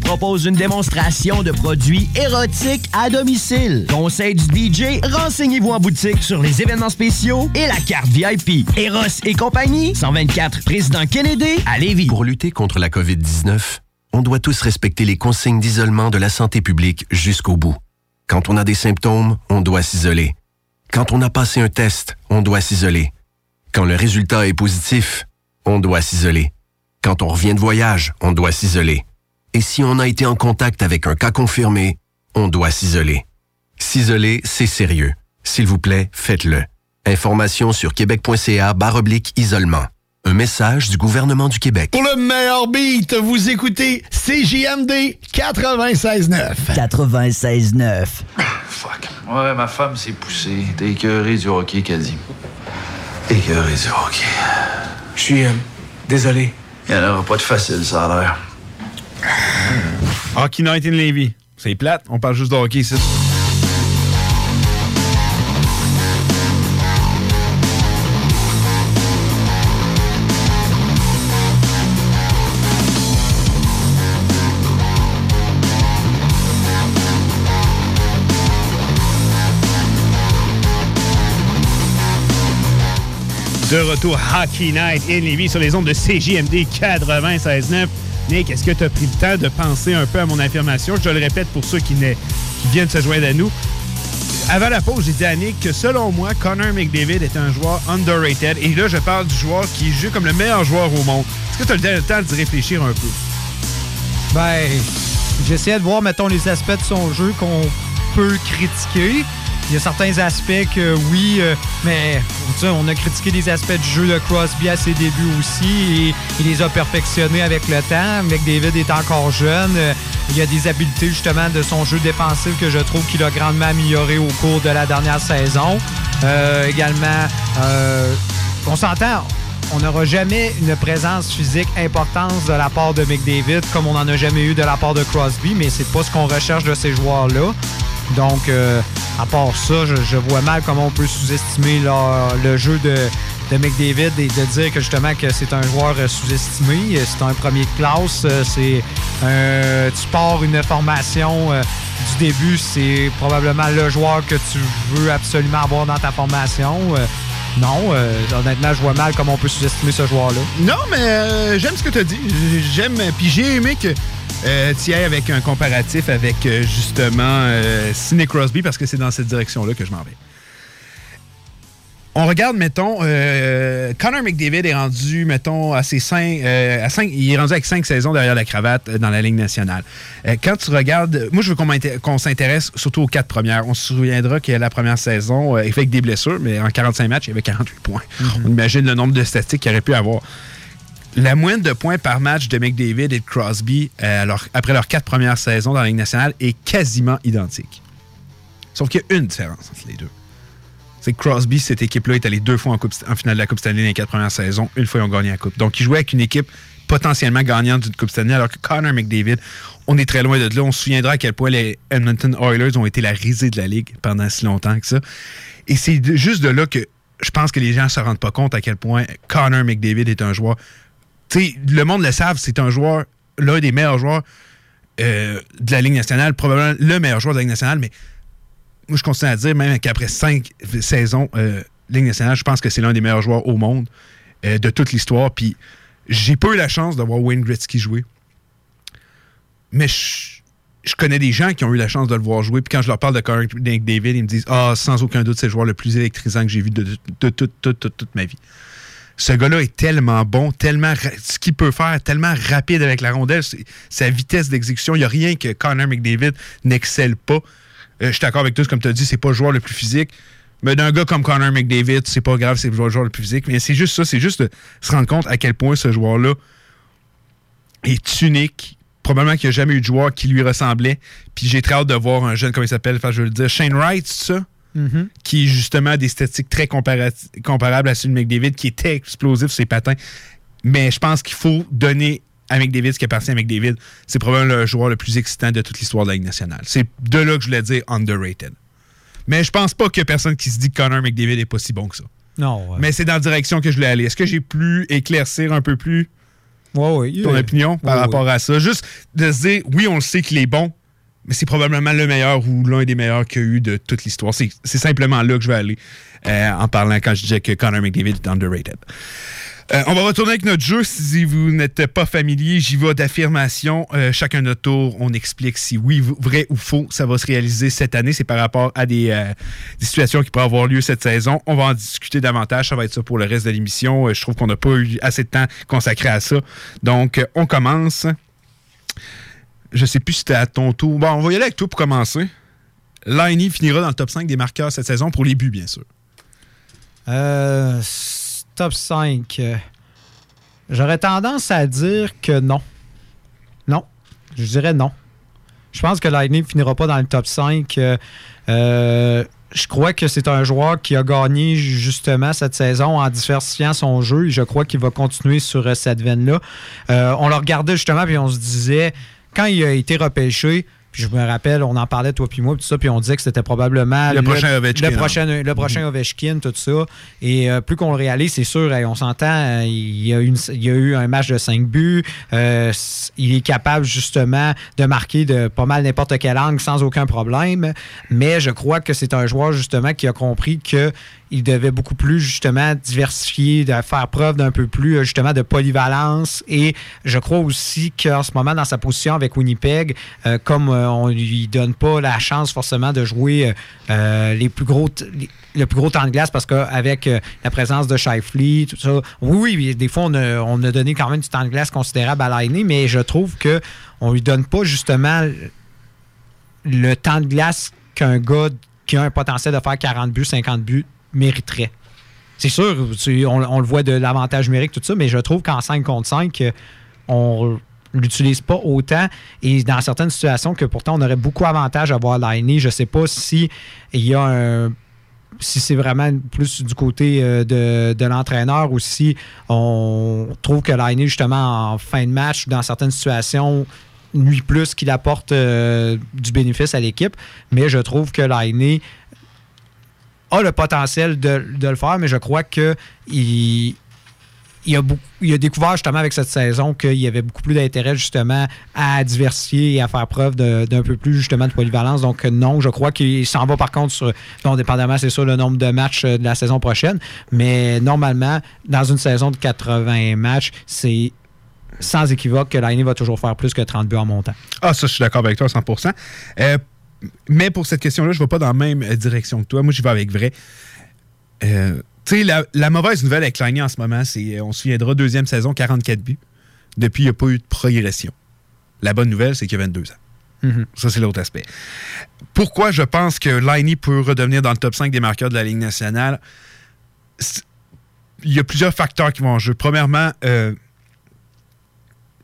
propose une démonstration de produits érotiques à domicile. Conseil du DJ, renseignez-vous en boutique sur les événements spéciaux et la carte VIP. Eros et compagnie, 124 Président Kennedy à Lévis. Pour lutter contre la COVID-19, on doit tous respecter les consignes d'isolement de la santé publique jusqu'au bout. Quand on a des symptômes, on doit s'isoler. Quand on a passé un test, on doit s'isoler. Quand le résultat est positif, on doit s'isoler. Quand on revient de voyage, on doit s'isoler. Et si on a été en contact avec un cas confirmé, on doit s'isoler. S'isoler, c'est sérieux. S'il vous plaît, faites-le. Information sur québec.ca barre oblique isolement. Un message du gouvernement du Québec. Pour le meilleur beat, vous écoutez CJMD 96.9. 96.9. Fuck. Ouais, ma femme s'est poussée. T'es écœuré du hockey, dit. Écœuré du hockey. Je suis euh, désolé. Il n'y en aura pas de facile, ça a l'air. Hockey Night in Levy. C'est plate, on parle juste de hockey. De retour Hockey Night in Levy sur les ondes de CJMD 96.9. Nick, est-ce que tu as pris le temps de penser un peu à mon affirmation? Je le répète pour ceux qui, qui viennent se joindre à nous. Avant la pause, j'ai dit à Nick que selon moi, Connor McDavid est un joueur underrated. Et là, je parle du joueur qui joue comme le meilleur joueur au monde. Est-ce que tu as le temps d'y réfléchir un peu? Ben, j'essayais de voir, mettons, les aspects de son jeu qu'on peut critiquer. Il y a certains aspects que oui, euh, mais on a critiqué des aspects du jeu de Crosby à ses débuts aussi et il les a perfectionnés avec le temps. McDavid est encore jeune. Euh, Il y a des habiletés justement de son jeu défensif que je trouve qu'il a grandement amélioré au cours de la dernière saison. Euh, également, on s'entend, on n'aura jamais une présence physique importante de la part de McDavid comme on n'en a jamais eu de la part de Crosby, mais c'est pas ce qu'on recherche de ces joueurs-là. Donc, euh, à part ça, je, vois mal comment on peut sous-estimer le jeu de, de McDavid et de dire que justement que c'est un joueur euh, sous-estimé. Euh, C'est un premier de classe. C'est tu pars une formation du début, c'est probablement le joueur que tu veux absolument avoir dans ta formation. Non, euh, honnêtement, je vois mal comment on peut sous-estimer ce joueur-là. Non, mais euh, j'aime ce que tu as dit. J'aime. Puis j'ai aimé que euh, tu ailles avec un comparatif avec euh, justement euh, Sidney Crosby parce que c'est dans cette direction-là que je m'en vais. On regarde, mettons, euh, Connor McDavid est rendu, mettons, à ses cinq, euh, à cinq, il est rendu avec cinq saisons derrière la cravate euh, dans la Ligue nationale. Euh, quand tu regardes, moi, je veux qu'on s'intéresse surtout aux quatre premières. On se souviendra que la première saison, il fait avec des blessures, mais en 45 matchs, il avait 48 points. On imagine le nombre de statistiques qu'il aurait pu avoir. La moyenne de points par match de McDavid et de Crosby alors- après leurs quatre premières saisons dans la Ligue nationale est quasiment identique. Sauf qu'il y a une différence entre les deux. C'est Crosby, cette équipe-là, est allée deux fois en, finale de la Coupe Stanley dans les quatre premières saisons. Une fois, ils ont gagné la Coupe. Donc, ils jouaient avec une équipe potentiellement gagnante d'une Coupe Stanley, alors que Connor McDavid, on est très loin de là. On se souviendra à quel point les Edmonton Oilers ont été la risée de la Ligue pendant si longtemps que ça. Et c'est juste de là que je pense que les gens ne se rendent pas compte à quel point Connor McDavid est un joueur. Tu sais, le monde le savent, c'est un joueur, l'un des meilleurs joueurs euh, de la Ligue nationale, probablement le meilleur joueur de la Ligue nationale, mais moi, je continue à dire, même qu'après cinq saisons euh, Ligue nationale, je pense que c'est l'un des meilleurs joueurs au monde euh, de toute l'histoire. Puis j'ai pas eu la chance de voir Wayne Gretzky jouer. Mais je, connais des gens qui ont eu la chance de le voir jouer. Puis quand je leur parle de Connor David, ils me disent Ah, sans aucun doute, c'est le joueur le plus électrisant que j'ai vu de, toute, toute, ma vie. Ce gars-là est tellement bon, tellement ce qu'il peut faire, tellement rapide avec la rondelle, sa vitesse d'exécution, il n'y a rien que Connor McDavid n'excelle pas. Euh, je suis d'accord avec tous, comme tu as dit, c'est pas le joueur le plus physique. Mais d'un gars comme Connor McDavid, c'est pas grave, c'est le joueur le plus physique. Mais c'est juste ça, c'est juste de se rendre compte à quel point ce joueur-là est unique. Probablement qu'il n'y a jamais eu de joueur qui lui ressemblait. Puis j'ai très hâte de voir un jeune, comment il s'appelle, enfin, je veux le dire, Shane Wright, c'est ça? Mhm. qui justement a des statistiques très comparables à celui de McDavid, qui était explosif sur ses patins. Mais je pense qu'il faut donner à McDavid ce qui appartient à McDavid. C'est probablement le joueur le plus excitant de toute l'histoire de la Ligue nationale. C'est de là que je voulais dire underrated. Mais je pense pas qu'il y a personne qui se dit que Connor McDavid est pas si bon que ça. Non, ouais. Mais c'est dans la direction que je voulais aller. Est-ce que j'ai pu éclaircir un peu plus Ouais, ouais, ton opinion par rapport à ça? Juste de se dire, oui, on le sait qu'il est bon, mais c'est probablement le meilleur ou l'un des meilleurs qu'il y a eu de toute l'histoire. C'est c'est simplement là que je vais aller euh, en parlant quand je disais que Connor McDavid est underrated. Euh, on va retourner avec notre jeu. Si vous n'êtes pas familier, j'y vais d'affirmation. Euh, chacun notre tour, on explique si oui, vrai ou faux, ça va se réaliser cette année. C'est par rapport à des, euh, des situations qui pourraient avoir lieu cette saison. On va en discuter davantage. Ça va être ça pour le reste de l'émission. Je trouve qu'on n'a pas eu assez de temps consacré à ça. Donc, on commence. Je sais plus si c'était à ton tour. Bon, on va y aller avec toi pour commencer. Liney finira dans le top 5 des marqueurs cette saison pour les buts, bien sûr. Euh, top 5. euh, J'aurais tendance à dire que non. Non. Je dirais non. Je pense que Lightning finira pas dans le top 5. Euh, euh, je crois que c'est un joueur qui a gagné justement cette saison en diversifiant son jeu et je crois qu'il va continuer sur euh, cette veine-là. On le regardait justement puis on se disait, quand il a été repêché, puis je me rappelle, on en parlait toi puis moi, puis tout ça, puis on disait que c'était probablement Le prochain Ovechkin, Le prochain, hein. le prochain Ovechkin, tout ça. Et euh, plus qu'on le réalise, c'est sûr, on s'entend, euh, il, y a une- il y a eu un match de 5 buts. euh, il est capable justement de marquer de pas mal n'importe quel angle sans aucun problème. Mais je crois que c'est un joueur justement qui a compris que il devait beaucoup plus justement diversifier, de faire preuve d'un peu plus euh, justement de polyvalence. Et je crois aussi qu'en ce moment, dans sa position avec Winnipeg, euh, comme euh, on lui donne pas la chance forcément de jouer les plus gros le plus gros temps de glace parce qu'avec la présence de Shifley, tout ça, oui, oui, des fois, on a, on a donné quand même du temps de glace considérable à l'année, mais je trouve que on lui donne pas justement le temps de glace qu'un gars qui a un potentiel de faire 40 buts, 50 buts mériterait. C'est sûr, on, le voit de l'avantage numérique, tout ça, mais je trouve qu'en 5 contre 5, euh, on l'utilise pas autant et dans certaines situations que pourtant on aurait beaucoup avantage à voir Liney. Je sais pas si il y a un si c'est vraiment plus du côté euh, de, l'entraîneur ou si on trouve que Liney, justement, en fin de match, dans certaines situations, nuit plus qu'il apporte euh, du bénéfice à l'équipe. Mais je trouve que Liney a le potentiel de, le faire, mais je crois que il, a, découvert justement avec cette saison qu'il y avait beaucoup plus d'intérêt justement à diversifier et à faire preuve d'un peu plus justement de polyvalence. Donc non, je crois qu'il s'en va par contre sur, dépendamment c'est sûr le nombre de matchs euh, de la saison prochaine, mais normalement, dans une saison de 80 matchs, c'est sans équivoque que Liney va toujours faire plus que 30 buts en montant. Ah, ça, je suis d'accord avec toi à 100 Euh, Mais pour cette question-là, je ne vais pas dans la même euh, direction que toi. Moi, j'y vais avec vrai. Euh, tu sais, la, la mauvaise nouvelle avec Liney en ce moment, c'est, euh, on se souviendra, deuxième saison, 44 buts. Depuis, il n'y a pas eu de progression. La bonne nouvelle, c'est qu'il y a 22 ans. Mhm. Ça, c'est l'autre aspect. Pourquoi je pense que Liney peut redevenir dans le top 5 des marqueurs de la Ligue nationale? Il y a plusieurs facteurs qui vont en jeu. Premièrement, euh,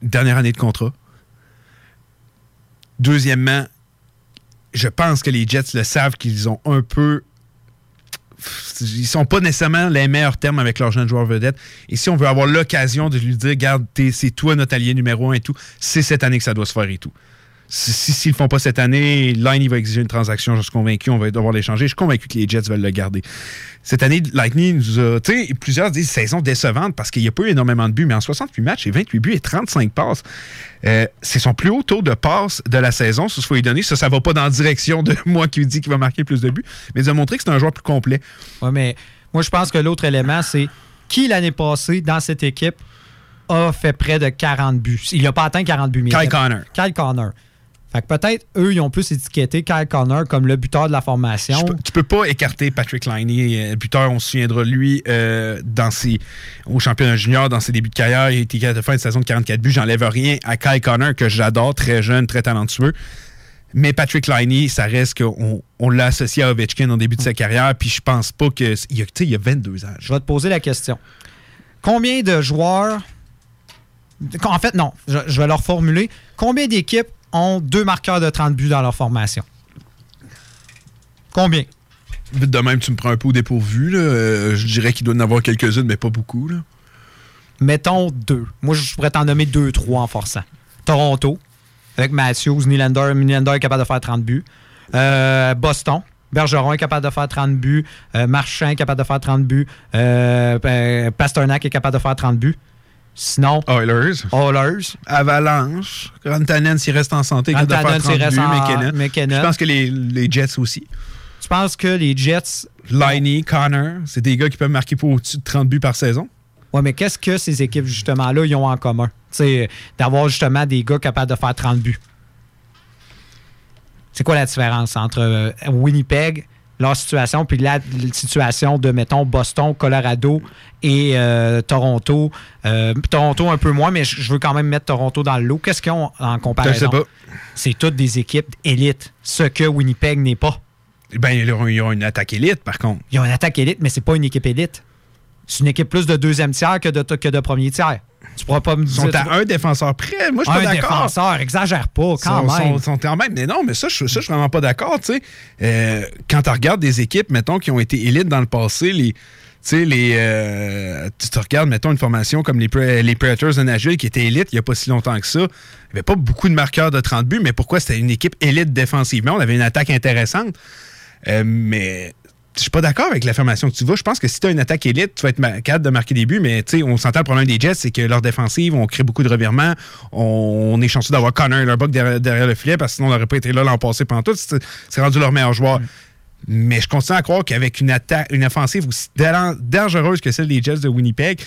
dernière année de contrat. Deuxièmement, je pense que les Jets le savent qu'ils ont un peu. Ils sont pas nécessairement les meilleurs termes avec leurs jeunes joueurs vedettes. Et si on veut avoir l'occasion de lui dire, regarde, t'es- c'est toi notre allié numéro un et tout, c'est cette année que ça doit se faire et tout. Si- si- S'ils le font pas cette année, il va exiger une transaction, je suis convaincu, on va devoir l'échanger. Je suis convaincu que les Jets veulent le garder. Cette année, Lightning nous a. Tu sais, plusieurs disent saison décevante parce qu'il n'y a pas eu énormément de buts, mais en 68 matchs, c'est 28 buts et 35 passes. Euh, c'est son plus haut taux de passes de la saison. Ça, il faut lui donner. Ça, ça va pas dans la direction de moi qui dit qu'il va marquer plus de buts, mais il a montré que c'est un joueur plus complet. Oui, mais moi, je pense que l'autre élément, c'est qui l'année passée dans cette équipe a fait près de 40 buts. Il n'a pas atteint 40 buts. mais Kyle Connor. Kyle Connor. Fait que peut-être eux, ils ont plus étiqueté Kyle Connor comme le buteur de la formation. Tu peux pas écarter Patrick Liney, euh, buteur, on se souviendra de lui euh, dans ses, au championnat junior, dans ses débuts de carrière. Il était capable de faire une saison de 44 buts. J'enlève rien à Kyle Connor, que j'adore, très jeune, très talentueux. Mais Patrick Liney, ça reste qu'on on l'a associé à Ovechkin au début de sa carrière, puis je pense pas que. Il y a, il y a 22 ans. Je vais te poser la question. Combien de joueurs. En fait, non, je, je vais leur formuler. Combien d'équipes ont deux marqueurs de 30 buts dans leur formation? Combien? Vite de même, tu me prends un peu au dépourvu. là. Euh, je dirais qu'il doit en avoir quelques-unes, mais pas beaucoup. Là. Mettons deux. Moi, je pourrais t'en nommer deux, trois en forçant. Toronto, avec Matthews, Nylander. Nylander est capable de faire 30 buts. Euh, Boston. Bergeron est capable de faire 30 buts. Euh, Marchand est capable de faire 30 buts. Euh, euh, Pasternak est capable de faire 30 buts. Sinon. Oilers. Oilers. Avalanche. Rantanen, s'il reste en santé, il faire Rantanen, 30 s'il buts. reste en-. McKinnon. Je pense que les, les Jets aussi. Tu penses que les Jets. Liney, Connor, c'est des gars qui peuvent marquer pour au-dessus de 30 buts par saison. Ouais, mais qu'est-ce que ces équipes, justement-là, ils ont en commun? Tu sais, d'avoir justement des gars capables de faire 30 buts. C'est quoi la différence entre euh, Winnipeg, leur situation, puis la, la situation de, mettons, Boston, Colorado et euh, Toronto? Euh, Toronto un peu moins, mais je veux quand même mettre Toronto dans le lot. Qu'est-ce qu'ils ont en comparaison? Je sais pas. C'est toutes des équipes élites, ce que Winnipeg n'est pas. Ben, ils ont, ils ont une attaque élite, par contre. Ils ont une attaque élite, mais c'est pas une équipe élite. C'est une équipe plus de deuxième tiers que de, que de premier tiers. Tu pourras pas me Ils dire. sont à un défenseur près. Moi, je suis Un pas d'accord. défenseur, exagère pas, quand Sont- même. Sont, sont quand même. Mais non, mais ça, je, ça, je suis vraiment pas d'accord. Euh, quand tu regardes des équipes, mettons, qui ont été élites dans le passé, les. Tu sais, les. euh, tu te regardes, mettons, une formation comme les, les Predators de Nashville qui était élite il n'y a pas si longtemps que ça. Il n'y avait pas beaucoup de marqueurs de 30 buts, mais pourquoi c'était une équipe élite défensivement? On avait une attaque intéressante. Euh, mais je suis pas d'accord avec l'affirmation que tu vas. Je pense que si tu as une attaque élite, tu vas être capable de marquer des buts, mais tu sais, on s'entend le problème des Jets, c'est que leur défensive, on crée beaucoup de revirements. On, est chanceux d'avoir Connor Lurbuck derrière, derrière le filet parce que sinon on n'aurait pas été là l'an passé pendant tout. C'est rendu leur meilleur joueur. Mais je continue à croire qu'avec une attaque, une offensive aussi dan- dangereuse que celle des Jets de Winnipeg,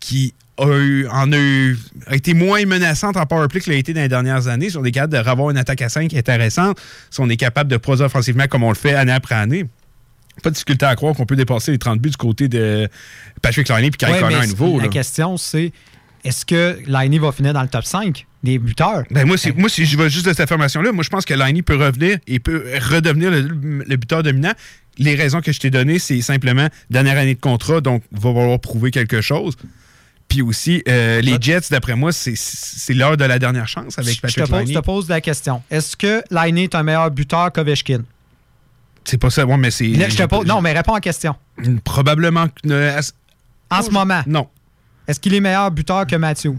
qui a eu- en a, eu- a été moins menaçante en powerplay que l'a été dans les dernières années, si on est capable de revoir une attaque à 5 intéressante, si on est capable de produire offensivement comme on le fait année après année, pas de difficulté à croire qu'on peut dépasser les 30 buts du côté de Patrick Liney et Kyle Ouais, Connor à nouveau. La là. question, c'est est-ce que Liney va finir dans le top 5 des buteurs? Ben moi, si je vais juste de cette affirmation-là, moi, je pense que Liney peut revenir et peut redevenir le, le buteur dominant. Les raisons que je t'ai données, c'est simplement dernière année de contrat, donc va falloir prouver quelque chose. Puis aussi, euh, les Jets, d'après moi, c'est- l'heure de la dernière chance avec Je te, Patrick pose, je te pose la question. Est-ce que Liney est un meilleur buteur qu'Ovechkin? C'est pas ça, ouais, mais c'est. Là, je te pose- non, mais réponds à la question. Probablement. euh, En ce moment? Non. Est-ce qu'il est meilleur buteur que Matthews?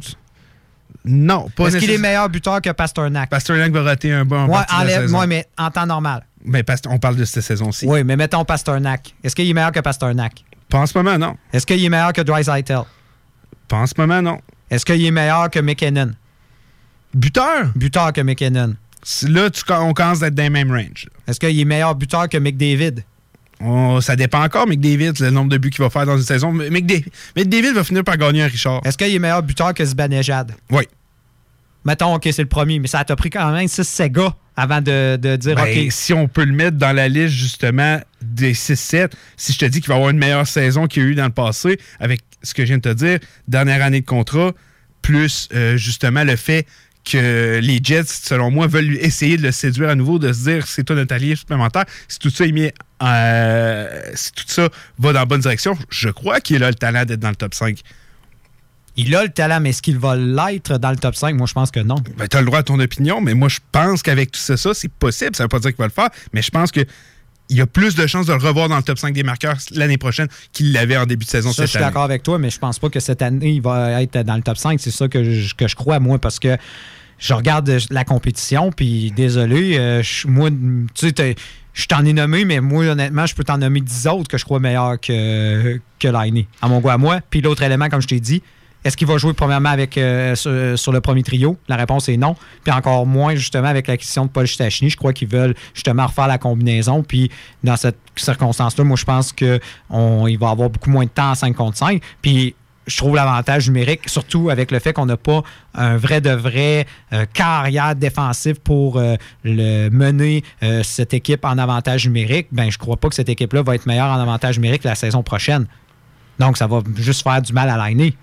Non, pas Est-ce qu'il est meilleur buteur que Pasternak? Pasternak va rater un bon Ouais, de la saison. moi, mais en temps normal. Mais on parle de cette saison-ci. Oui, mais mettons Pasternak. Est-ce qu'il est meilleur que Pasternak? Pas en ce moment, non. Est-ce qu'il est meilleur que Dreisaitl? Pas en ce moment, non. Est-ce qu'il est meilleur que McKinnon? Buteur? Buteur que McKinnon. Là, tu, on commence à être dans le même range. Est-ce qu'il est meilleur buteur que McDavid? Oh, ça dépend encore, McDavid, le nombre de buts qu'il va faire dans une saison. McDavid, McDavid va finir par gagner un Richard. Est-ce qu'il est meilleur buteur que Zibanejad? Oui. Mettons, OK, c'est le premier, mais ça t'a pris quand même 6 gars avant de, de dire, Ben, OK. Si on peut le mettre dans la liste, justement, des 6-7, si je te dis qu'il va avoir une meilleure saison qu'il y a eu dans le passé, avec ce que je viens de te dire, dernière année de contrat, plus euh, justement le fait que les Jets, selon moi, veulent essayer de le séduire à nouveau, de se dire c'est toi notre allié supplémentaire. Si tout ça est mis, euh, si tout ça va dans la bonne direction, je crois qu'il a le talent d'être dans le top 5. Il a le talent, mais est-ce qu'il va l'être dans le top 5? Moi, je pense que non. Ben, tu as le droit à ton opinion, mais moi, je pense qu'avec tout ça, ça c'est possible. Ça veut pas dire qu'il va le faire, mais je pense que il y a plus de chances de le revoir dans le top 5 des marqueurs l'année prochaine qu'il l'avait en début de saison Ça, je suis d'accord avec toi, mais je pense pas que cette année, il va être dans le top 5. C'est ça que je, que je crois, moi, parce que je regarde la compétition, puis désolé, euh, je- moi, tu sais, je t'en ai nommé, mais moi, honnêtement, je peux t'en nommer 10 autres que je crois meilleurs que, que Liney, à mon goût à moi. Puis l'autre élément, comme je t'ai dit, est-ce qu'il va jouer premièrement avec, euh, sur, sur le premier trio? La réponse est non. Puis encore moins, justement, avec l'acquisition de Paul Stachny. Je crois qu'ils veulent justement refaire la combinaison. Puis dans cette circonstance-là, moi, je pense qu'il va avoir beaucoup moins de temps en 5 contre 5. Puis je trouve l'avantage numérique, surtout avec le fait qu'on n'a pas un vrai de vrai euh, carrière défensive pour euh, mener euh, cette équipe en avantage numérique. Ben, je crois pas que cette équipe-là va être meilleure en avantage numérique la saison prochaine. Donc, ça va juste faire du mal à l'année.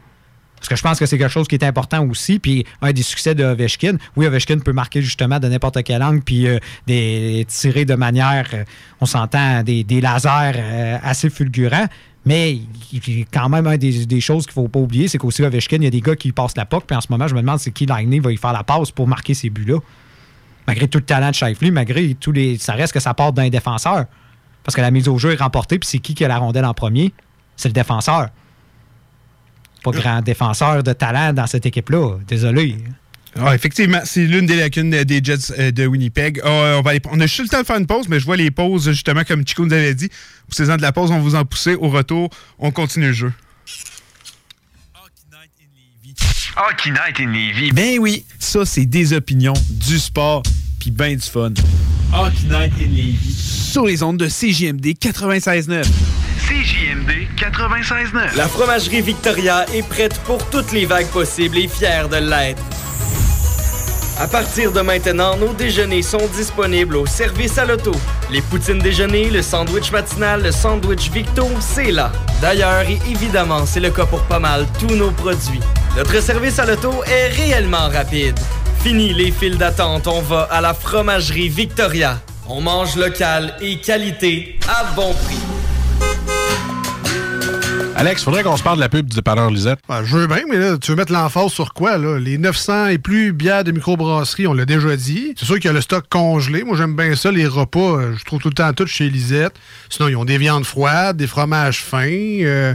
Parce que je pense que c'est quelque chose qui est important aussi. Puis un des succès de Ovechkin, oui, Ovechkin peut marquer justement de n'importe quel angle, puis euh, des tirer de manière, euh, on s'entend, des, lasers euh, assez fulgurants. Mais quand même un des, choses qu'il ne faut pas oublier, c'est qu'aussi Ovechkin, il y a des gars qui passent la POC. Puis en ce moment, je me demande c'est qui Lightning va y faire la passe pour marquer ces buts-là. Malgré tout le talent de Shifley, malgré tous les. Ça reste que ça part d'un défenseur. Parce que la mise au jeu est remportée, puis c'est qui qui a la rondelle en premier? C'est le défenseur. Pas grand défenseur de talent dans cette équipe-là. Désolé. Ah, effectivement, c'est l'une des lacunes des Jets euh, de Winnipeg. Ah, on, va aller- on a juste le temps de faire une pause, mais je vois les pauses, justement, comme Chico nous avait dit. Pour ces ans de la pause, on va vous en pousser. Au retour, on continue le jeu. Hockey Night in Levy. Ben oui, ça, c'est des opinions, du sport, puis ben du fun. Hockey Night in Levy. Sur les ondes de CJMD 96.9. CJMD 96.9. La fromagerie Victoria est prête pour toutes les vagues possibles et fière de l'être. À partir de maintenant, nos déjeuners sont disponibles au service à l'auto. Les poutines déjeuner, le sandwich matinal, le sandwich Victo, c'est là. D'ailleurs, et évidemment, c'est le cas pour pas mal tous nos produits. Notre service à l'auto est réellement rapide. Fini les files d'attente, on va à la fromagerie Victoria. On mange local et qualité à bon prix. Alex, faudrait qu'on se parle de la pub du dépanneur Lisette. Ben, je veux bien, mais là, tu veux mettre l'emphase sur quoi, là? Les 900 et plus bières de microbrasserie, on l'a déjà dit. C'est sûr qu'il y a le stock congelé. Moi, j'aime bien ça, les repas. euh, je trouve tout le temps tout chez Lisette. Sinon, ils ont des viandes froides, des fromages fins, euh,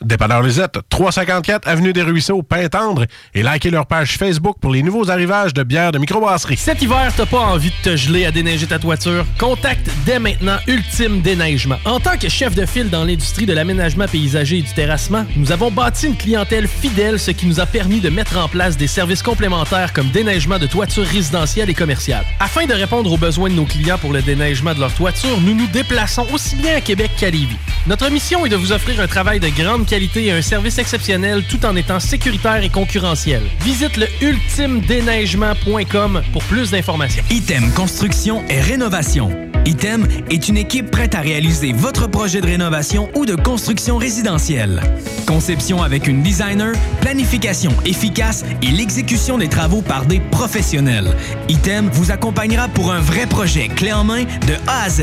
Dépanneur Lisette, 354 Avenue des Ruisseaux, Pintendre, et likez leur page Facebook pour les nouveaux arrivages de bières de microbrasserie. Cet hiver, t'as pas envie de te geler à déneiger ta toiture? Contacte dès maintenant Ultime Déneigement. En tant que chef de file dans l'industrie de l'aménagement paysager et du terrassement, nous avons bâti une clientèle fidèle, ce qui nous a permis de mettre en place des services complémentaires comme déneigement de toitures résidentielles et commerciales. Afin de répondre aux besoins de nos clients pour le déneigement de leur toiture, nous nous déplaçons aussi bien à Québec qu'à Lévis. Notre mission est de vous offrir un travail de grande et un service exceptionnel tout en étant sécuritaire et concurrentiel. Visite le ultimedéneigement.com pour plus d'informations. Item Construction et Rénovation. Item est une équipe prête à réaliser votre projet de rénovation ou de construction résidentielle. Conception avec une designer, planification efficace et l'exécution des travaux par des professionnels. Item vous accompagnera pour un vrai projet clé en main de A à Z.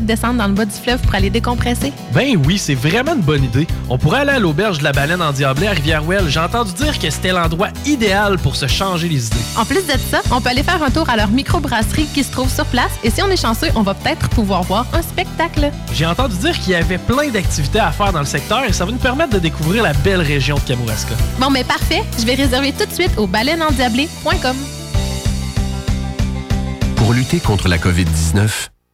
de descendre dans le bas du fleuve pour aller décompresser? Ben oui, c'est vraiment une bonne idée. On pourrait aller à l'auberge de la baleine en Diablé à Rivière-Ouelle. J'ai entendu dire que c'était l'endroit idéal pour se changer les idées. En plus de ça, on peut aller faire un tour à leur microbrasserie qui se trouve sur place et si on est chanceux, on va peut-être pouvoir voir un spectacle. J'ai entendu dire qu'il y avait plein d'activités à faire dans le secteur et ça va nous permettre de découvrir la belle région de Kamouraska. Bon, mais parfait. Je vais réserver tout de suite au baleineendiablé.com. Pour lutter contre la COVID-19,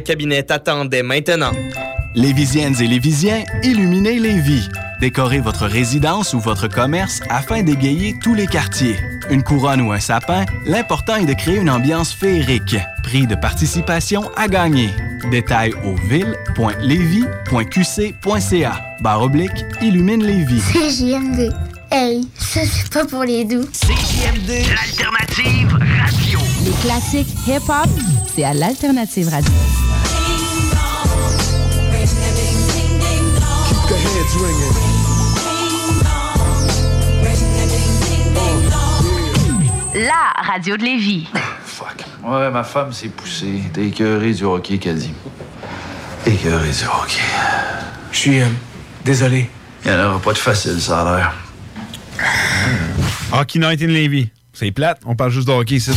Cabinet t'attendait maintenant. Lévisiennes et Lévisiens, illuminez les vies. Décorez votre résidence ou votre commerce afin d'égayer tous les quartiers. Une couronne ou un sapin, l'important est de créer une ambiance féerique. Prix de participation à gagner. Détails au ville.levy.qc.ca. Barre oblique, illumine les vies. CJMD. Hey, ça c'est pas pour les doux. CJMD, l'alternative radio. Les classiques hip-hop, c'est à l'alternative radio. Ringing. La radio de Lévis. Fuck. Ouais, ma femme s'est poussée. T'es écœuré du hockey, Caddy. Écœuré du hockey. Je suis euh, désolé. Il n'y en aura pas de facile, ça a l'air. Hockey Night in Levy. C'est plate, on parle juste de hockey ici.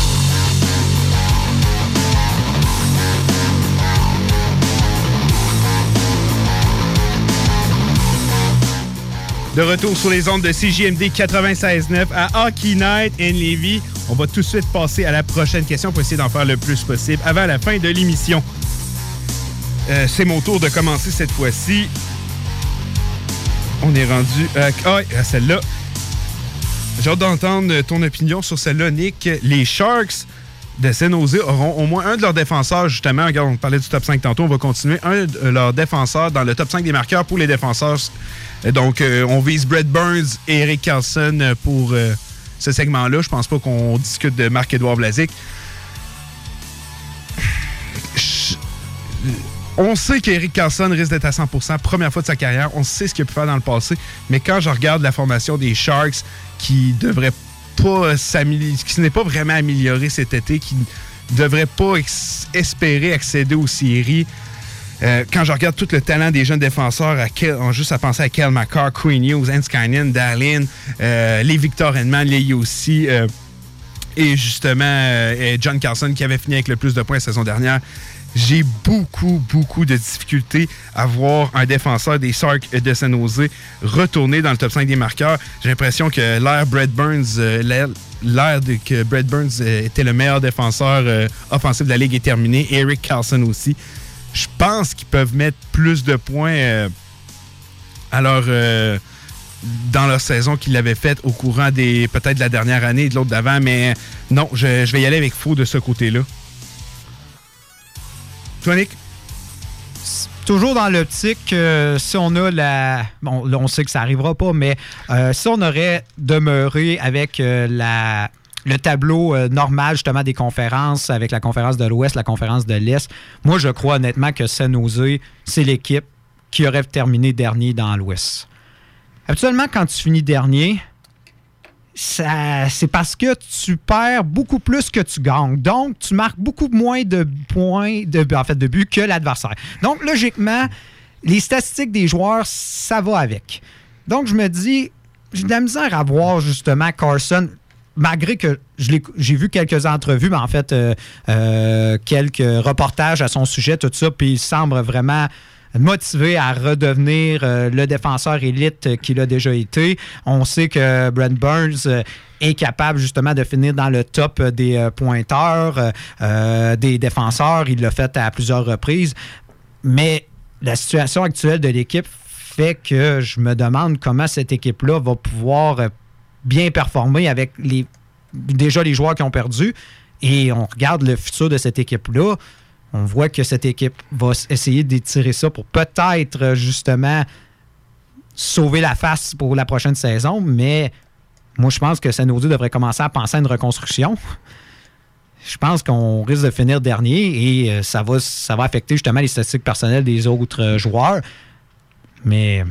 De retour sur les ondes de CJMD 96.9 à Hockey Night in Levy. On va tout de suite passer à la prochaine question pour essayer d'en faire le plus possible avant la fin de l'émission. Euh, C'est mon tour de commencer cette fois-ci. On est rendu ah, à celle-là. J'ai hâte d'entendre ton opinion sur celle-là, Nick. Les Sharks de San Jose auront au moins un de leurs défenseurs, justement. Regarde, on parlait du top 5 tantôt, on va continuer. Un de leurs défenseurs dans le top 5 des marqueurs pour les défenseurs. Donc, euh, on vise Brett Burns et Eric Carlson pour euh, ce segment-là. Je pense pas qu'on discute de Marc-Edouard Vlasic. On sait qu'Eric Carlson risque d'être à 100%, première fois de sa carrière. On sait ce qu'il a pu faire dans le passé. Mais quand je regarde la formation des Sharks, qui devrait pas s'améliorer, qui n'est pas vraiment améliorée cet été, qui ne devrait pas espérer accéder aux séries, euh, quand je regarde tout le talent des jeunes défenseurs, à Kel- on juste à penser à Kel McCarr, Queen Hughes, Enskanen, Darlin, euh, les Victor Edman, les Yossi, euh, et justement euh, John Carlson qui avait fini avec le plus de points la saison dernière. J'ai beaucoup, beaucoup de difficultés à voir un défenseur des Sarks de San Jose retourner dans le top 5 des marqueurs. J'ai l'impression que l'ère Brett Burns, euh, l'ère- que Brett Burns euh, était le meilleur défenseur euh, offensif de la Ligue est terminée. Eric Carlson aussi. Je pense qu'ils peuvent mettre plus de points euh, dans leur saison qu'ils l'avaient faite au courant des peut-être de la dernière année et de l'autre d'avant, mais non, je, je vais y aller avec faux de ce côté-là. Toujours dans l'optique que si on a la. Bon, là, on sait que ça n'arrivera pas, mais euh, si on aurait demeuré avec euh. Le tableau euh, normal, justement, des conférences, avec la conférence de l'Ouest, la conférence de l'Est, moi, je crois honnêtement que San c'est l'équipe qui aurait terminé dernier dans l'Ouest. Habituellement, quand tu finis dernier, c'est parce que tu perds beaucoup plus que tu gagnes. Donc, tu marques beaucoup moins de points, de, en fait, de buts que l'adversaire. Donc, logiquement, les statistiques des joueurs, ça va avec. Donc, je me dis, j'ai de la misère à voir justement Carson, malgré que j'ai vu quelques entrevues, mais en fait, euh, euh, quelques reportages à son sujet, tout ça, puis il semble vraiment motivé à redevenir euh, le défenseur élite qu'il a déjà été. On sait que Brent Burns euh, est capable justement de finir dans le top des euh, pointeurs, des défenseurs. Il l'a fait à plusieurs reprises. Mais la situation actuelle de l'équipe fait que je me demande comment cette équipe-là va pouvoir bien performer avec les, déjà les joueurs qui ont perdu. Et on regarde le futur de cette équipe-là. On voit que cette équipe va essayer d'étirer ça pour peut-être euh, justement sauver la face pour la prochaine saison. Mais moi, je pense que Sanodu devrait commencer à penser à une reconstruction. Je pense qu'on risque de finir dernier et euh, ça va, ça va affecter justement les statistiques personnelles des autres euh, joueurs. Mais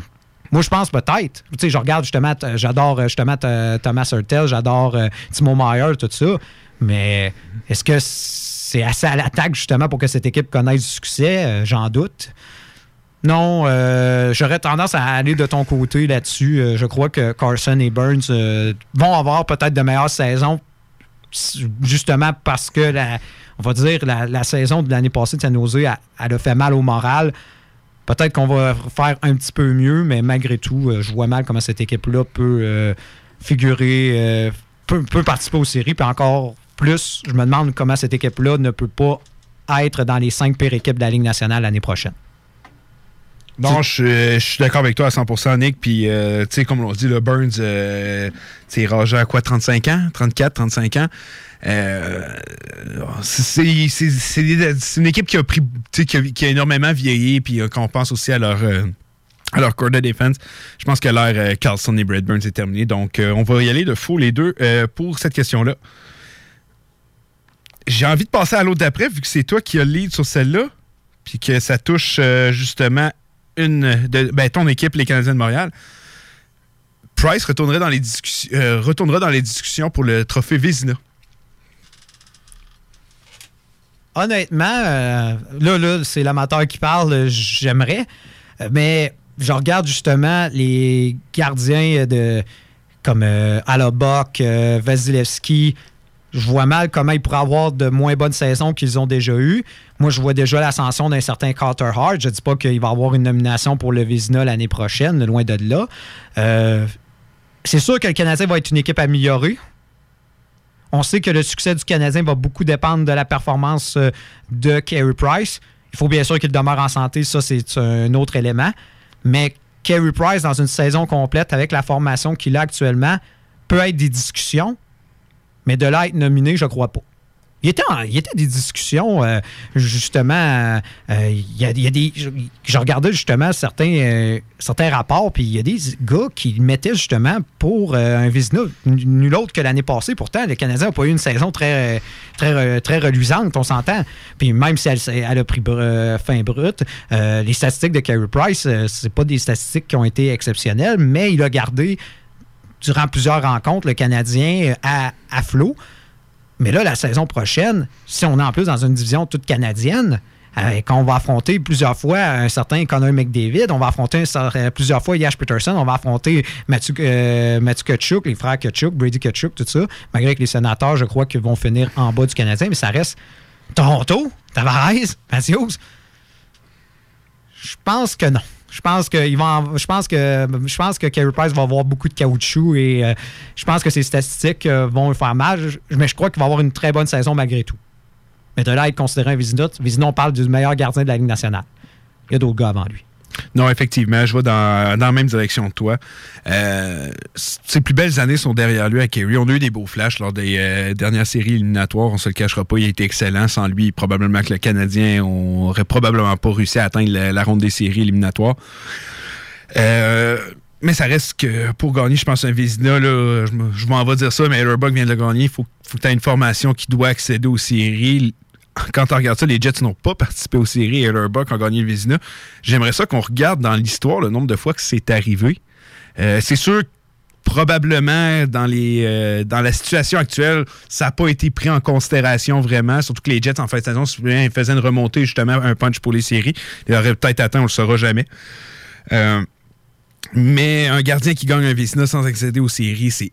moi, je pense peut-être. Tu sais, je regarde justement, j'adore justement Thomas Hurtel, j'adore Timo Meyer, tout ça. Mais est-ce que c'est assez à l'attaque justement pour que cette équipe connaisse du succès? Euh, J'en doute. Non, euh, j'aurais tendance à aller de ton côté là-dessus. Euh, je crois que Carson et Burns vont avoir peut-être de meilleures saisons justement parce que la, on va dire la, saison de l'année passée de San Jose, elle, a fait mal au moral. Peut-être qu'on va faire un petit peu mieux, mais malgré tout, je vois mal comment cette équipe-là peut figurer, peut, peut participer aux séries. Puis encore plus, je me demande comment cette équipe-là ne peut pas être dans les cinq pires équipes de la Ligue nationale l'année prochaine. Non, je, suis- je suis d'accord avec toi à 100%, Nick. Puis, euh, tu sais, comme l'on dit, le Burns, euh, tu sais, à quoi, 35 ans? 34, 35 ans? Euh, c'est une équipe qui a pris, qui a, qui a énormément vieilli, puis euh, quand on pense aussi à leur, à leur corps de défense, je pense que l'ère Carlson et Brad Burns est terminée. Donc, euh, on va y aller de fou les deux euh, pour cette question-là. J'ai envie de passer à l'autre d'après, vu que c'est toi qui as le lead sur celle-là, puis que ça touche euh, justement une de ben, ton équipe, les Canadiens de Montréal. Price retournerait dans les discussions, euh, retournera dans les discussions pour le trophée Vézina. Honnêtement, euh, là, là, c'est l'amateur qui parle, j'aimerais. Mais je regarde justement les gardiens de comme euh, Alabok, euh, Vasilevski. Je vois mal comment ils pourraient avoir de moins bonnes saisons qu'ils ont déjà eues. Moi, je vois déjà l'ascension d'un certain Carter Hart. Je ne dis pas qu'il va avoir une nomination pour le Vézina l'année prochaine, loin de là. Euh, c'est sûr que le Canadien va être une équipe améliorée. On sait que le succès du Canadien va beaucoup dépendre de la performance euh, de Carey Price. Il faut bien sûr qu'il demeure en santé, ça c'est un autre élément. Mais Carey Price, dans une saison complète, avec la formation qu'il a actuellement, peut être des discussions, mais de là à être nominé, je crois pas. Il il était des discussions, euh, justement. euh, y a, il y a des, je, regardais justement certains, euh, certains rapports, puis il y a des gars qui mettaient justement pour euh, un Vizina, nul autre que l'année passée. Pourtant, le Canadien n'a pas eu une saison très, très, très reluisante, on s'entend. Puis même si elle, elle a pris euh, fin brute, euh, les statistiques de Carey Price, euh, c'est pas des statistiques qui ont été exceptionnelles, mais il a gardé durant plusieurs rencontres le Canadien euh, à, à flot. Mais là, la saison prochaine, si on est en plus dans une division toute canadienne, euh, qu'on va affronter plusieurs fois un certain Connor McDavid, on va affronter euh, plusieurs fois Yash Peterson, on va affronter Mathieu, euh, Mathieu Kachuk, les frères Kachuk, Brady Kachuk, tout ça. Malgré que les sénateurs, je crois qu'ils vont finir en bas du Canadien, mais ça reste Toronto, Tavares, Matthews. Je pense que non. Je pense que ils vont en- je pense que je pense que Carey Price va avoir beaucoup de caoutchouc et euh, je pense que ses statistiques euh, vont faire mal, mais je crois qu'il va avoir une très bonne saison malgré tout. Mais de là à être considéré un Vizina, Vizina, on parle du meilleur gardien de la Ligue nationale. Il y a d'autres gars avant lui. Non, effectivement, je vais dans, dans la même direction que toi. Euh, ses plus belles années sont derrière lui à Kerry. On a eu des beaux flashs lors des euh, dernières séries éliminatoires. On se le cachera pas, il a été excellent. Sans lui, probablement que le Canadien aurait probablement pas réussi à atteindre la, ronde des séries éliminatoires. Euh, mais ça reste que pour gagner, je pense un Vézina, là, je, me- je m'en vais dire ça, mais Hellerbuck vient de le gagner. Il faut, faut que tu aies une formation qui doit accéder aux séries. Quand on regarde ça, les Jets n'ont pas participé aux séries et Hellerbuck a gagné le Vézina. J'aimerais ça qu'on regarde dans l'histoire le nombre de fois que c'est arrivé. Euh, c'est sûr probablement euh, dans la situation actuelle, ça n'a pas été pris en considération vraiment. Surtout que les Jets en fin de saison, faisaient une remontée justement un punch pour les séries. Ils auraient peut-être atteint, on le saura jamais. Euh, mais un gardien qui gagne un Vézina sans accéder aux séries, c'est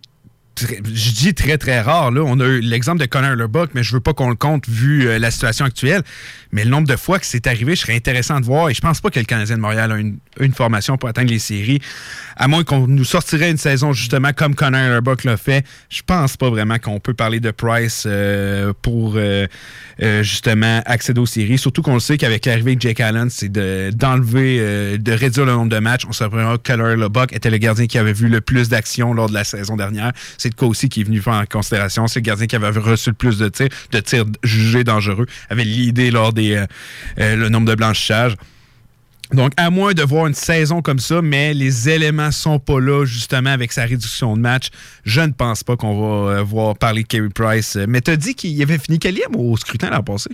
je dis très, très rare. Là. On a eu l'exemple de Connor Lebuck, mais je veux pas qu'on le compte vu euh, la situation actuelle. Mais le nombre de fois que c'est arrivé, je serais intéressant de voir. Et je pense pas que le Canadien de Montréal a une, formation pour atteindre les séries. À moins qu'on nous sortirait une saison justement comme Connor Lebuck l'a fait. Je pense pas vraiment qu'on peut parler de Price euh, pour euh, justement accéder aux séries. Surtout qu'on le sait qu'avec l'arrivée de Jake Allen, c'est d'enlever, de, réduire le nombre de matchs. On s'appellera que Connor Lebuck était le gardien qui avait vu le plus d'action lors de la saison dernière c'est de cas aussi qui est venu faire en considération. C'est le gardien qui avait reçu le plus de tirs, de tirs jugés dangereux, avait l'idée lors des euh, euh, le nombre de blanchissages. Donc, à moins de voir une saison comme ça, mais les éléments sont pas là, justement, avec sa réduction de match, je ne pense pas qu'on va euh, voir parler de Kerry Price. Mais tu as dit qu'il avait fini quatrième au scrutin l'an passé?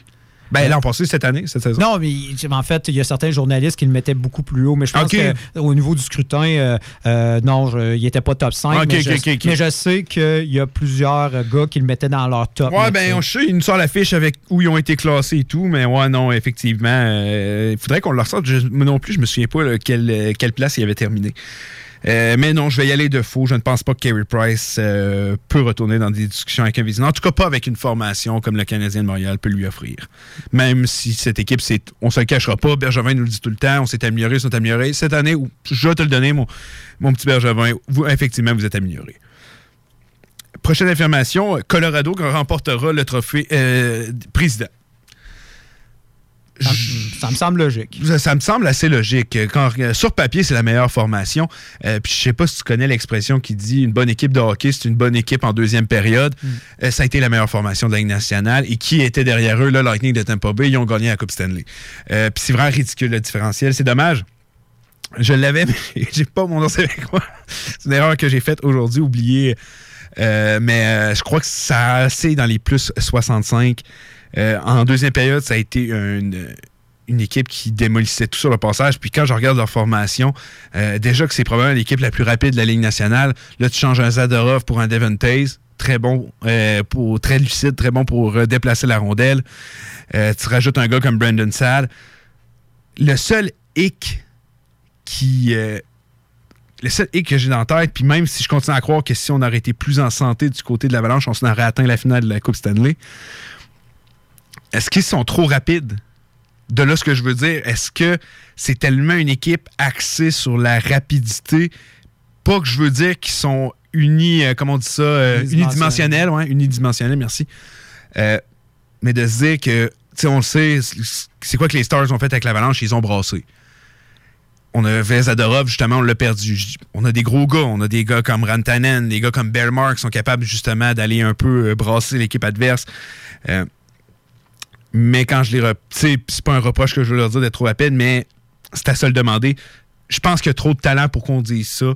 Ben, l'an passé, cette année, cette saison. Non, mais en fait, il y a certains journalistes qui le mettaient beaucoup plus haut. Mais je pense qu'au niveau du scrutin, euh, euh, non, il n'était pas top 5. mais, je, sais qu'il y a plusieurs gars qui le mettaient dans leur top. Ouais, ben, on sait, ils nous sortent la fiche avec où ils ont été classés et tout. Mais ouais, non, effectivement, euh, il faudrait qu'on leur sorte. moi non plus, je me souviens pas quelle, quelle place il avait terminé. Euh, mais non, je vais y aller de faux. Je ne pense pas que Kerry Price euh, peut retourner dans des discussions avec un Vizina. En tout cas, pas avec une formation comme le Canadien de Montréal peut lui offrir. Même si cette équipe, on se le cachera pas. Bergevin nous le dit tout le temps. On s'est amélioré, on s'est amélioré. Cette année, je vais te le donner, mon, mon petit Bergevin. Vous, effectivement, vous êtes amélioré. Prochaine affirmation, Colorado remportera le trophée euh, président. Ça, me semble logique. Ça, me semble assez logique. Quand, euh, sur papier, c'est la meilleure formation. Euh, puis je sais pas si tu connais l'expression qui dit une bonne équipe de hockey, c'est une bonne équipe en deuxième période. Mm. Euh, ça a été la meilleure formation de la Ligue nationale. Et qui était derrière eux, le Lightning de Tampa Bay, ils ont gagné la Coupe Stanley. puis c'est vraiment ridicule le différentiel. C'est dommage. Je l'avais, mais j'ai pas mon nom avec moi. c'est une erreur que j'ai faite aujourd'hui, oublié. mais je crois que ça c'est dans les plus 65. Euh, en deuxième période, ça a été une, équipe qui démolissait tout sur le passage. Puis quand je regarde leur formation, euh, déjà que c'est probablement l'équipe la plus rapide de la Ligue nationale. Là, tu changes un Zadorov pour un Devon Taze. Très bon, euh, pour, très lucide, très bon pour déplacer la rondelle. tu rajoutes un gars comme Brandon Sad. Le seul hic qui le seul hic que j'ai dans la tête, puis même si je continue à croire que si on aurait été plus en santé du côté de l'Avalanche, on aurait atteint la finale de la Coupe Stanley, est-ce qu'ils sont trop rapides? De là, ce que je veux dire, est-ce que c'est tellement une équipe axée sur la rapidité? Pas que je veux dire qu'ils sont unis, euh, comment on dit ça, euh, unidimensionnels, ouais, unidimensionnels, merci. Euh, mais de se dire que, tu sais, on le sait, c'est quoi que les Stars ont fait avec l'Avalanche? Ils ont brassé. On avait Zadorov, justement, on l'a perdu. On a des gros gars, on a des gars comme Rantanen, des gars comme Bellmark qui sont capables justement d'aller un peu brasser l'équipe adverse. Mais quand je les. C'est pas un reproche que je veux leur dire d'être trop rapide, mais c'est à se le demander. Je pense qu'il y a trop de talent pour qu'on dise ça.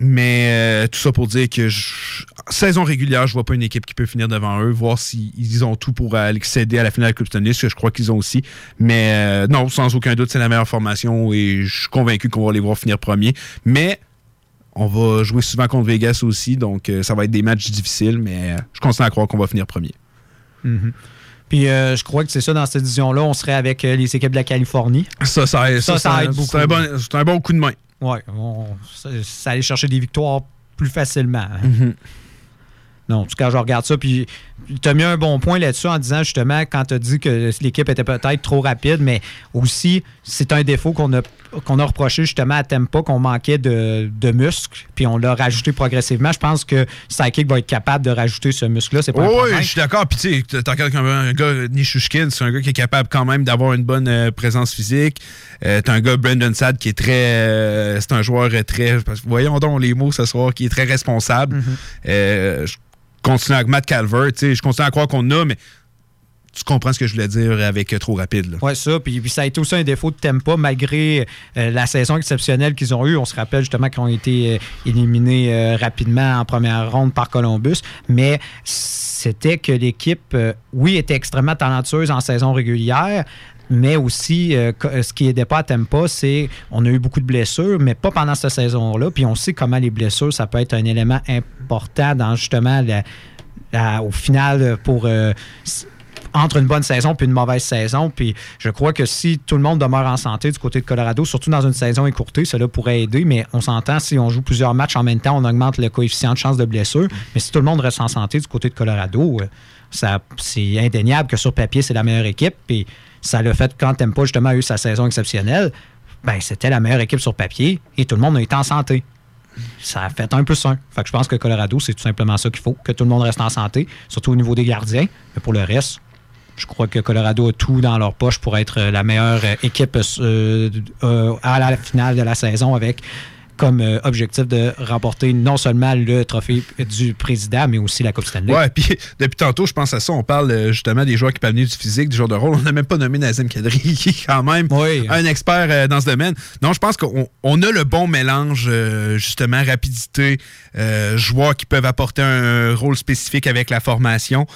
Mais euh, tout ça pour dire que saison régulière, je vois pas une équipe qui peut finir devant eux, voir s'ils ont tout pour accéder à la finale de Coupe Stanley, ce que je crois qu'ils ont aussi. Mais euh, non, sans aucun doute, c'est la meilleure formation et je suis convaincu qu'on va les voir finir premier. Mais on va jouer souvent contre Vegas aussi, donc euh, ça va être des matchs difficiles, mais je continue à croire qu'on va finir premier. Mm-hmm. Puis euh, je crois que c'est ça, dans cette division-là, on serait avec euh, les équipes de la Californie. Ça, ça, aide, ça, beaucoup. C'est un, bon, coup de main. Oui, ça, allait chercher des victoires plus facilement. Hein. Mm-hmm. Non, en tout cas, je regarde ça. Puis, tu as mis un bon point là-dessus en disant justement, quand tu as dit que l'équipe était peut-être trop rapide, mais aussi, c'est un défaut qu'on a, qu'on a reproché justement à Tempa, qu'on manquait de, muscles, puis on l'a rajouté progressivement. Je pense que Psychic va être capable de rajouter ce muscle-là. C'est pas Oui, je suis d'accord. Puis, tu sais, tu comme un gars, Nishushkin, c'est un gars qui est capable quand même d'avoir une bonne euh, présence physique. Euh, tu as un gars, Brandon Sad, qui est très. Euh, c'est un joueur très. Voyons donc les mots ce soir, qui est très responsable. Mm-hmm continuer avec Matt Calvert. Je continue à croire qu'on a, mais tu comprends ce que je voulais dire avec euh, trop rapide. Oui, ça. Puis, ça a été aussi un défaut de tempo malgré euh, la saison exceptionnelle qu'ils ont eue. On se rappelle justement qu'ils ont été euh, éliminés rapidement en première ronde par Columbus. Mais c'était que l'équipe, oui, était extrêmement talentueuse en saison régulière, Mais aussi, euh, euh, ce qui n'aidait pas à Tempa, c'est on a eu beaucoup de blessures, mais pas pendant cette saison-là. Puis on sait comment les blessures, ça peut être un élément important dans justement au final pour euh, entre une bonne saison puis une mauvaise saison. Puis je crois que si tout le monde demeure en santé du côté de Colorado, surtout dans une saison écourtée, cela pourrait aider. Mais on s'entend, si on joue plusieurs matchs en même temps, on augmente le coefficient de chance de blessure. Mais si tout le monde reste en santé du côté de Colorado, c'est indéniable que sur papier, c'est la meilleure équipe. Puis ça l'a fait quand Tempa justement a eu sa saison exceptionnelle. Ben, c'était la meilleure équipe sur papier et tout le monde a été en santé. Ça a fait un plus un. Fait je pense que Colorado, c'est tout simplement ça qu'il faut, que tout le monde reste en santé, surtout au niveau des gardiens. Mais pour le reste, je crois que Colorado a tout dans leur poche pour être la meilleure équipe euh, euh, à la finale de la saison avec comme euh, objectif de remporter non seulement le trophée du président, mais aussi la Coupe Stanley. Ouais, puis depuis tantôt, je pense à ça. On parle euh, justement des joueurs qui peuvent venir du physique, du joueur de rôle. On n'a même pas nommé Nazem Kadri, qui est quand même un expert euh, dans ce domaine. Non, je pense qu'on on a le bon mélange, euh, justement, rapidité, joueurs qui peuvent apporter un rôle spécifique avec la formation.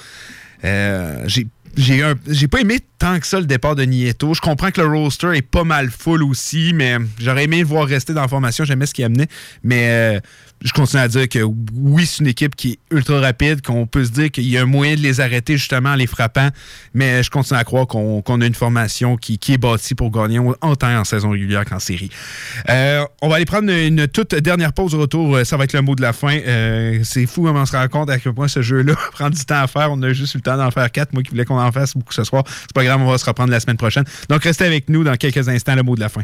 J'ai j'ai un- j'ai pas aimé tant que ça le départ de Nieto. Je comprends que le roster est pas mal full aussi, mais j'aurais aimé le voir rester dans la formation. J'aimais ce qu'il amenait. Mais euh, je continue à dire que oui, c'est une équipe qui est ultra rapide, qu'on peut se dire qu'il y a un moyen de les arrêter justement en les frappant. Mais je continue à croire qu'on a une formation qui, est bâtie pour gagner autant en saison régulière qu'en série. Euh, on va aller prendre une, toute dernière pause au retour. Euh, Ça va être le mot de la fin. Euh, c'est fou on se rend compte à quel point ce jeu-là prend du temps à faire. On a juste eu le temps d'en faire quatre. Moi qui voulais qu'on en fasse beaucoup ce soir. C'est pas grave, on va se reprendre la semaine prochaine. Donc restez avec nous dans quelques instants, le mot de la fin.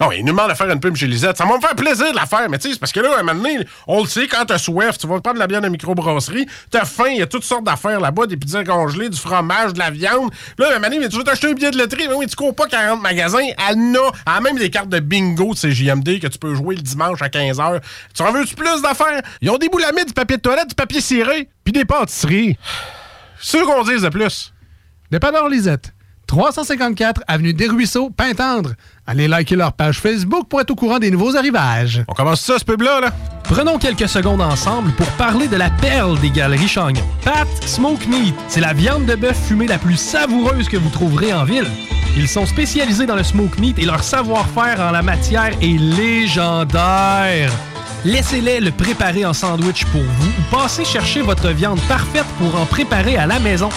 Non, il nous demande de faire une pub chez Lisette. Ça va me faire plaisir de la faire, mais tu sais, parce que là, à un moment donné, on le sait, quand t'as soif, tu vas prendre de la bière de microbrasserie, t'as faim, il y a toutes sortes d'affaires là-bas, des pizzas congelées, du fromage, de la viande. Là, à un moment donné, mais tu veux t'acheter un billet de loterie, mais oui, tu cours pas 40 magasins, elle a, même des cartes de bingo de CJMD que tu peux jouer le dimanche à 15h. Tu en veux-tu plus d'affaires? Ils ont des boulamides, du papier de toilette, du papier ciré, puis des pâtisseries. C'est sûr qu'on dise de plus. Dépanneur Lisette, 354 Avenue des Ruisseaux, Pintendre. Allez liker leur page Facebook pour être au courant des nouveaux arrivages. On commence ça, ce pub-là, là? Prenons quelques secondes ensemble pour parler de la perle des galeries Chagnon. Pat Smoke Meat, c'est la viande de bœuf fumée la plus savoureuse que vous trouverez en ville. Ils sont spécialisés dans le smoke meat et leur savoir-faire en la matière est légendaire. Laissez-les le préparer en sandwich pour vous ou passez chercher votre viande parfaite pour en préparer à la maison,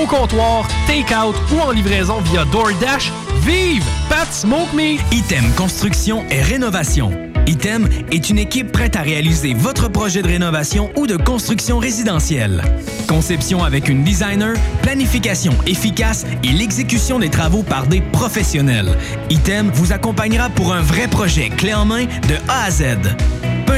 au comptoir, take-out ou en livraison via DoorDash. Vive Pat Smoke Meat! Item Construction et Rénovation. Item est une équipe prête à réaliser votre projet de rénovation ou de construction résidentielle. Conception avec une designer, planification efficace et l'exécution des travaux par des professionnels. Item vous accompagnera pour un vrai projet clé en main de A à Z.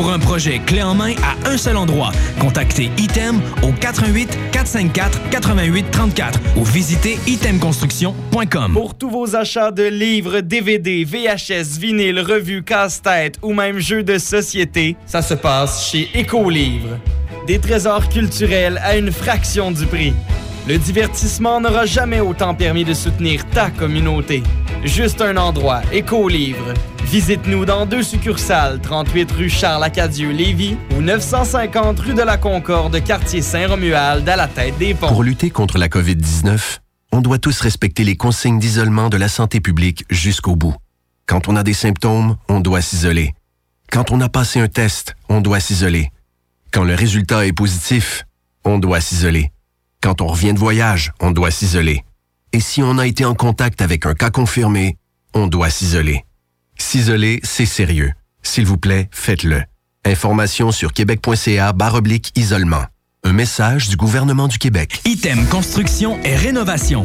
Pour un projet clé en main à un seul endroit, contactez Item au 88 454 88 34 ou visitez itemconstruction.com. Pour tous vos achats de livres, DVD, VHS, vinyle, revues, casse-tête ou même jeux de société, ça se passe chez Écolivre. Des trésors culturels à une fraction du prix. Le divertissement n'aura jamais autant permis de soutenir ta communauté. Juste un endroit, Écolivre. Visite-nous dans deux succursales, 38 rue Charles-Acadieux-Lévis ou 950 rue de la Concorde, quartier Saint-Romuald, à la tête des ponts. Pour lutter contre la COVID-19, on doit tous respecter les consignes d'isolement de la santé publique jusqu'au bout. Quand on a des symptômes, on doit s'isoler. Quand on a passé un test, on doit s'isoler. Quand le résultat est positif, on doit s'isoler. Quand on revient de voyage, on doit s'isoler. Et si on a été en contact avec un cas confirmé, on doit s'isoler. S'isoler, c'est sérieux. S'il vous plaît, faites-le. Information sur québec.ca isolement. Un message du gouvernement du Québec. Item Construction et Rénovation.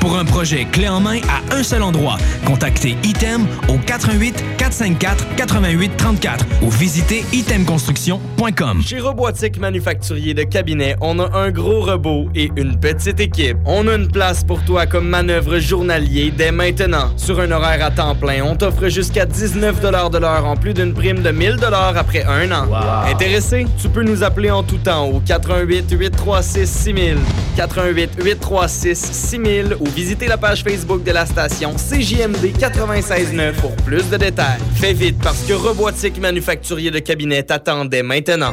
Pour un projet clé en main à un seul endroit, contactez Item au 88 454 88 34 ou visitez itemconstruction.com. Chez Robotique Manufacturier de Cabinet, on a un gros robot et une petite équipe. On a une place pour toi comme manœuvre journalier dès maintenant. Sur un horaire à temps plein, on t'offre jusqu'à 19 de l'heure en plus d'une prime de 1000 après un an. Intéressé? Tu peux nous appeler en tout temps au 88 836 6000, 88 836 6000 ou visiter la page Facebook de la station CJMD 96.9 pour plus de détails. Fais vite parce que Robotique Manufacturier de Cabinet t'attendait maintenant.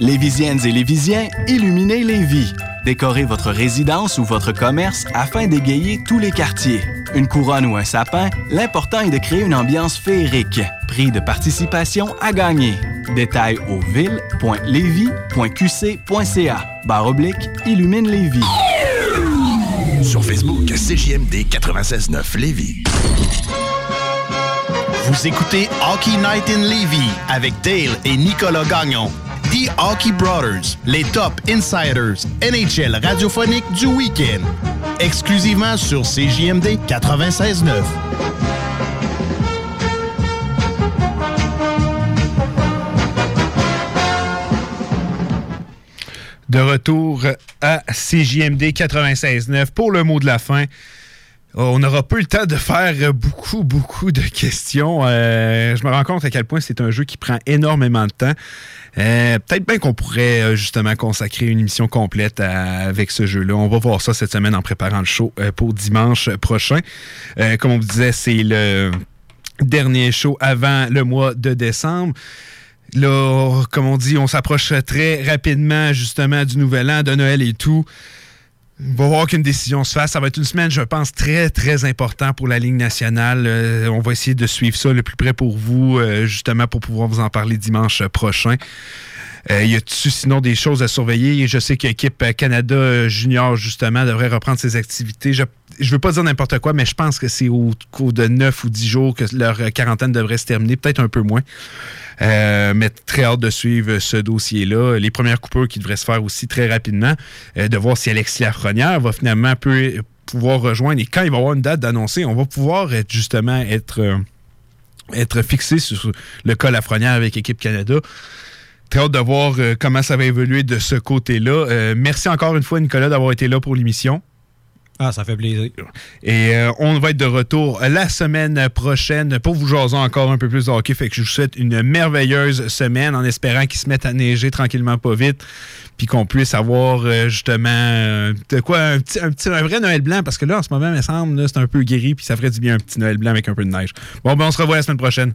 Lévisiennes et Lévisiens, illuminez Lévis. Décorez votre résidence ou votre commerce afin d'égayer tous les quartiers. Une couronne ou un sapin, l'important est de créer une ambiance féerique. Prix de participation à gagner. Détails au ville.levy.qc.ca. Barre oblique, illumine Lévis. Sur Facebook, CJMD 96.9 Lévis. Vous écoutez Hockey Night in Levy avec Dale et Nicolas Gagnon. The Hockey Brothers, les top insiders NHL radiophonique du week-end. Exclusivement sur CJMD 96.9. De retour à CJMD 96.9 pour le mot de la fin. On n'aura pas eu le temps de faire beaucoup, beaucoup de questions. Euh, je me rends compte à quel point c'est un jeu qui prend énormément de temps. Euh, Peut-être bien qu'on pourrait euh, justement consacrer une émission complète avec ce jeu-là. On va voir ça cette semaine en préparant le show pour dimanche prochain. Comme on vous disait, c'est le dernier show avant le mois de décembre. Là, comme on dit, on s'approche très rapidement justement du nouvel an, de Noël et tout. On va voir qu'une décision se fasse. Ça va être une semaine, je pense, très, très important pour la Ligue nationale. Euh, on va essayer de suivre ça le plus près pour vous, euh, justement, pour pouvoir vous en parler dimanche prochain. Euh, y a-tu sinon des choses à surveiller? Je sais que l'équipe Canada Junior, justement, devrait reprendre ses activités. Je ne veux pas dire n'importe quoi, mais je pense que c'est au cours de 9 ou 10 jours que leur quarantaine devrait se terminer, peut-être un peu moins. Euh, mais très hâte de suivre ce dossier-là. Les premières coupures qui devraient se faire aussi très rapidement, euh, de voir si Alexis Lafrenière va finalement pouvoir rejoindre. Et quand il va y avoir une date d'annoncer, on va pouvoir justement être, euh, être fixé sur le cas Lafrenière avec Équipe Canada. Très hâte de voir comment ça va évoluer de ce côté-là. Merci encore une fois, Nicolas, d'avoir été là pour l'émission. Ah, ça fait plaisir. Et euh, on va être de retour la semaine prochaine pour vous jaser encore un peu plus de hockey. Fait que je vous souhaite une merveilleuse semaine en espérant qu'il se mette à neiger tranquillement pas vite. Puis qu'on puisse avoir euh, justement euh, de quoi un petit, un vrai Noël blanc parce que là en ce moment il me semble c'est un peu gris puis ça ferait du bien un petit Noël blanc avec un peu de neige. Bon ben on se revoit la semaine prochaine.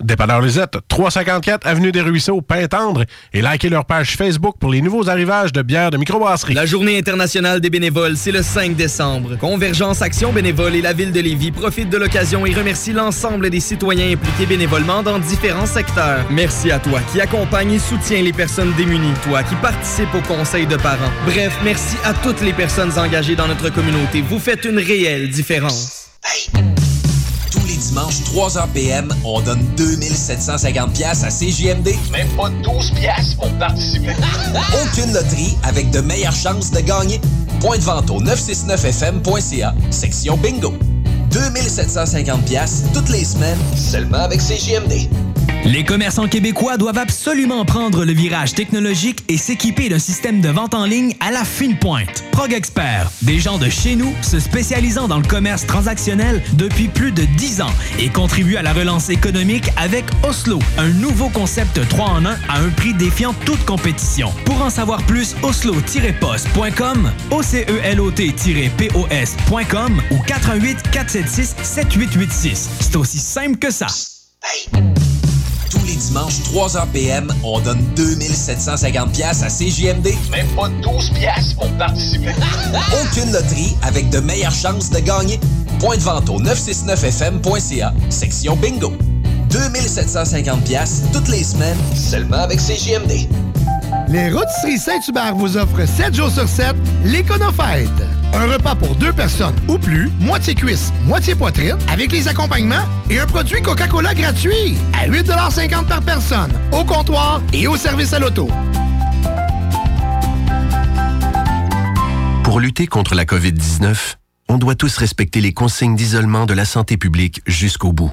Dépanneur Lisette, 354 Avenue des Ruisseaux, Pintendre, et likez leur page Facebook pour les nouveaux arrivages de bières de microbrasserie. La Journée internationale des bénévoles, c'est le 5 décembre. Convergence Action Bénévole et la Ville de Lévis profitent de l'occasion et remercient l'ensemble des citoyens impliqués bénévolement dans différents secteurs. Merci à toi qui accompagne et soutient les personnes démunies, toi qui participe au conseil de parents. Bref, merci à toutes les personnes engagées dans notre communauté. Vous faites une réelle différence. Les dimanches, 3h PM, on donne 2750 pièces à CJMD. Même pas 12 pièces pour participer. Aucune loterie avec de meilleures chances de gagner. Point de vente au 969fm.ca, section bingo. 2750 pièces toutes les semaines, seulement avec CJMD. Les commerçants québécois doivent absolument prendre le virage technologique et s'équiper d'un système de vente en ligne à la fine pointe. Prog Expert, des gens de chez nous se spécialisant dans le commerce transactionnel depuis plus de 10 ans et contribuent à la relance économique avec Oslo, un nouveau concept 3 en 1 à un prix défiant toute compétition. Pour en savoir plus, oslo-post.com, ocelot-pos.com ou 88 476 7886. C'est aussi simple que ça. Tous les dimanches, 3h PM, on donne 2750 pièces à CJMD. Même pas 12 pièces pour participer. Aucune loterie avec de meilleures chances de gagner. Point de vente au 969fm.ca, section bingo. 2750 pièces toutes les semaines, seulement avec CJMD. Les Rôtisseries Saint-Hubert vous offrent 7 jours sur 7 l'Éconofête. Un repas pour deux personnes ou plus, moitié cuisse, moitié poitrine, avec les accompagnements et un produit Coca-Cola gratuit à 8,50 par personne, au comptoir et au service à l'auto. Pour lutter contre la COVID-19, on doit tous respecter les consignes d'isolement de la santé publique jusqu'au bout.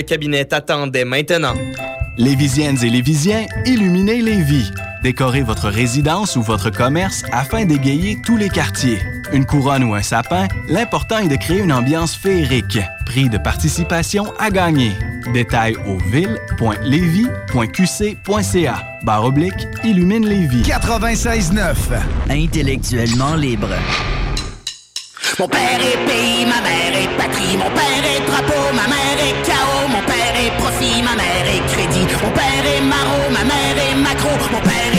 Cabinet t'attendait maintenant. Lévisiennes et Lévisiens, illuminez Lévis. Décorez votre résidence ou votre commerce afin d'égayer tous les quartiers. Une couronne ou un sapin, l'important est de créer une ambiance féerique. Prix de participation à gagner. Détails au ville.levy.qc.ca. Barre oblique, illumine Lévis. 96.9. Intellectuellement libre. Mon père est pays, ma mère est patrie, mon père est drapeau, ma mère est chaos, mon père est profit, ma mère est crédit, mon père est maraud, ma mère est macro, mon père